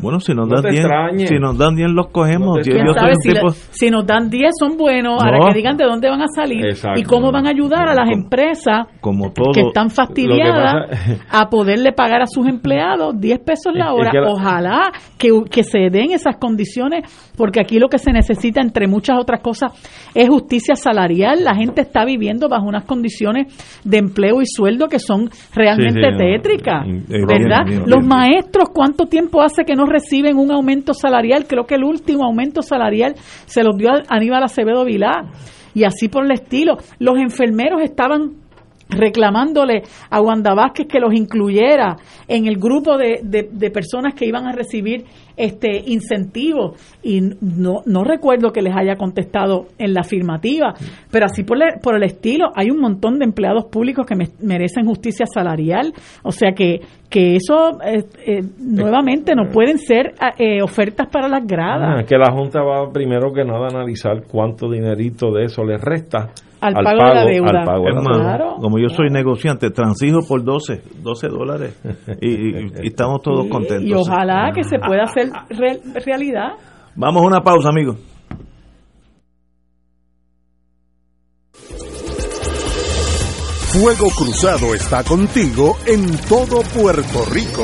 Bueno, si nos No dan te 10, extrañes. si nos dan 10 los cogemos. No Yo- yo ¿Quién soy sabe un si, si nos dan 10 son buenos, No. ahora que digan de dónde van a salir Exacto. y cómo van a ayudar a las empresas como todo que están fastidiadas Lo que pasa- a poderle pagar a sus empleados 10 pesos la es hora. que la- Ojalá que, que se den esas condiciones, porque aquí lo que se necesita, entre muchas otras cosas, es justicia salarial. La gente está viviendo bajo unas condiciones de empleo y sueldo que son realmente Sí, sí, no, tétricas, ¿verdad? bien, bien, Los bien. maestros, ¿cuánto tiempo hace que no reciben un aumento salarial? Creo que el último aumento salarial se los dio a Aníbal Acevedo Vilá y así por el estilo. Los enfermeros estaban reclamándole a Wanda Vázquez que los incluyera en el grupo de, de- personas que iban a recibir este incentivos y no, no recuerdo que les haya contestado en la afirmativa, pero así por, el- por el estilo hay un montón de empleados públicos que me- merecen justicia salarial, o sea que, que eso eh, eh, nuevamente no pueden ser eh, ofertas para las gradas. Ah, que la Junta va primero que nada a analizar cuánto dinerito de eso le resta Al pago de la deuda. al pago de la Hermano, deuda. Claro. como yo soy negociante, transijo por 12, 12 dólares y, y- y estamos todos contentos. Y ojalá que se pueda hacer re- realidad. Vamos a una pausa, amigos. Fuego Cruzado está contigo en todo Puerto Rico.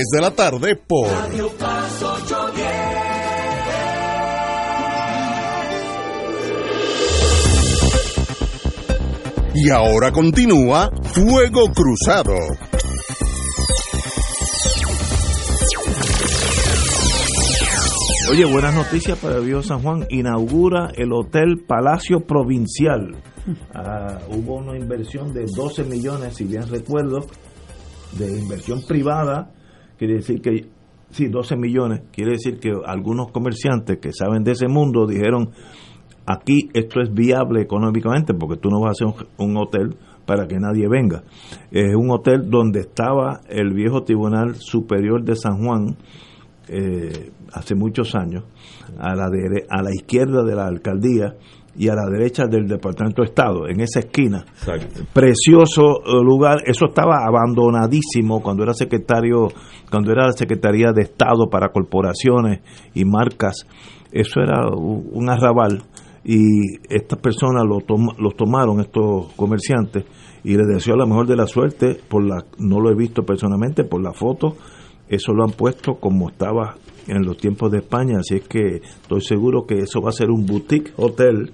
de la tarde por Y ahora continúa Fuego Cruzado. Oye, buenas noticias para el Río San Juan. Inaugura el Hotel Palacio Provincial. Ah, hubo una inversión de 12 millones, si bien recuerdo, de inversión privada. Quiere decir que Sí, 12 millones. Quiere decir que algunos comerciantes que saben de ese mundo dijeron, aquí esto es viable económicamente porque tú no vas a hacer un, hotel para que nadie venga. Es un hotel donde estaba el viejo Tribunal Superior de San Juan eh, hace muchos años, a la, dere- a la izquierda de la alcaldía y a la derecha del Departamento de Estado, en esa esquina. Precioso eh, lugar, eso estaba abandonadísimo cuando era secretario, cuando era la Secretaría de Estado para Corporaciones y Marcas, eso era un arrabal y estas personas lo tom- los tomaron, estos comerciantes, y les deseo la mejor de la suerte, por la no lo he visto personalmente, por la foto, eso lo han puesto como estaba en los tiempos de España, así es que estoy seguro que eso va a ser un boutique hotel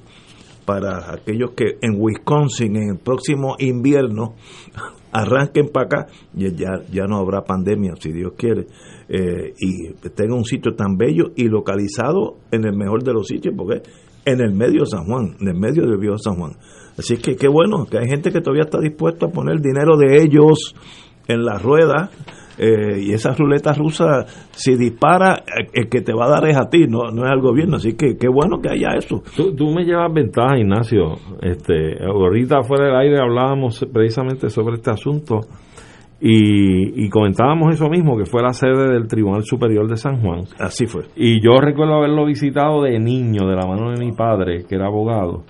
para aquellos que en Wisconsin en el próximo invierno [laughs] arranquen para acá, y ya, ya no habrá pandemia, si Dios quiere, eh, y tenga un sitio tan bello y localizado en el mejor de los sitios, porque en el medio de San Juan, en el medio del viejo San Juan. Así que qué bueno, que hay gente que todavía está dispuesto a poner dinero de ellos en la rueda. Eh, y esa ruleta rusa, si dispara, eh, el que te va a dar es a ti, no, no es al gobierno. Así que qué bueno que haya eso. Tú, tú me llevas ventaja, Ignacio. Este, ahorita fuera del aire hablábamos precisamente sobre este asunto y, y comentábamos eso mismo, que fue la sede del Tribunal Superior de San Juan. Así fue. Y yo recuerdo haberlo visitado de niño, de la mano de mi padre, que era abogado.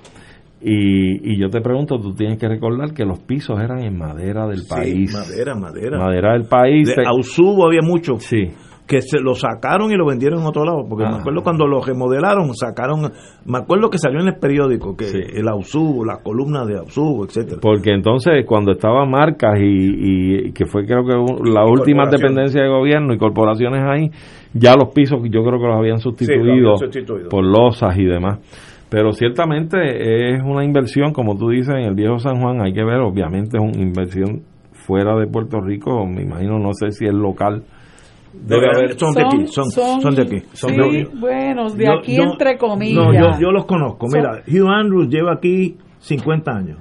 Y, y yo te pregunto, tú tienes que recordar que los pisos eran en madera del Sí, país. madera, madera. Madera del país. De Ausubo había mucho. Sí. Que se lo sacaron y lo vendieron en otro lado. Porque me acuerdo cuando lo remodelaron, sacaron. Me acuerdo que salió en el periódico que el Ausubo, la columna de Ausubo, etcétera. Porque entonces cuando estaba Marcas y, y que fue creo que la última dependencia de gobierno y corporaciones ahí, ya los pisos yo creo que los habían sustituido, habían sustituido. por losas y demás. Pero ciertamente es una inversión, como tú dices, en el viejo San Juan, hay que ver, obviamente es una inversión fuera de Puerto Rico, me imagino, no sé si es local. Debe haber, son de aquí, son, son, de aquí. Son sí, de aquí. bueno, de Yo- aquí yo- entre comillas. No, yo, yo los conozco. Son- Mira, Hugh Andrews lleva aquí 50 años.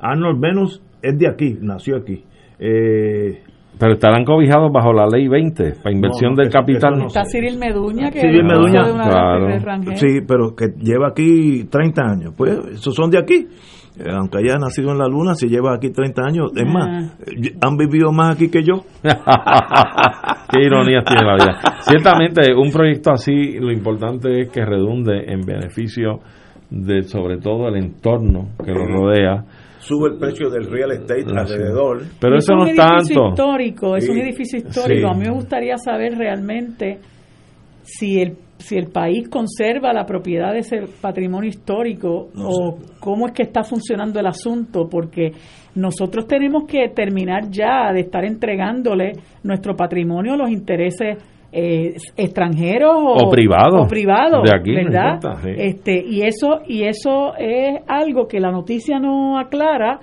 Arnold Venus es de aquí, nació aquí. Eh, pero estarán cobijados bajo la ley 20 para inversión No, no, del capital. no Está Cyril Meduña, que Cyril es Meduña, de una claro. de Rangel. Sí, pero que lleva aquí 30 años. Pues esos son de aquí. Eh, aunque haya nacido en la luna, si lleva aquí 30 años, es más, eh, han vivido más aquí que yo. [laughs] Qué ironía tiene la vida. Ciertamente, un proyecto así, lo importante es que redunde en beneficio de, sobre todo, el entorno que lo rodea. Sube el precio del real estate Ah, sí. alrededor. Pero eso es no un es edificio tanto. histórico, es un edificio histórico. Sí. A mí me gustaría saber realmente si el si el país conserva la propiedad de ese patrimonio histórico No o cómo es que está funcionando el asunto, porque nosotros tenemos que terminar ya de estar entregándole nuestro patrimonio a los intereses eh, extranjeros o, O privados. o privados, De aquí, ¿verdad? importa, sí. Este y eso y eso es algo que la noticia no aclara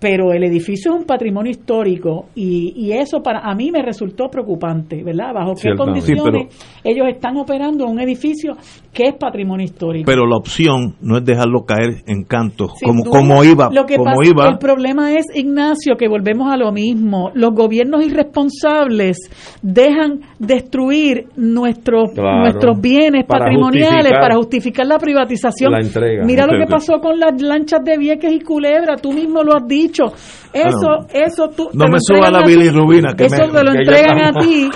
pero el edificio es un patrimonio histórico y, y eso para a mí me resultó preocupante, ¿verdad? Bajo qué condiciones Sí, ellos están operando en un edificio que es patrimonio histórico. Pero la opción no es dejarlo caer en canto, Sin como, duda. como iba. Lo que como pasa, iba. el problema es, Ignacio, que volvemos a lo mismo. Los gobiernos irresponsables dejan destruir nuestros, Claro. nuestros bienes Para patrimoniales justificar para justificar la privatización. la entrega. Mira lo que pasó con las lanchas de Vieques y Culebra, tú mismo lo has dicho. dicho Eso, Ah, no. eso tú. No me suba la bilirrubina, que Eso me- te lo entregan a ti,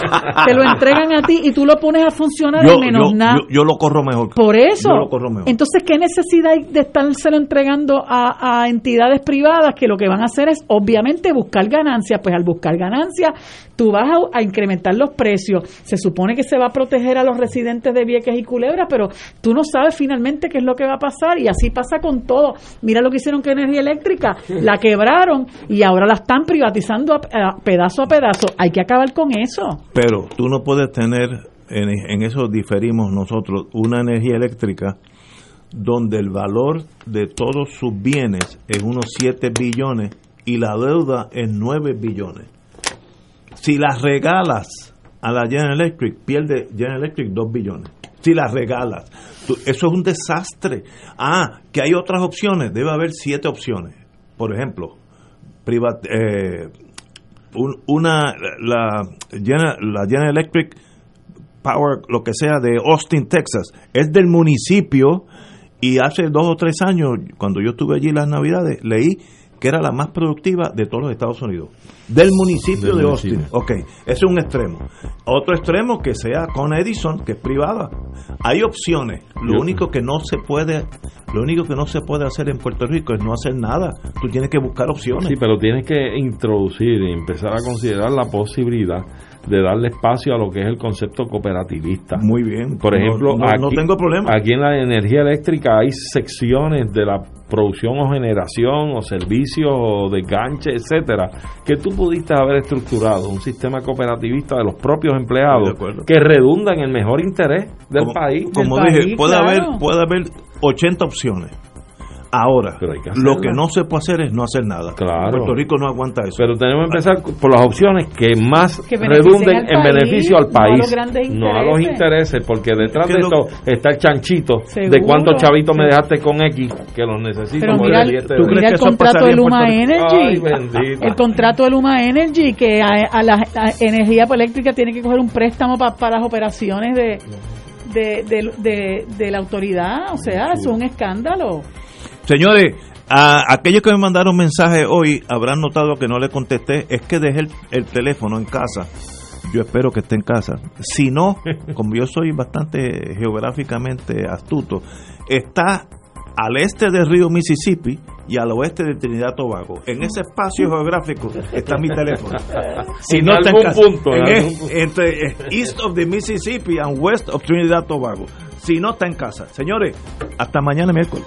te lo [laughs] entregan a ti y tú lo pones a funcionar yo, en menos yo- nada. yo- yo lo corro mejor. Por eso. Yo lo corro mejor. Entonces, ¿qué necesidad hay de estárselo entregando a, a entidades privadas que lo que van a hacer es, obviamente, buscar ganancias? Pues al buscar ganancias, tú vas a, a incrementar los precios. Se supone que se va a proteger a los residentes de Vieques y Culebra, pero tú no sabes finalmente qué es lo que va a pasar y así pasa con todo. Mira lo que hicieron con Energía Eléctrica. La quebraron y ahora la están privatizando a, pedazo a pedazo. Hay que acabar con eso. Pero tú no puedes tener, en, en eso diferimos nosotros, una energía eléctrica donde el valor de todos sus bienes es unos 7 billones y la deuda es 9 billones. Si las regalas a la General Electric, pierde General Electric 2 billones. Si las regalas. Tú- eso es un desastre. Ah, que hay otras opciones. Debe haber siete opciones. Por ejemplo, privat- eh, un- una la la General Electric Power, lo que sea, de Austin, Texas. Es del municipio y hace dos o tres años, cuando yo estuve allí las navidades, leí que era la más productiva de todos los Estados Unidos. Del municipio Del de municipio. Austin. Ok, ese es un extremo. Otro extremo que sea con Edison, que es privada. Hay opciones. Lo Yo- único que no se puede, lo único que no se puede hacer en Puerto Rico es no hacer nada. Tú tienes que buscar opciones. Sí, pero tienes que introducir y empezar a considerar la posibilidad de darle espacio a lo que es el concepto cooperativista. Muy bien. Por ejemplo, no- no tengo problema. Aquí en la energía eléctrica hay secciones de la producción o generación o servicios o de ganche, etcétera, que tú pudiste haber estructurado un sistema cooperativista de los propios empleados que redunda en el mejor interés del como, país. como Del dije, país, puede claro. haber puede haber 80 opciones. Ahora, que lo que no se puede hacer es no hacer nada. Claro. Puerto Rico no aguanta eso. Pero tenemos que empezar por las opciones que más Que redunden en país, beneficio al no a país, los no a los intereses. intereses, porque detrás de lo- esto está el chanchito de cuántos chavitos me dejaste con X, que los necesito. Pero mira, el ¿Tú de- crees mira que el contrato de Luma? Energy. Ay, el contrato de Luma Energy, que a, a la, a energía eléctrica tiene que coger un préstamo pa- para las operaciones de, de, de, de- de la autoridad. O sea, es un escándalo. Señores, a aquellos que me mandaron mensaje hoy habrán notado que no le contesté. Es que dejé el, el teléfono en casa. Yo espero que esté en casa. Si no, [laughs] como yo soy bastante geográficamente astuto, está al este del río Mississippi y al oeste de Trinidad Tobago. En ese espacio geográfico está mi teléfono. [laughs] Si En no está en casa, punto, en en algún es- punto. entre east of the Mississippi and west of Trinidad Tobago. Si no está en casa. Señores, hasta mañana miércoles.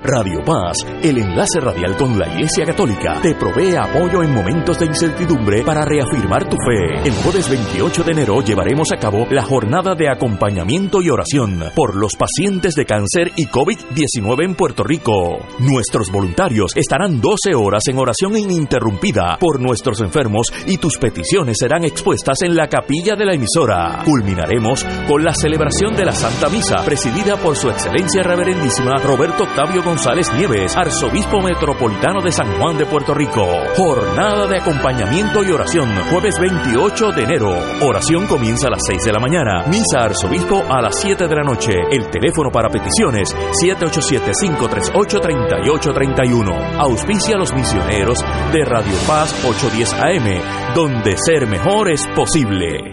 Radio Paz, el enlace radial con la Iglesia Católica, te provee apoyo en momentos de incertidumbre para reafirmar tu fe. El jueves 28 de enero llevaremos a cabo la jornada de acompañamiento y oración por los pacientes de cáncer y COVID-19 en Puerto Rico. Nuestros voluntarios estarán 12 horas en oración ininterrumpida por nuestros enfermos y tus peticiones serán expuestas en la capilla de la emisora. Culminaremos con la celebración de la Santa Misa, presidida por su excelencia reverendísima Roberto Octavio González Nieves, arzobispo metropolitano de San Juan de Puerto Rico. Jornada de acompañamiento y oración, jueves 28 de enero. Oración comienza a las 6 de la mañana. Misa arzobispo a las 7 de la noche. El teléfono para peticiones 787-538-3831. Auspicia a los misioneros de Radio Paz 810 AM, donde ser mejor es posible.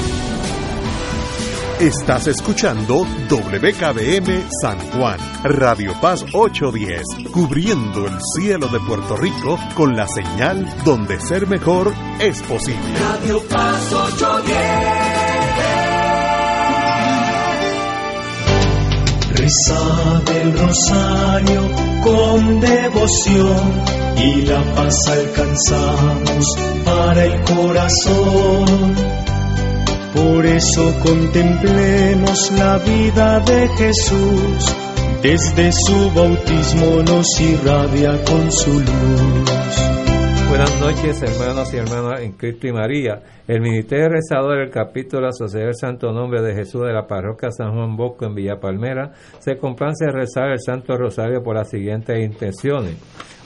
Estás escuchando WKBM San Juan, Radio Paz 810, cubriendo el cielo de Puerto Rico con la señal donde ser mejor es posible. Radio Paz 810. Reza del rosario con devoción y la paz alcanzamos para el corazón por eso contemplemos la vida de Jesús, desde su bautismo nos irradia con su luz. Buenas noches, hermanos y hermanas en Cristo y María. El Ministerio Rezador del capítulo Sociedad del Santo Nombre de Jesús de la Parroquia San Juan Bosco en Villa Palmera se complace a rezar el Santo Rosario por las siguientes intenciones.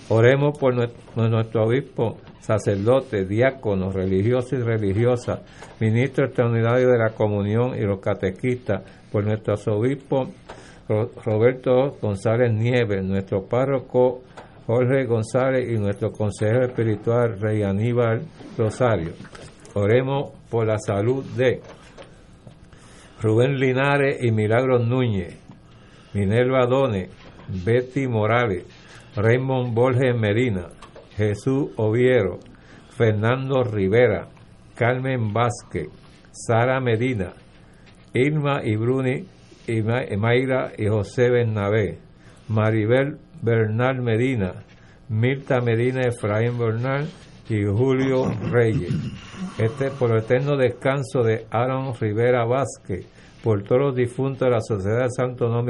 Oremos por nuestro obispo sacerdotes, diáconos, religiosos y religiosas, ministros extraordinarios de la comunión y los catequistas, por nuestro obispo Roberto González Nieves, nuestro párroco Jorge González y nuestro consejero espiritual Rey Aníbal Rosario. Oremos por la salud de Rubén Linares y Milagros Núñez, Minerva Done, Betty Morales, Raymond Borges Medina, Jesús Oviero, Fernando Rivera, Carmen Vázquez, Sara Medina, Irma y Bruni, y Mayra y José Bernabé, Maribel Bernal Medina, Mirta Medina, Efraín Bernal y Julio Reyes. Este por eterno descanso de Aaron Rivera Vázquez, por todos los difuntos de la Sociedad Santo Nombre